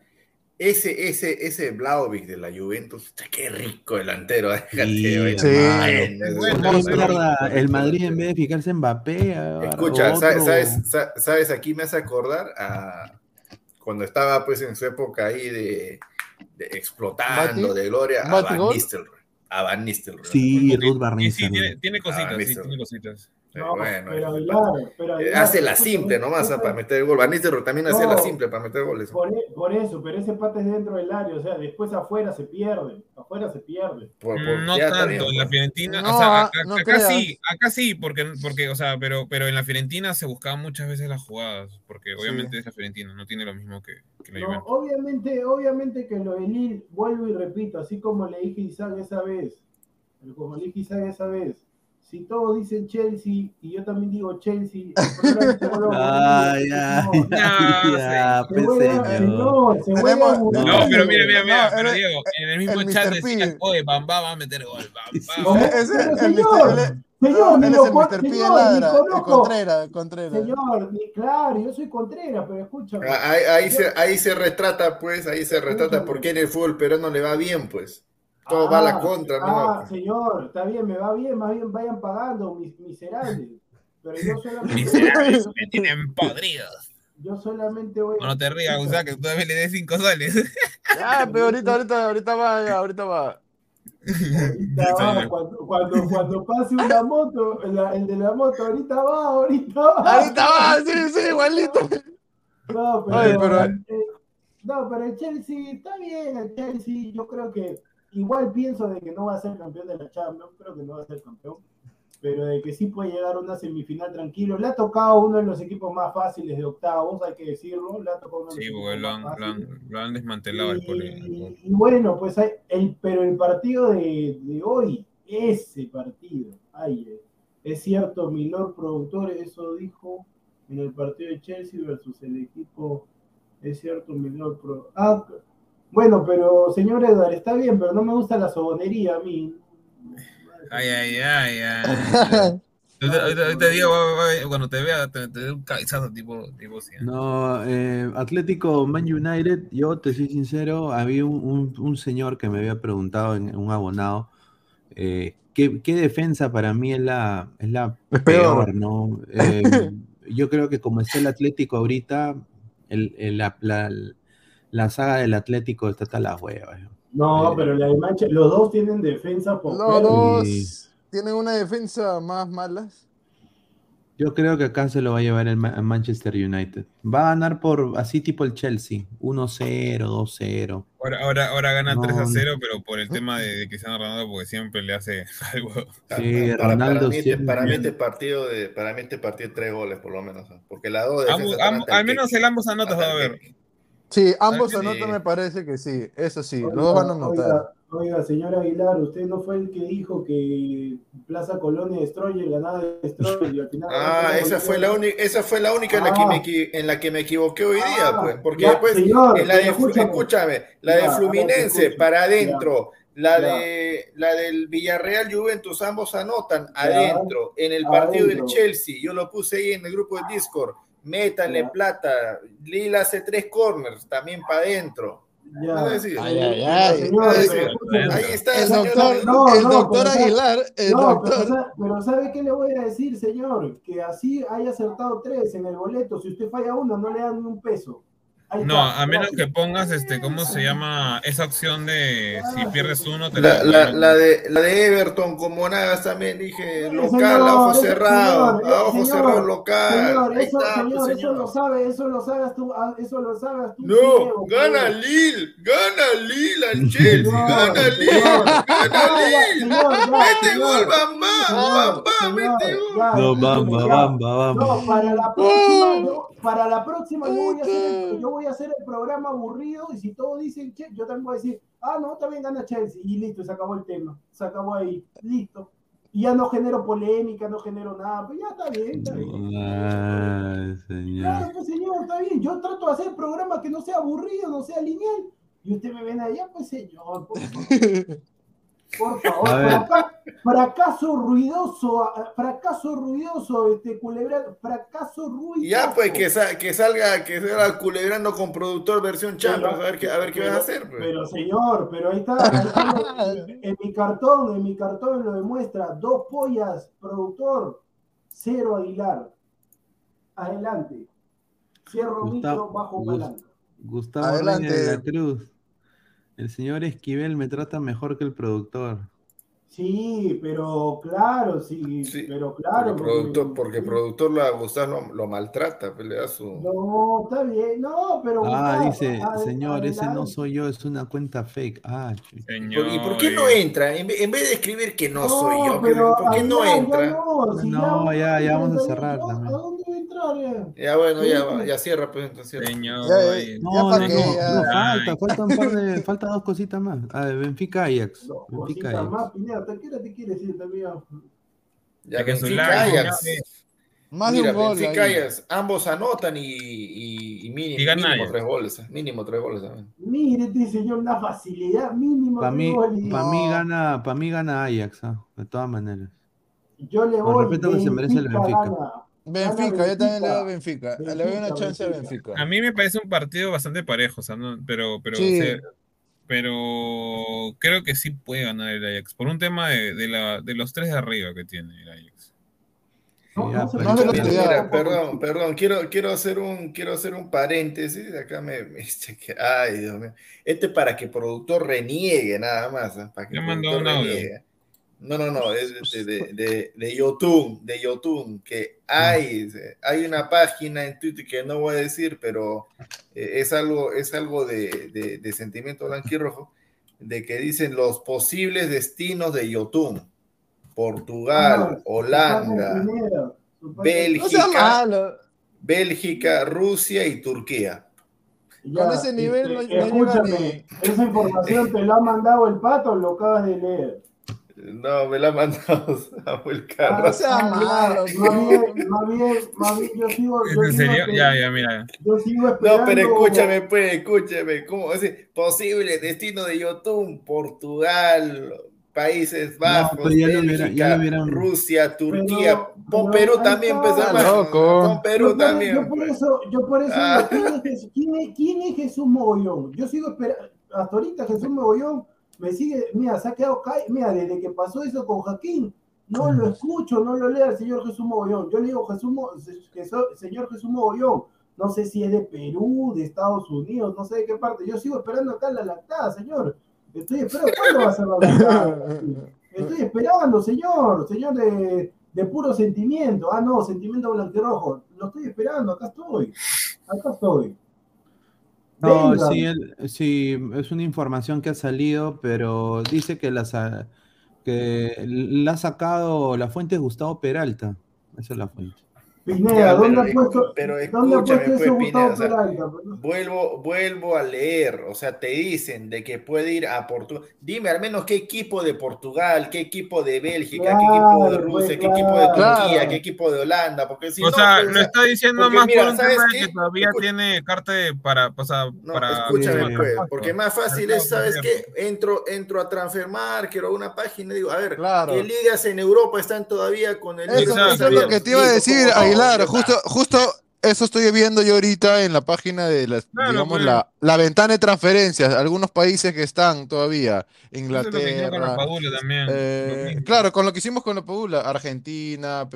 ese, ese, ese Vlahovic de la Juventus, qué rico delantero. El Madrid en vez de fijarse en Mbappé, Escucha, otro- ¿sabes, sa- sabes? Aquí me hace acordar a cuando estaba pues en su época ahí de, de explotando de gloria a Van. Nistelrooy. A Van Nistelrooy. Sí, Ruth Van Sí, sí, Nistelrooy. tiene, tiene cositas, Ah, sí, tiene cositas. Pero No, bueno, pero eh, pero eh, hace la simple nomás ah, para meter el gol. Van Nistelrooy también hacía la No. simple para meter goles. Por, e- por eso, pero ese pata es dentro del área, o sea, después afuera se pierde, afuera se pierde. Por- No tanto, en la pues. Fiorentina, No, o sea, acá, no acá creas. sí, acá sí, porque, porque, o sea, pero, pero en la Fiorentina se buscaban muchas veces las jugadas, porque obviamente es la Fiorentina, no tiene lo mismo que, que la No, Juventus. obviamente, obviamente que lo de Lille, vuelvo y repito, así como le dije a Isaac esa vez, como le dije a Isaac esa vez, si todos dicen Chelsea y yo también digo Chelsea, [LAUGHS] Ay, ay, No, pues, no, pero mira, mira, mira, No, pero eres- Diego, en el mismo el chat decían, oye, Bamba va a meter gol, Bamba. ¿Cómo? Ese es Pero el señor, señor, No, ni lo. Contreras, Contreras. Señor, ni- claro, yo soy Contreras, pero escúchame. Ah, Ahí, ahí se, ahí se retrata, pues, ahí se retrata por qué en el fútbol peruano le va bien, pues. Todo va a la Ah, contra, Ah, ¿no? señor, está bien, me va bien, más bien vayan pagando, mis miserables. Pero yo solamente, Miserables, me tienen [LAUGHS] podridos. yo solamente voy No, no te rías, Gonzalo, que tú también le des 5 soles. [LAUGHS] Ah, pero ahorita, ahorita, ahorita va, ya, ahorita va. Ahorita va, cuando, cuando, cuando pase una moto, la- el de la moto, ahorita va, ahorita va. Ahorita va, sí, sí, igualito. No, pero, Ay, pero- eh, no, pero el Chelsea está bien, el Chelsea, yo creo que igual pienso de que no va a ser campeón de la Champions, creo que no va a ser campeón, pero de que sí puede llegar a una semifinal tranquilo. Le ha tocado uno de los equipos más fáciles de octavos, hay que decirlo, le ha tocado uno de los Sí, porque lo han, lo han, lo han desmantelado el pobre. Y, y bueno, pues hay, el, pero el partido de, de hoy, ese partido, ay, eh, es cierto, mi Lord productor, eso dijo en el partido de Chelsea versus el equipo, es cierto, mi Lord Pro. Ah, bueno, pero señor Edward, está bien, pero no me gusta la sobonería a mí. Ay, ay, ay, ay. Ahorita, va- va- cuando te vea, te, te doy un cabezazo tipo, tipo así. No, eh, Atlético Man United, yo te soy sincero, había un, un- un señor que me había preguntado en un abonado eh, ¿qué, qué defensa para mí es la, es la Es peor. peor, ¿no? Eh, yo creo que como está el Atlético ahorita, el, el- la, la- la saga del Atlético está hasta las huevas. No, Eh, pero la de Manche- los dos tienen defensa por Los dos tienen una defensa más malas. Yo creo que acá se lo va a llevar el Ma- Manchester United. Va a ganar por así tipo el Chelsea, 1-0, 2-0. Ahora, ahora, ahora gana No, 3 a no. 0, pero por el tema de, de Cristiano Ronaldo, porque siempre le hace [LAUGHS] algo. Sí, Para, para Ronaldo mí, este, siempre- para mí este partido de, para mí este partido de tres goles por lo menos, ¿no? porque las dos Ambos- defensas ambos- al menos el ambos anotas va a ver. Sí, ambos Ah, sí. anotan me parece que sí, eso sí, los Oiga, dos van a anotar. Oiga, oiga, señor Aguilar, usted no fue el que dijo que Plaza Colonia Destroyer ganaba Destroyer y al final. Ah, esa fue la única, esa fue la única en la que me equi- en la que me equivoqué hoy día, Ah, pues, porque ya, después señor, en la de escúchame. escúchame, la Ya, de Fluminense escucho. para adentro, la Ya. de la del Villarreal Juventus ambos anotan adentro, en el partido Adentro. del Chelsea, yo lo puse ahí en el grupo de Discord. Métanle Ya. plata, Lila hace tres corners, también para adentro. Ahí está El doctor, Aguilar. No, el no, doctor pero Aguilar, el No, doctor. pero ¿sabe qué le voy a decir, señor? Que así haya acertado tres en el boleto. Si usted falla uno, no le dan ni un peso. No, a menos que pongas, este, ¿cómo se llama? Esa opción de si pierdes uno, te La, la- de, la de Everton con Monagas también dije local, Señor, a cerrados, señor, a ojos señor, cerrados local. Señor, eso, está, señor, pues, eso lo sabe, eso lo sabes tú, ah, eso lo sabes tú. No, gana pues. Lille, gana Lille al [LAUGHS] Chelsea, gana Lille, gana ya, Mete gol, Bamba, señor, mete gol. No, bamba, bamba, bamba. No, para la próxima, yo, para la próxima yo voy a hacer yo voy a hacer el programa aburrido y si todos dicen che, yo también voy a decir, ah, no, también gana Chelsea y listo, se acabó el tema, se acabó ahí, listo. Y ya no genero polémica, no genero nada, pues ya está bien, está bien. Ay, señor. Claro, pues señor, está bien. Yo trato de hacer programas que no sea aburrido, no sea lineal. Y usted me ven allá, pues señor, por favor. [LAUGHS] Por favor, fraca- fracaso ruidoso, ah, fracaso ruidoso, este fracaso ruidoso. Ya pues que, sa- que salga, que salga culebrando con productor versión Champions, a ver qué, a ver qué vas a hacer. pues. Pero señor, pero ahí está, en, [LAUGHS] en mi cartón, en mi cartón lo demuestra, dos pollas, productor, cero Aguilar. Adelante. Cierro Gustavo- micro, bajo palanca. Gustavo Adelante. De la Cruz. El señor Esquivel me trata mejor que el productor. Sí, pero claro, sí, pero claro. Porque productor, porque productor la Gustavo lo, lo maltrata, pues, le da su. No, está bien, no, pero. Ah, Gustavo, dice, señor, ese no soy yo, es una cuenta fake. Ah. ¿Por- ¿Y por qué no entra? En vez, en vez de escribir que no, No, soy yo, pero ¿por qué no ya entra? no, si No, ya, ya vamos a 38, cerrar ¿A también. Entrar? ya? Bueno, ya, va, ya cierra, pues cierra. Señor, Ya. No, Ya no, no, ya. no, falta, falta un par de, [LAUGHS] falta dos cositas más. A ver, Benfica Ajax. No, Benfica cositas Ajax. más, Pineda, ¿hasta qué te quieres ir también? Ya, Ya que Benfica like, Ajax. Más de Mira, un gol. Benfica ahí. Ajax, ambos anotan y, y, y mínimo, Y mínimo Ajax. tres goles. eh, Mínimo tres goles también. Mire, señor, una facilidad mínima. Para mí, tres goles. pa' mí gana, para mí gana Ajax, ah, de todas maneras. Yo le Con voy. respeto que se merece el Benfica. gana. Benfica, yo también le doy a Benfica. Benfica. Le doy una Benfica, chance a Benfica. A mí me parece un partido bastante parejo, o sea, no- pero, pero, Sí. o sea, pero creo que sí puede ganar el Ajax, por un tema de, de, la, de los tres de arriba que tiene el Ajax. No, no se pues, Mira, tampoco. perdón, perdón, quiero, quiero hacer un, quiero hacer un paréntesis. Acá me, dice que, ay, Dios mío. Este para que productor reniegue nada más, ¿eh? para que mandó productor un audio. reniegue. No, no, no, es de, de, de, de YouTube, de YouTube, que hay, dice, hay una página en Twitter que no voy a decir, pero eh, es algo, es algo de, de, de sentimiento blanquirrojo, de que dicen los posibles destinos de YouTube. Portugal, Ah, Holanda, No Bélgica. Bélgica, Rusia y Turquía. Ya, Con ese nivel no- no llega escúchame, esa información [LAUGHS] te la ha mandado el pato, lo acabas de leer. No, me la mandado [LAUGHS] Samuel Ah, Carlos. No sea ah, más bien, yo sigo, yo ¿En sigo serio? esper- Ya, ya, mira. yo sigo esperando. No, pero escúchame, pues, escúchame. ¿Cómo dice? Posible destino de YouTube, Portugal, Países Bajos, hubiera- Bélgica, ya lo hubieran- Rusia, Turquía, Pero- con pero también, hermano. loco. Con Perú yo por, también. yo por pues. eso, yo por eso Ah. digo, ¿quién es, Jesús- quién es- quién es Jesús Mogollón? Yo sigo esperando, hasta ahorita Jesús Mogollón me sigue, mira, se ha quedado mira, desde que pasó eso con Jaquín, no lo escucho, no lo leo al señor Jesús Mogollón. Yo le digo Jesús Mo- que so- señor Jesús Mogollón, no sé si es de Perú, de Estados Unidos, no sé de qué parte. Yo sigo esperando acá la lactada, señor. Estoy esperando, ¿cuándo va a ser la lactada? Estoy esperando, señor, señor de, de puro sentimiento. Ah, no, sentimiento blanquirrojo. Lo estoy esperando, acá estoy. Acá estoy. No, Venga. sí, él- sí, es una información que ha salido, pero dice que que la ha sacado, la fuente es Gustavo Peralta. Esa es la fuente. Pineda, Ya, ¿dónde pero ha puesto, pero ¿dónde ha escúchame, puesto eso pues, Pineda, o sea, Peralta? Pues, Vuelvo, vuelvo a leer, o sea, te dicen de que puede ir a Portugal. Dime al menos qué equipo de Portugal, qué equipo de Bélgica, qué equipo de Claro, Rusia, pues, qué equipo de claro. Turquía, qué equipo de Holanda, porque si o no, sea, pues, lo está diciendo porque más mira, por un ¿sabes tema de que todavía tiene carta de- para, o sea, No, para escúchame, pues, porque más fácil es, ¿sabes qué? Entro, entro a Transfermarkt, quiero una página y digo, a ver, Claro. ¿qué ligas en Europa están todavía con el Eso, es lo que te iba a decir, Ya Justo, justo eso estoy viendo yo ahorita en la página de las, Claro, digamos, pues. la, la ventana de transferencias. Algunos países que están todavía. Con la Inglaterra. También. eh, claro, con lo que hicimos con la Padula, Argentina,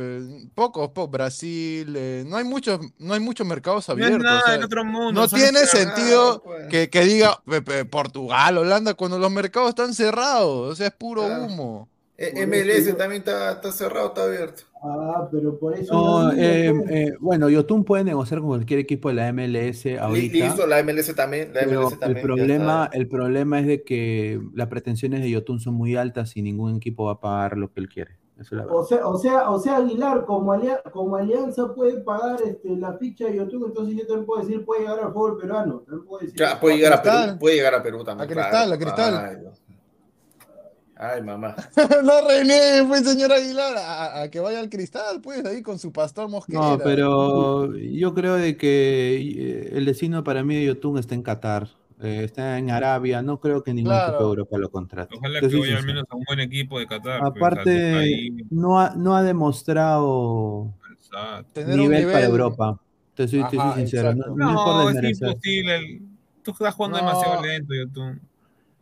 pocos, po- Brasil, eh, no hay muchos, no hay muchos mercados abiertos. nada o sea, del otro mundo. no tiene sentido pues. que, que diga pe- pe- Portugal, Holanda, cuando los mercados están cerrados. O sea, es puro Claro. humo. Eh, MLS yo- también está, está cerrado, está abierto. Ah, pero por eso. No, eh, eh, bueno, Yotun puede negociar con cualquier equipo de la MLS ahorita. Listo, la MLS también, la Pero MLS el también. problema, el problema es de que las pretensiones de Yotun son muy altas y ningún equipo va a pagar lo que él quiere. Eso es la verdad. O sea, o sea, o sea, Aguilar, como, alia- como Alianza puede pagar este, la ficha de YouTube, entonces yo también puedo decir, puede llegar al fútbol peruano. También puedo decir, Claro, puede llegar a. Perú, puede llegar a Perú también. A Cristal, claro. a Cristal. Ay. Ay, mamá. [LAUGHS] no reniegue, pues, señor Aguilar, a, a que vaya al cristal, pues, ahí con su pastor Mosquera. No, pero yo creo de que eh, el destino para mí de Yotun está en Qatar, eh, está en Arabia, no creo que ningún Claro. equipo de Europa lo contrate. Ojalá que vaya al menos a un buen equipo de Qatar. pues, Aparte, ahí, no ha, no ha demostrado un nivel para Europa. Te soy, te soy Ajá, sincero, no, es imposible. el- Tú estás jugando No. demasiado lento, YouTube.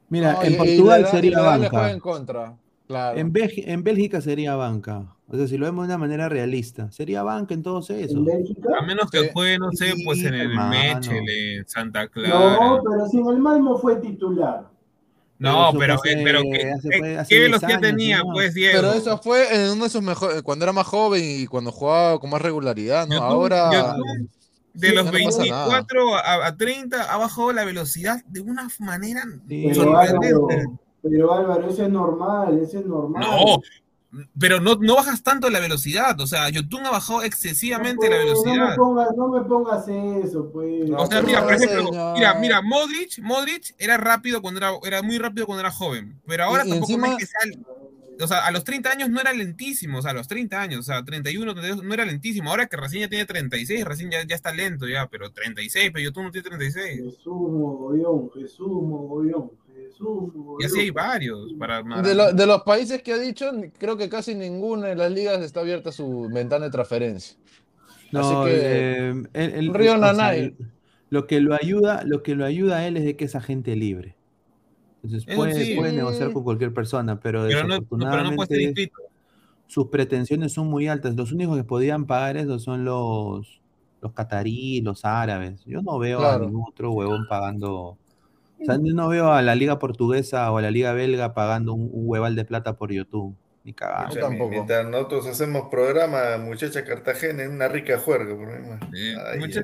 Mira, No, en y- y Portugal sería banca. en contra. Claro. En, Bélgi- en Bélgica sería banca. O sea, si lo vemos de una manera realista, sería banca en todos esos. A menos que juegue, no sé, pues en el hermano. Mechel, en Santa No, Clara. pero si en el Malmo fue titular. No, pero, fue hace- pero ¿qué, hace- qué- fue qué 10 velocidad años, tenía, pues, Diego? Pero eso fue en uno de sus mejores, cuando era más joven y cuando jugaba con más regularidad, ¿no? YouTube- Ahora. YouTube, de Sí, los no pasa nada. 24 a, a 30 ha bajado la velocidad de una manera Pero sorprendente. Álvaro, pero Álvaro, eso es normal, eso es normal. No, pero no, no bajas tanto la velocidad. O sea, YouTube ha bajado excesivamente la Pues, No velocidad. me pongas, no me pongas eso, pues. O sea, mira, por ejemplo, mira, mira, Modric, Modric era rápido cuando era, era muy rápido cuando era joven, pero ahora Y- y tampoco encima- es que sea, o sea, a los 30 años no era lentísimo, o sea, a los 30 años, o sea, 31, 32, no era lentísimo. Ahora que recién ya tiene 36, recién ya, ya está lento ya, pero 36, pero YouTube no tiene 36. Jesús mogollón, Jesús mogollón, Jesús mogollón. Y así hay varios para De, lo- de los países que ha dicho, creo que casi ninguna de las ligas está abierta su ventana de transferencia. No, Así que. eh, él- él- Río o sea, Nanay. lo que lo ayuda, lo que lo ayuda a él es de que es agente libre. Entonces puede, sí. puede negociar con cualquier persona, pero, Pero no- no desafortunadamente sus pretensiones son muy altas. Los únicos que podían pagar eso son los, los cataríes, los árabes. Yo no veo Claro. a ningún otro huevón pagando. O sea, yo no veo a la liga portuguesa o a la liga belga pagando un, un hueval de plata por YouTube. Ni cagando. Escucha, mi- Mientras nosotros hacemos programa, muchacha Cartagena, en una rica juerga. Por ahí, man. Ay, sí,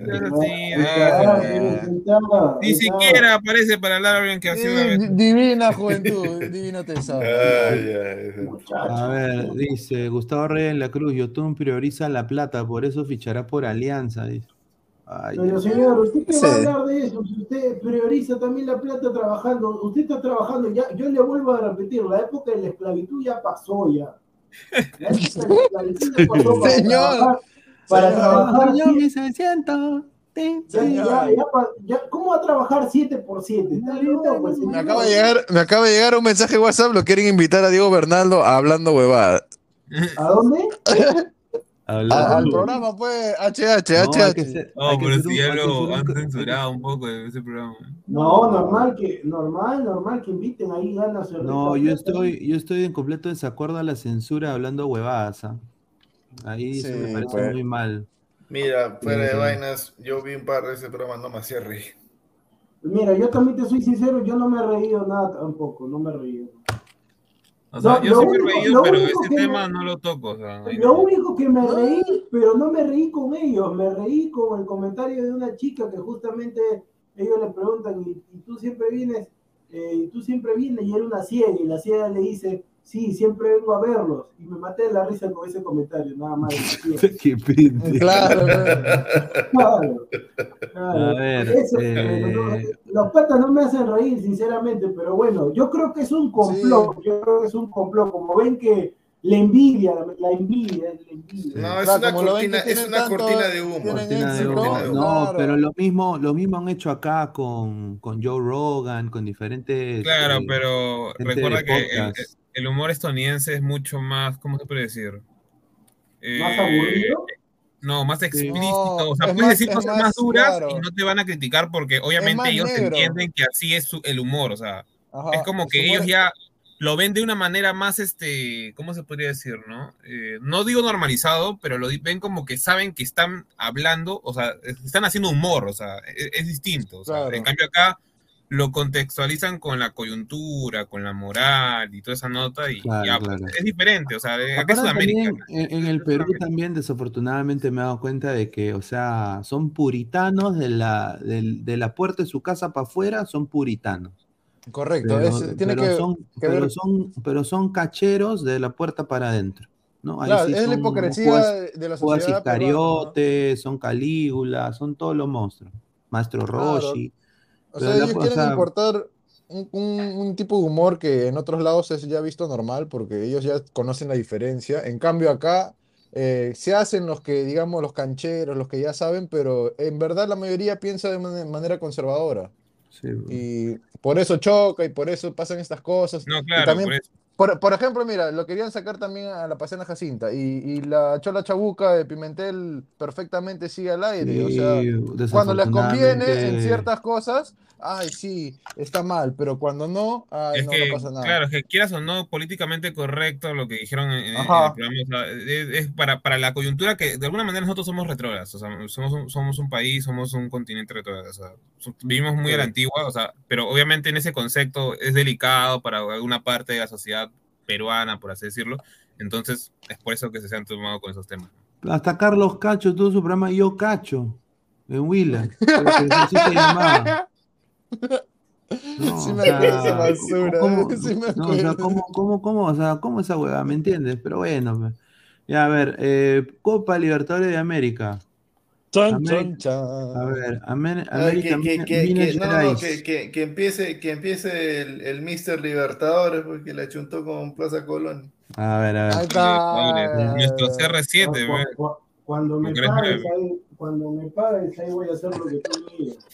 Ah, Ni siquiera aparece para hablar bien que ha sido una divina juventud, [LAUGHS] divina tesoro. A ver, dice Gustavo Reyes en la Cruz, YouTube prioriza la plata, por eso fichará por alianza. Dice. Ay, Pero señor, ¿usted qué Sí. va a hablar de eso? Si usted prioriza también la plata trabajando, usted está trabajando, ya, yo le vuelvo a repetir, la época de la esclavitud ya pasó ya. La época de la [LAUGHS] esclavitud ya pasó para Señor. trabajar, para Señor, trabajar señor, siete- 600. Sí, ya, señor. ya, ya ¿Cómo va a trabajar 7 por 7? Está loco, pues, Me acaba, de llegar, me acaba de llegar un mensaje de WhatsApp, lo quieren invitar a Diego Bernaldo a hablando huevada. ¿A dónde? [LAUGHS] Al programa fue HH, No, hay HH. que ser- No, hay que pero si ya hay lo han censurado un poco de ese programa. No, normal que, normal, normal que inviten ahí ganas. No, yo estoy, yo estoy en completo desacuerdo a la censura hablando huevadas. ¿ah? Ahí se me Sí, parece pues. muy mal. Mira, fuera de Sí. vainas, yo vi un par de ese programa, no me hacía reír. Mira, yo también te soy sincero, yo no me he reído nada tampoco, no me he reído. O sea, No, yo he único- reído, pero que tema me- no lo toco. O sea, ahí Lo no. único que me reí, pero no me reí con ellos, me reí con el comentario de una chica que justamente ellos le preguntan, ¿y, y tú siempre vienes? Eh, y tú siempre vienes y era una ciega, y la ciega le dice, sí, siempre vengo a verlos. Y me maté de la risa con ese comentario, nada más. [LAUGHS] Qué pinte. Claro, Claro, claro. A ver, Eso, eh, no, los patas no me hacen reír, sinceramente, pero bueno, yo creo que es un complot, yo creo que es un complot, como ven que la envidia, la envidia, la envidia. No, es Claro, una cortina, es una tanto- cortina de humo. Cortina de No, claro. pero lo mismo, lo mismo han hecho acá con, con Joe Rogan, con diferentes. Claro, eh, pero recuerda que el. El humor estadounidense es mucho más, ¿cómo se puede decir? Eh, ¿Más aburrido? No, más explícito. No, o sea, es puedes más- decir cosas más, más duras claro. y no te van a criticar porque obviamente ellos negro. entienden que así es su- el humor. O sea, Ajá, es como que humor ellos es- ya lo ven de una manera más, este, ¿cómo se podría decir, no? Eh, no digo normalizado, pero lo ven como que saben que están hablando, o sea, están haciendo humor, o sea, es, es distinto. o sea, Claro. En cambio acá lo contextualizan con la coyuntura, con la moral y toda esa nota y Claro, ya, pues, claro. es diferente, o sea, de- acá es Sudamérica. también, en, en el Perú también desafortunadamente me he dado cuenta de que, o sea, son puritanos de la, del- de la puerta de su casa para afuera, son puritanos. Correcto, Pero, es- tiene pero que, son, que pero, ver- son, pero son cacheros de la puerta para adentro. ¿no? Ahí Claro, sí es la hipocresía de la sociedad ¿no? Iscariote, son Calígula, son todos los monstruos. Maestro Claro. Roshi. O sea, ellos quieren importar un, un- un tipo de humor que en otros lados es ya visto normal porque ellos ya conocen la diferencia. En cambio acá eh, se hacen los que, digamos, los cancheros, los que ya saben, pero en verdad la mayoría piensa de man- manera conservadora. sí, Y por eso choca y por eso pasan estas cosas. No, Y claro, también, por eso. Por, por ejemplo, mira, lo querían sacar también a la Paseana Jacinta y, y la Chola Chabuca de Pimentel perfectamente sigue al aire. o sea, Sí, cuando les conviene en ciertas cosas, ay, sí, está mal, pero cuando no, ay, Es no, que, no pasa nada. claro, es que quieras o no, políticamente correcto lo que dijeron en, en el programa, o sea, es, es para, para la coyuntura que de alguna manera nosotros somos retrógrados, o sea, somos un, somos un país, somos un continente retrógrado, o sea, vivimos muy a la Sí. antigua, o sea, pero obviamente en ese concepto es delicado para alguna parte de la sociedad peruana, por así decirlo, entonces es por eso que se han tomado con esos temas. Hasta Carlos Cacho tuvo su programa Yo Cacho en [LAUGHS] llamaba. No, Sí me acuerdo basura, ¿cómo- [LAUGHS] sí me no, o sea, acuerdo. ¿cómo, cómo, cómo, o sea, ¿cómo esa hueá? ¿Me entiendes? Pero bueno, pues. ya a ver, eh, Copa Libertadores de América. Chan, América- chan, chan. A ver, Amer- Ay, América que, no, no, que, empiece, que empiece el, el Mister Libertadores, porque la chuntó con Plaza Colón. A ver, a ver. Ahí está. Nuestro CR7, Cu- güey. cu- Cuando me pagues ahí, cuando me pagues ahí voy a hacer lo que tú me digas.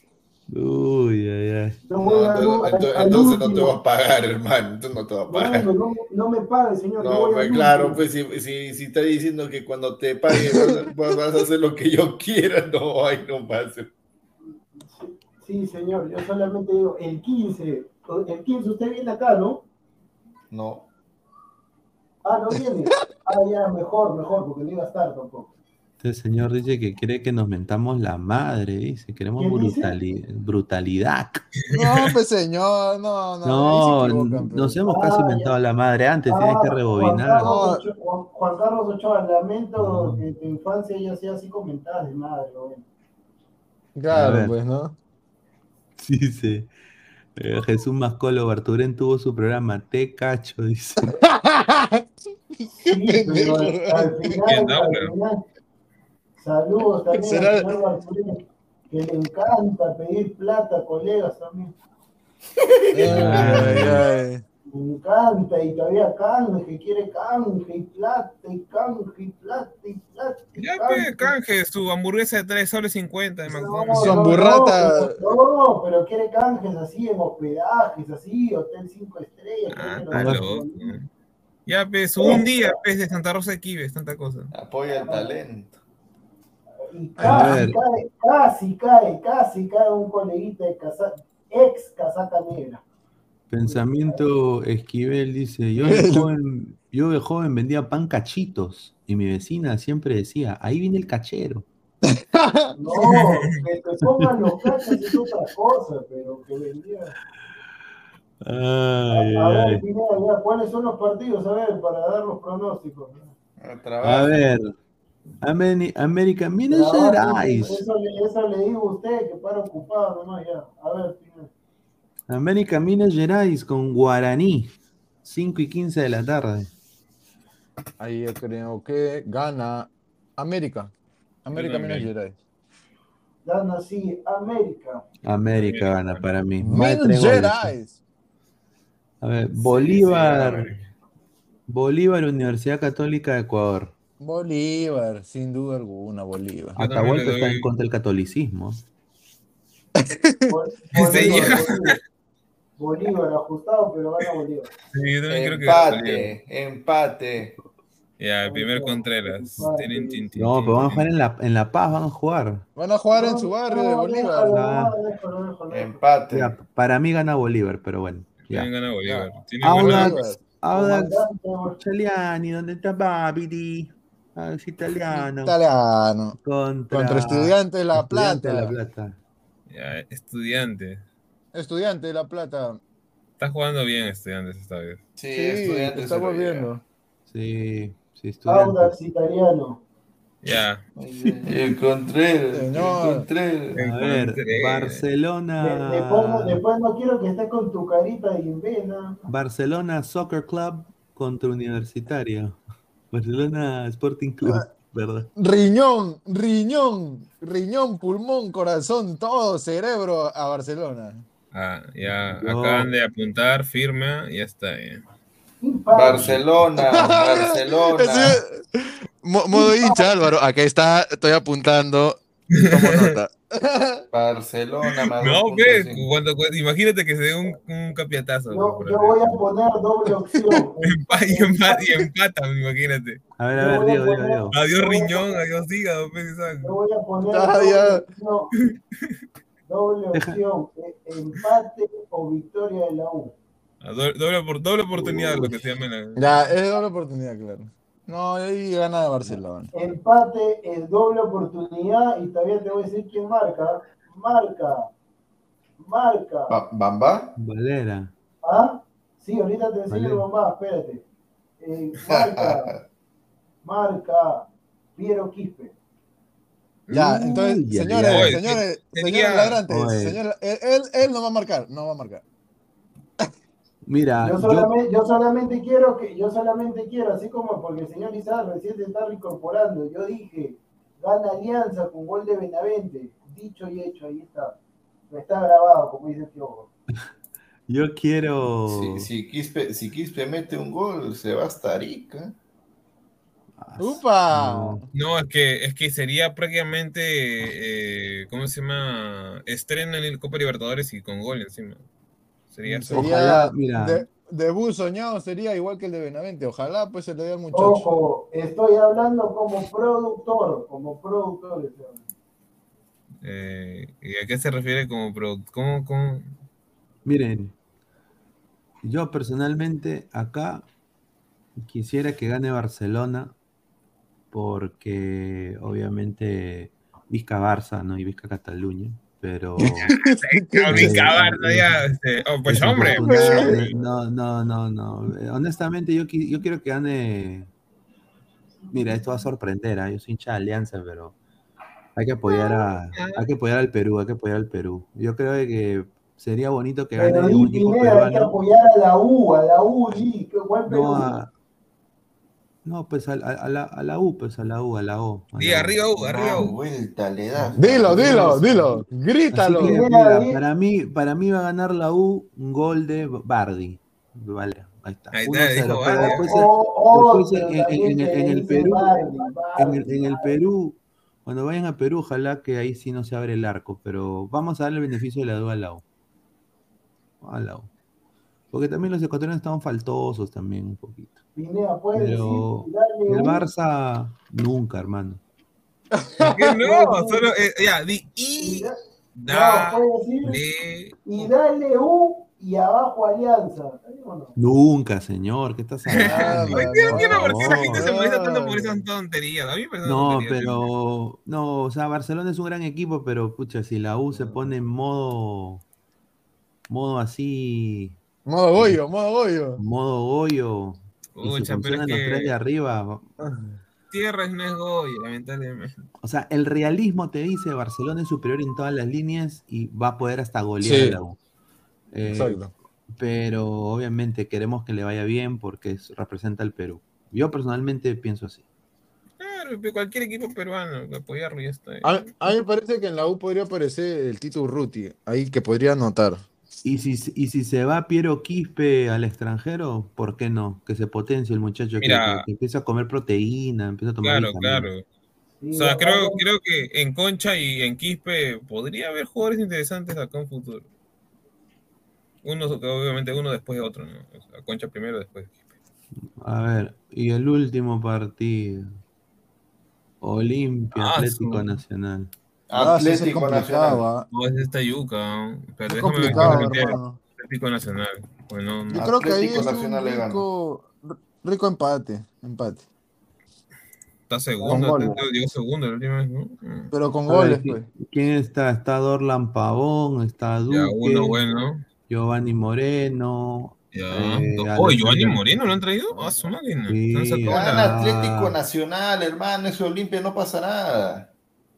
Uy, ay, ay. No, al- entonces, al entonces no te vas a pagar, hermano. Entonces no te vas a pagar. No, no, no me pagues, señor. No, pues claro, pues si, si, si está diciendo que cuando te pague vas, a [LAUGHS] hacer lo que yo quiera, [LAUGHS] no, ay, no más. Sí, señor, yo solamente digo, el 15, el 15 usted viene acá, ¿no? No. Ah, no viene. Ah, ya, mejor, mejor, porque no iba a estar tampoco. Este señor dice que quiere que nos mentamos la madre, dice. Queremos brutali- brutalidad. No, [LAUGHS] pues señor, no, no. No, nos hemos casi Ah, mentado la madre antes, tienes que Juan rebobinar. Carlos, Ochoa, Juan, Carlos Ochoa, lamento que tu infancia ya sea así comentada de madre, bueno. Claro, pues, ¿no? [LAUGHS] Dice eh, Jesús Mascolo Barturén tuvo su programa Te Cacho, dice. [LAUGHS] Sí, pero al, al final, no, al pero- final, saludos también Será- al señor que le encanta pedir plata, colegas también. Ay, ay. Me encanta y todavía canje, quiere canje y plata y canje y plata y plata. y Ya, canje. canje, su hamburguesa de 3 soles 50 de No, McDonald's. Su no, hamburrata. No, no, pero quiere canjes así en hospedajes, así, hotel 5 estrellas. Ah, no- loco. Ya, pues, un día, pues, de Santa Rosa de Quives, tanta cosa. Apoya el talento. Y A casi cae, casi cae, casi cae un coleguita de casa, ex casaca negra. Pensamiento Esquivel dice, yo de joven, yo de joven vendía pan cachitos y mi vecina siempre decía, ahí viene el cachero. [LAUGHS] No, que te pongan los cachos es otra cosa, pero que vendía. Ay, A ver, ay. Pineda, ya, ¿cuáles son los partidos? A ver, para dar los pronósticos. A ver, Ameri- América, Minas Trabajo, Gerais. Eso, le- eso le digo a usted, que para ocupado nomás ya. A ver, Pineda. América Minas Gerais con Guaraní, 5 y 15 de la tarde. Ahí yo creo que gana América. América. Minas Gerais. Gana así, América. América gana para mí. Minas. Gerais. A ver, Sí, sí, Bolívar. Bolívar, Universidad Católica de Ecuador. Bolívar, sin duda alguna, Bolívar. Atahualpa le está doy- en contra del catolicismo. Bol- [LAUGHS] Ese Bolívar, ya. Bolívar. Bolívar, ajustado, pero gana Bolívar. Sí, yo también creo que Empate, empate. Ya, el primer Contreras. Tin, tin, tin, No, pero van a jugar en La, en la Paz, van a jugar. Van a jugar en su barrio de No, Bolívar. Ah. Empate. Ya, para mí gana Bolívar, pero bueno. Ya. Gana Bolívar. Audax. Audax, Chaliani, ¿dónde está Babidi? Audax italiano. Italiano. Contra, Contra Estudiantes de La Estudiante de Plata. La Plata. Ya, estudiante. Estudiante de La Plata. Está jugando bien estudiantes esta vez. Sí, Sí, estudiantes. estamos viendo. Sí, sí, estudiante. Audax italiano. Ya. lleva. El Contreras. El. Contreras. A ver. De- Barcelona. después, no, después no quiero que estés con tu carita de invena. Barcelona Soccer Club contra Universitario. Barcelona Sporting Club, Ah. ¿verdad? Riñón, riñón, riñón, pulmón, corazón, todo, cerebro a Barcelona. Ah, ya. No. Acaban de apuntar, firma, y ya está. ya. Barcelona, [LAUGHS] Barcelona. Modo hincha, Álvaro. Acá está, estoy apuntando. Tomo nota. Barcelona, más [LAUGHS] No, 2.5. ve, cuando, cuando- imagínate que se dé un, un capiatazo. Yo, voy a poner doble opción. [LAUGHS] Y, empata, y imagínate. A ver, a ver, Diego, Diego, Diego. Adiós riñón, poner- adiós hígado. Yo voy a poner Ah, doble opción. Doble opción, e- empate o victoria de la U. Ah, Doble, doble, doble oportunidad, lo que se llama la... Ya, es doble oportunidad, claro. No, ahí gana de Barcelona. Empate es doble oportunidad y todavía te voy a decir quién marca. Marca. Marca. Ba- ¿Bamba? Valera. ¿Ah? Sí, ahorita te enseño mamá, espérate. Eh, [LAUGHS] marca. marca. Piero Quispe. Ya, entonces, señores, ya. señores, señores ladrantes, Oye. señor- él, él, él no va a marcar, no va a marcar. Mira, Yo solamente, yo solamente quiero que, yo solamente quiero, así como porque el señor Izar recién se está reincorporando, yo dije, gana Alianza con gol de Benavente, dicho y hecho, ahí está. No está grabado, como dice Piojo. [LAUGHS] yo quiero. Si, si, Quispe, si Quispe mete un gol, se va hasta Arica. ¡Upa! No. No, es que, es que sería prácticamente, eh, ¿cómo se llama? Estreno en el Copa Libertadores y con gol encima. Sería eso. Sería Ojalá, mira. de- debut soñado sería igual que el de Benavente. Ojalá pues se le dé al muchacho. Ojo, estoy hablando como productor, como productor. Eh, ¿Y a qué se refiere como produ- ¿Cómo, cómo? Miren, yo personalmente acá quisiera que gane Barcelona porque obviamente Vizca Barça, ¿no? Y Vizca Cataluña, pero... Pues hombre, pues Desafortunada- hombre. No, no, no, no. Eh, Honestamente, yo, yo quiero que gane. Mira, esto va a sorprender, ¿ah? Yo soy hincha de Alianza, pero hay que apoyar a, hay que apoyar al Perú, hay que apoyar al Perú. Yo creo que sería bonito que gane Pero un equipo hay que apoyar a la U, a la U, sí, que buen Perú. No, a- no, pues a, a- a la, a la U, pues a la U, a la O. a la O. arriba U, arriba U. vuelta le da. Dilo, dilo, dilo. Grítalo. que, Mira, para mí, para mí va a ganar la U un gol de Bardi. Vale, ahí está. Ahí está, 1-0, dijo pero Bardi. después, O- después otro en, el dice Perú, Bardi, en Bardi, el, en el Bardi. Perú, cuando vayan a Perú, ojalá que ahí sí no se abre el arco, pero vamos a darle el beneficio de la duda a la U. A la U. Porque también los ecuatorianos estaban faltosos también un poquito. Pineda, puedes Pero decir, darle el un- Barça, nunca, hermano. ¿Por qué no? [LAUGHS] Solo, eh, ya, di y y da- da, no, decir, le, y dale U y abajo Alianza. Nunca, señor, ¿qué estás [LAUGHS] hablando? No entiendo por qué la favor. gente se molesta tanto por esas tonterías. A mí me parece una No, tontería. pero no, o sea, Barcelona es un gran equipo, pero pucha, si la U se pone en modo, modo así, Modo Goyo, modo Goyo. modo Goyo, y Pucha, se pero es funcionan los tres de arriba, tierra no es Goya, lamentablemente. o sea, el realismo te dice Barcelona es superior en todas las líneas y va a poder hasta golear Sí. a la U. Eh, Exacto. pero obviamente queremos que le vaya bien porque es- representa al Perú. Yo personalmente pienso así. Claro, cualquier equipo peruano, apoyarlo y ya está. A, a mí me parece que en la U podría aparecer el Tito Urruti, ahí que podría anotar. Y si, y si se va Piero Quispe al extranjero, ¿por qué no? Que se potencie el muchacho, que- Mira. que, que empiece a comer proteína, empiece a tomar Claro, claro. O sea, creo, creo que en Concha y en Quispe podría haber jugadores interesantes acá en futuro. Uno, obviamente uno después de otro, ¿no? O sea, Concha primero, después Quispe. A ver, y el último partido. Olimpia, Ah, Atlético Nacional. Ah, es Atlético Nacional. ah. No, es esta yuca. ¿no? Espérate, Es complicado, hermano. Atlético Nacional. Bueno, Yo no. creo que ahí es un Nacional rico, rico empate, empate. Está segundo, Con goles. Atlético llegó segundo la última vez, ¿no? Pero con goles, ¿qui- pues. ¿Quién está? Está Dorlan Pavón, está Duque, Ya, uno bueno. Giovanni Moreno. Ya. eh, Oye, Giovanni Moreno lo han traído. Ah, su máquina. Ah. Atlético Nacional, hermano. Ese Olimpia no pasa nada.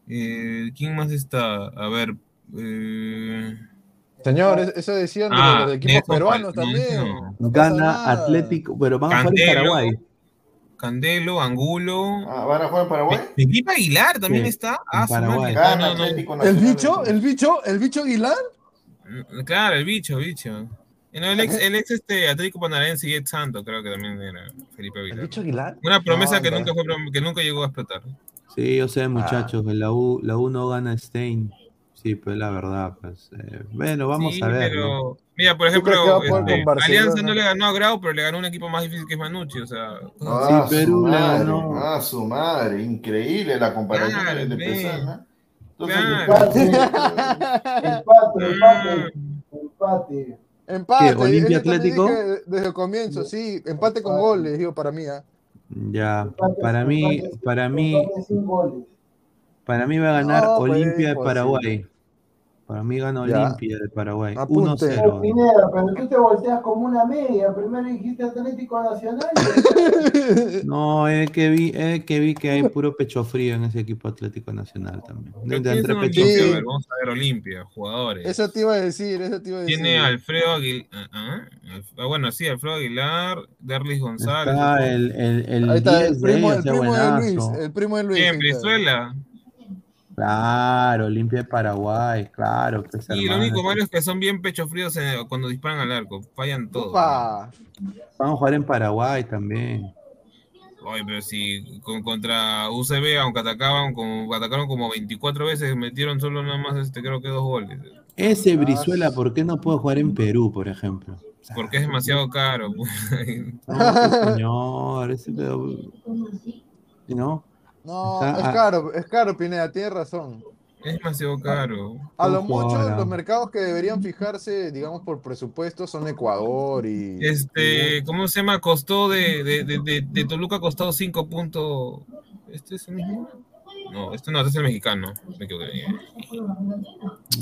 Eh, ¿Quién más está? A ver. Eh... Señor, es- eso decían de Ah, los equipos peruanos también. no. No pasa Gana. Atlético, pero van a jugar en Paraguay. Candelo, Angulo. Ah, ¿Van a jugar en Paraguay? Felipe Aguilar también Sí, está. Ah, su Paraguay. Gana No, no, no. Atlético ¿El bicho? ¿El bicho? ¿El bicho Aguilar? Claro, el bicho, bicho. No, el ex, el ex este, Atlético Panarense y ex Santo, creo que también era Felipe ¿El Aguilar. bicho Aguilar? Una promesa No, que, nunca fue, que nunca llegó a explotar. Sí, yo Ah. sé, muchachos, que la U, la U no gana Stein. Sí, pues la verdad, pues. eh, bueno, vamos sí, a ver. pero. ¿no? Mira, por ¿Tú crees que va a ejemplo, este? Alianza no le ganó a Grau, pero le ganó un equipo más difícil que es Manucci. O sea, Ah, Sí, Perú su le madre, ganó. ah, su madre. Increíble la comparación Claro, de ve. Pesana. Entonces, empate, empate, empate, empate. Empate. ¿Qué, Olimpia Atlético? dije Desde el comienzo, sí. Empate con goles, digo, para mí. ¿ah? Ya, para mí, para mí, para mí va a ganar No, Olimpia de. Paraguay. Para mí gana Ya. Olimpia de Paraguay. Apunte. 1-0. Pineda, pero tú te volteas como una media. Primero dijiste Atlético Nacional. [LAUGHS] No, es que vi, es que vi que hay puro pecho frío en ese equipo Atlético Nacional también. ¿quiénes entre pecho frío. A ver, vamos a ver Olimpia, jugadores. Eso te iba a decir, eso te iba a decir. Tiene Alfredo Aguilar. bueno, sí, Alfredo Aguilar, Derlis González. Está el, el, el Ahí está, 10 el primo, el primo de Luis. El primo de Luis. Ahí está. Claro, Olimpia de Paraguay, claro. Y lo hermano. único malo es que son bien pecho fríos cuando disparan al arco. Fallan todo. Vamos a jugar en Paraguay también. Oye, pero si con, contra UCB, aunque atacaban como, atacaron como 24 veces, metieron solo nada más, este, creo que dos goles. Ese Brizuela, ¿por qué no puede jugar en Perú, por ejemplo? Porque es demasiado caro. pues. No, pues, señor, ese pedo- ¿No? No, Está es a- caro, es caro, Pineda, tienes razón. Es demasiado caro. A lo mucho, jugador, los mercados que deberían fijarse, digamos, por presupuesto son Ecuador y. Este, ¿cómo se llama? Costó de, de, de, de, de Toluca costó 5 puntos. ¿Este es el mismo? No, este no, este es el mexicano. Me equivoqué.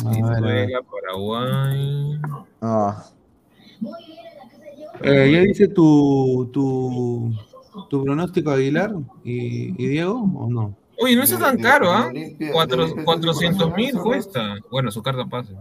A ver, a ver. Venezuela, Paraguay. Ah. Eh, ¿Ya dice tu, tu, tu pronóstico Aguilar y, y Diego o no? Oye, no está tan caro, ¿ah? Olimpia 400 mil cuesta. Bueno, su carta pase.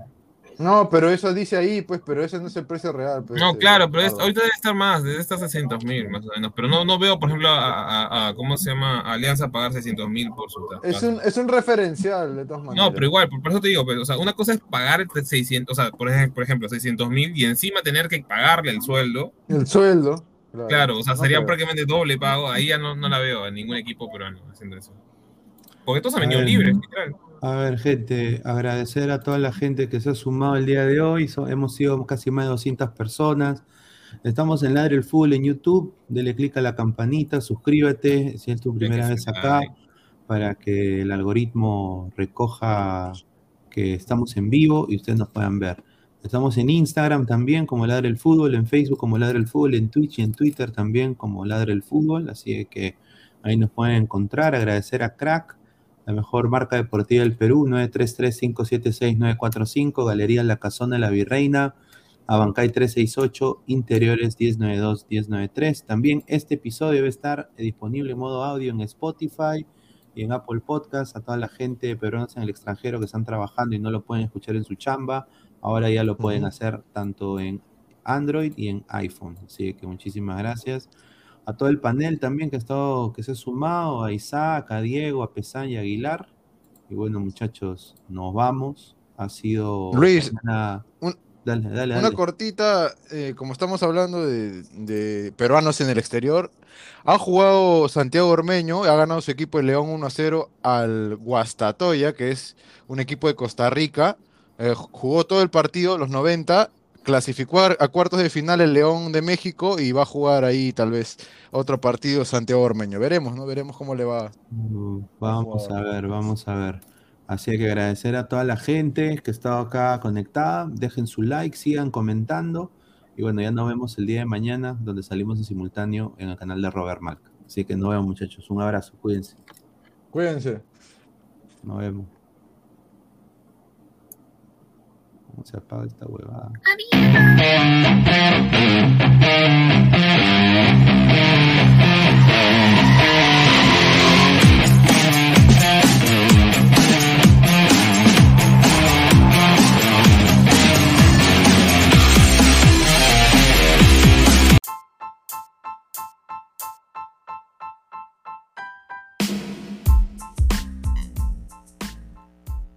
No, pero eso dice ahí, pues, pero ese no es el precio real. pues, No, eh, claro, pero es- ahorita debe estar más, debe estar 600 mil más o menos. Pero no, no veo, por ejemplo, a, a- a- ¿cómo se llama? A Alianza pagar 600 mil por su Es traspaso. un, es un referencial, de todas maneras. No, pero igual, por por eso te digo, pues, o sea, una cosa es pagar 600, o sea, por ejemplo, por ejemplo 600 mil y encima tener que pagarle el sueldo. El sueldo. Claro, o sea, No sería creo. prácticamente doble pago. Ahí ya no, no la veo a ningún equipo peruano haciendo eso. Porque todos han venido libres, literal. A ver, gente, agradecer a toda la gente que se ha sumado el día de hoy. So- hemos sido casi más de 200 personas. Estamos en Ladre el Fútbol en YouTube. Dele click a la campanita, suscríbete si es tu primera vez acá, para que el algoritmo recoja que estamos en vivo y ustedes nos puedan ver. Estamos en Instagram también como Ladre el Fútbol, en Facebook como Ladre el Fútbol, en Twitch y en Twitter también como Ladre el Fútbol. Así que ahí nos pueden encontrar. Agradecer a Crack, la mejor marca deportiva del Perú, 933-576-945, Galería La Casona de la Virreina, Abancay 368, Interiores 1092-1093. También este episodio debe estar disponible en modo audio en Spotify y en Apple Podcast. A toda la gente de en el extranjero que están trabajando y no lo pueden escuchar en su chamba, ahora ya lo pueden hacer tanto en Android y en iPhone. Así que muchísimas gracias a todo el panel también que ha estado, que se ha sumado, a Isaac, a Diego, a Pesán y a Aguilar. Y bueno, muchachos, nos vamos. Ha sido Luis, una- un- dale, dale, Una dale. cortita, eh, como estamos hablando de, de peruanos en el exterior, ha jugado Santiago Ormeño, ha ganado su equipo de León 1 a 0 al Guastatoya, que es un equipo de Costa Rica. Eh, jugó todo el partido, los 90, clasificó a, cuartos de final el León de México y va a jugar ahí tal vez otro partido Santiago Ormeño. Veremos, ¿no? Veremos cómo le va. Mm, Vamos a ver, vamos a ver. Así que agradecer a toda la gente que ha estado acá conectada. Dejen su like, sigan comentando. Y bueno, ya nos vemos el día de mañana, donde salimos en simultáneo en el canal de Robert Malk. Así que nos vemos, muchachos. Un abrazo, cuídense. Cuídense. Nos vemos. ¿Cómo se apaga esta huevada?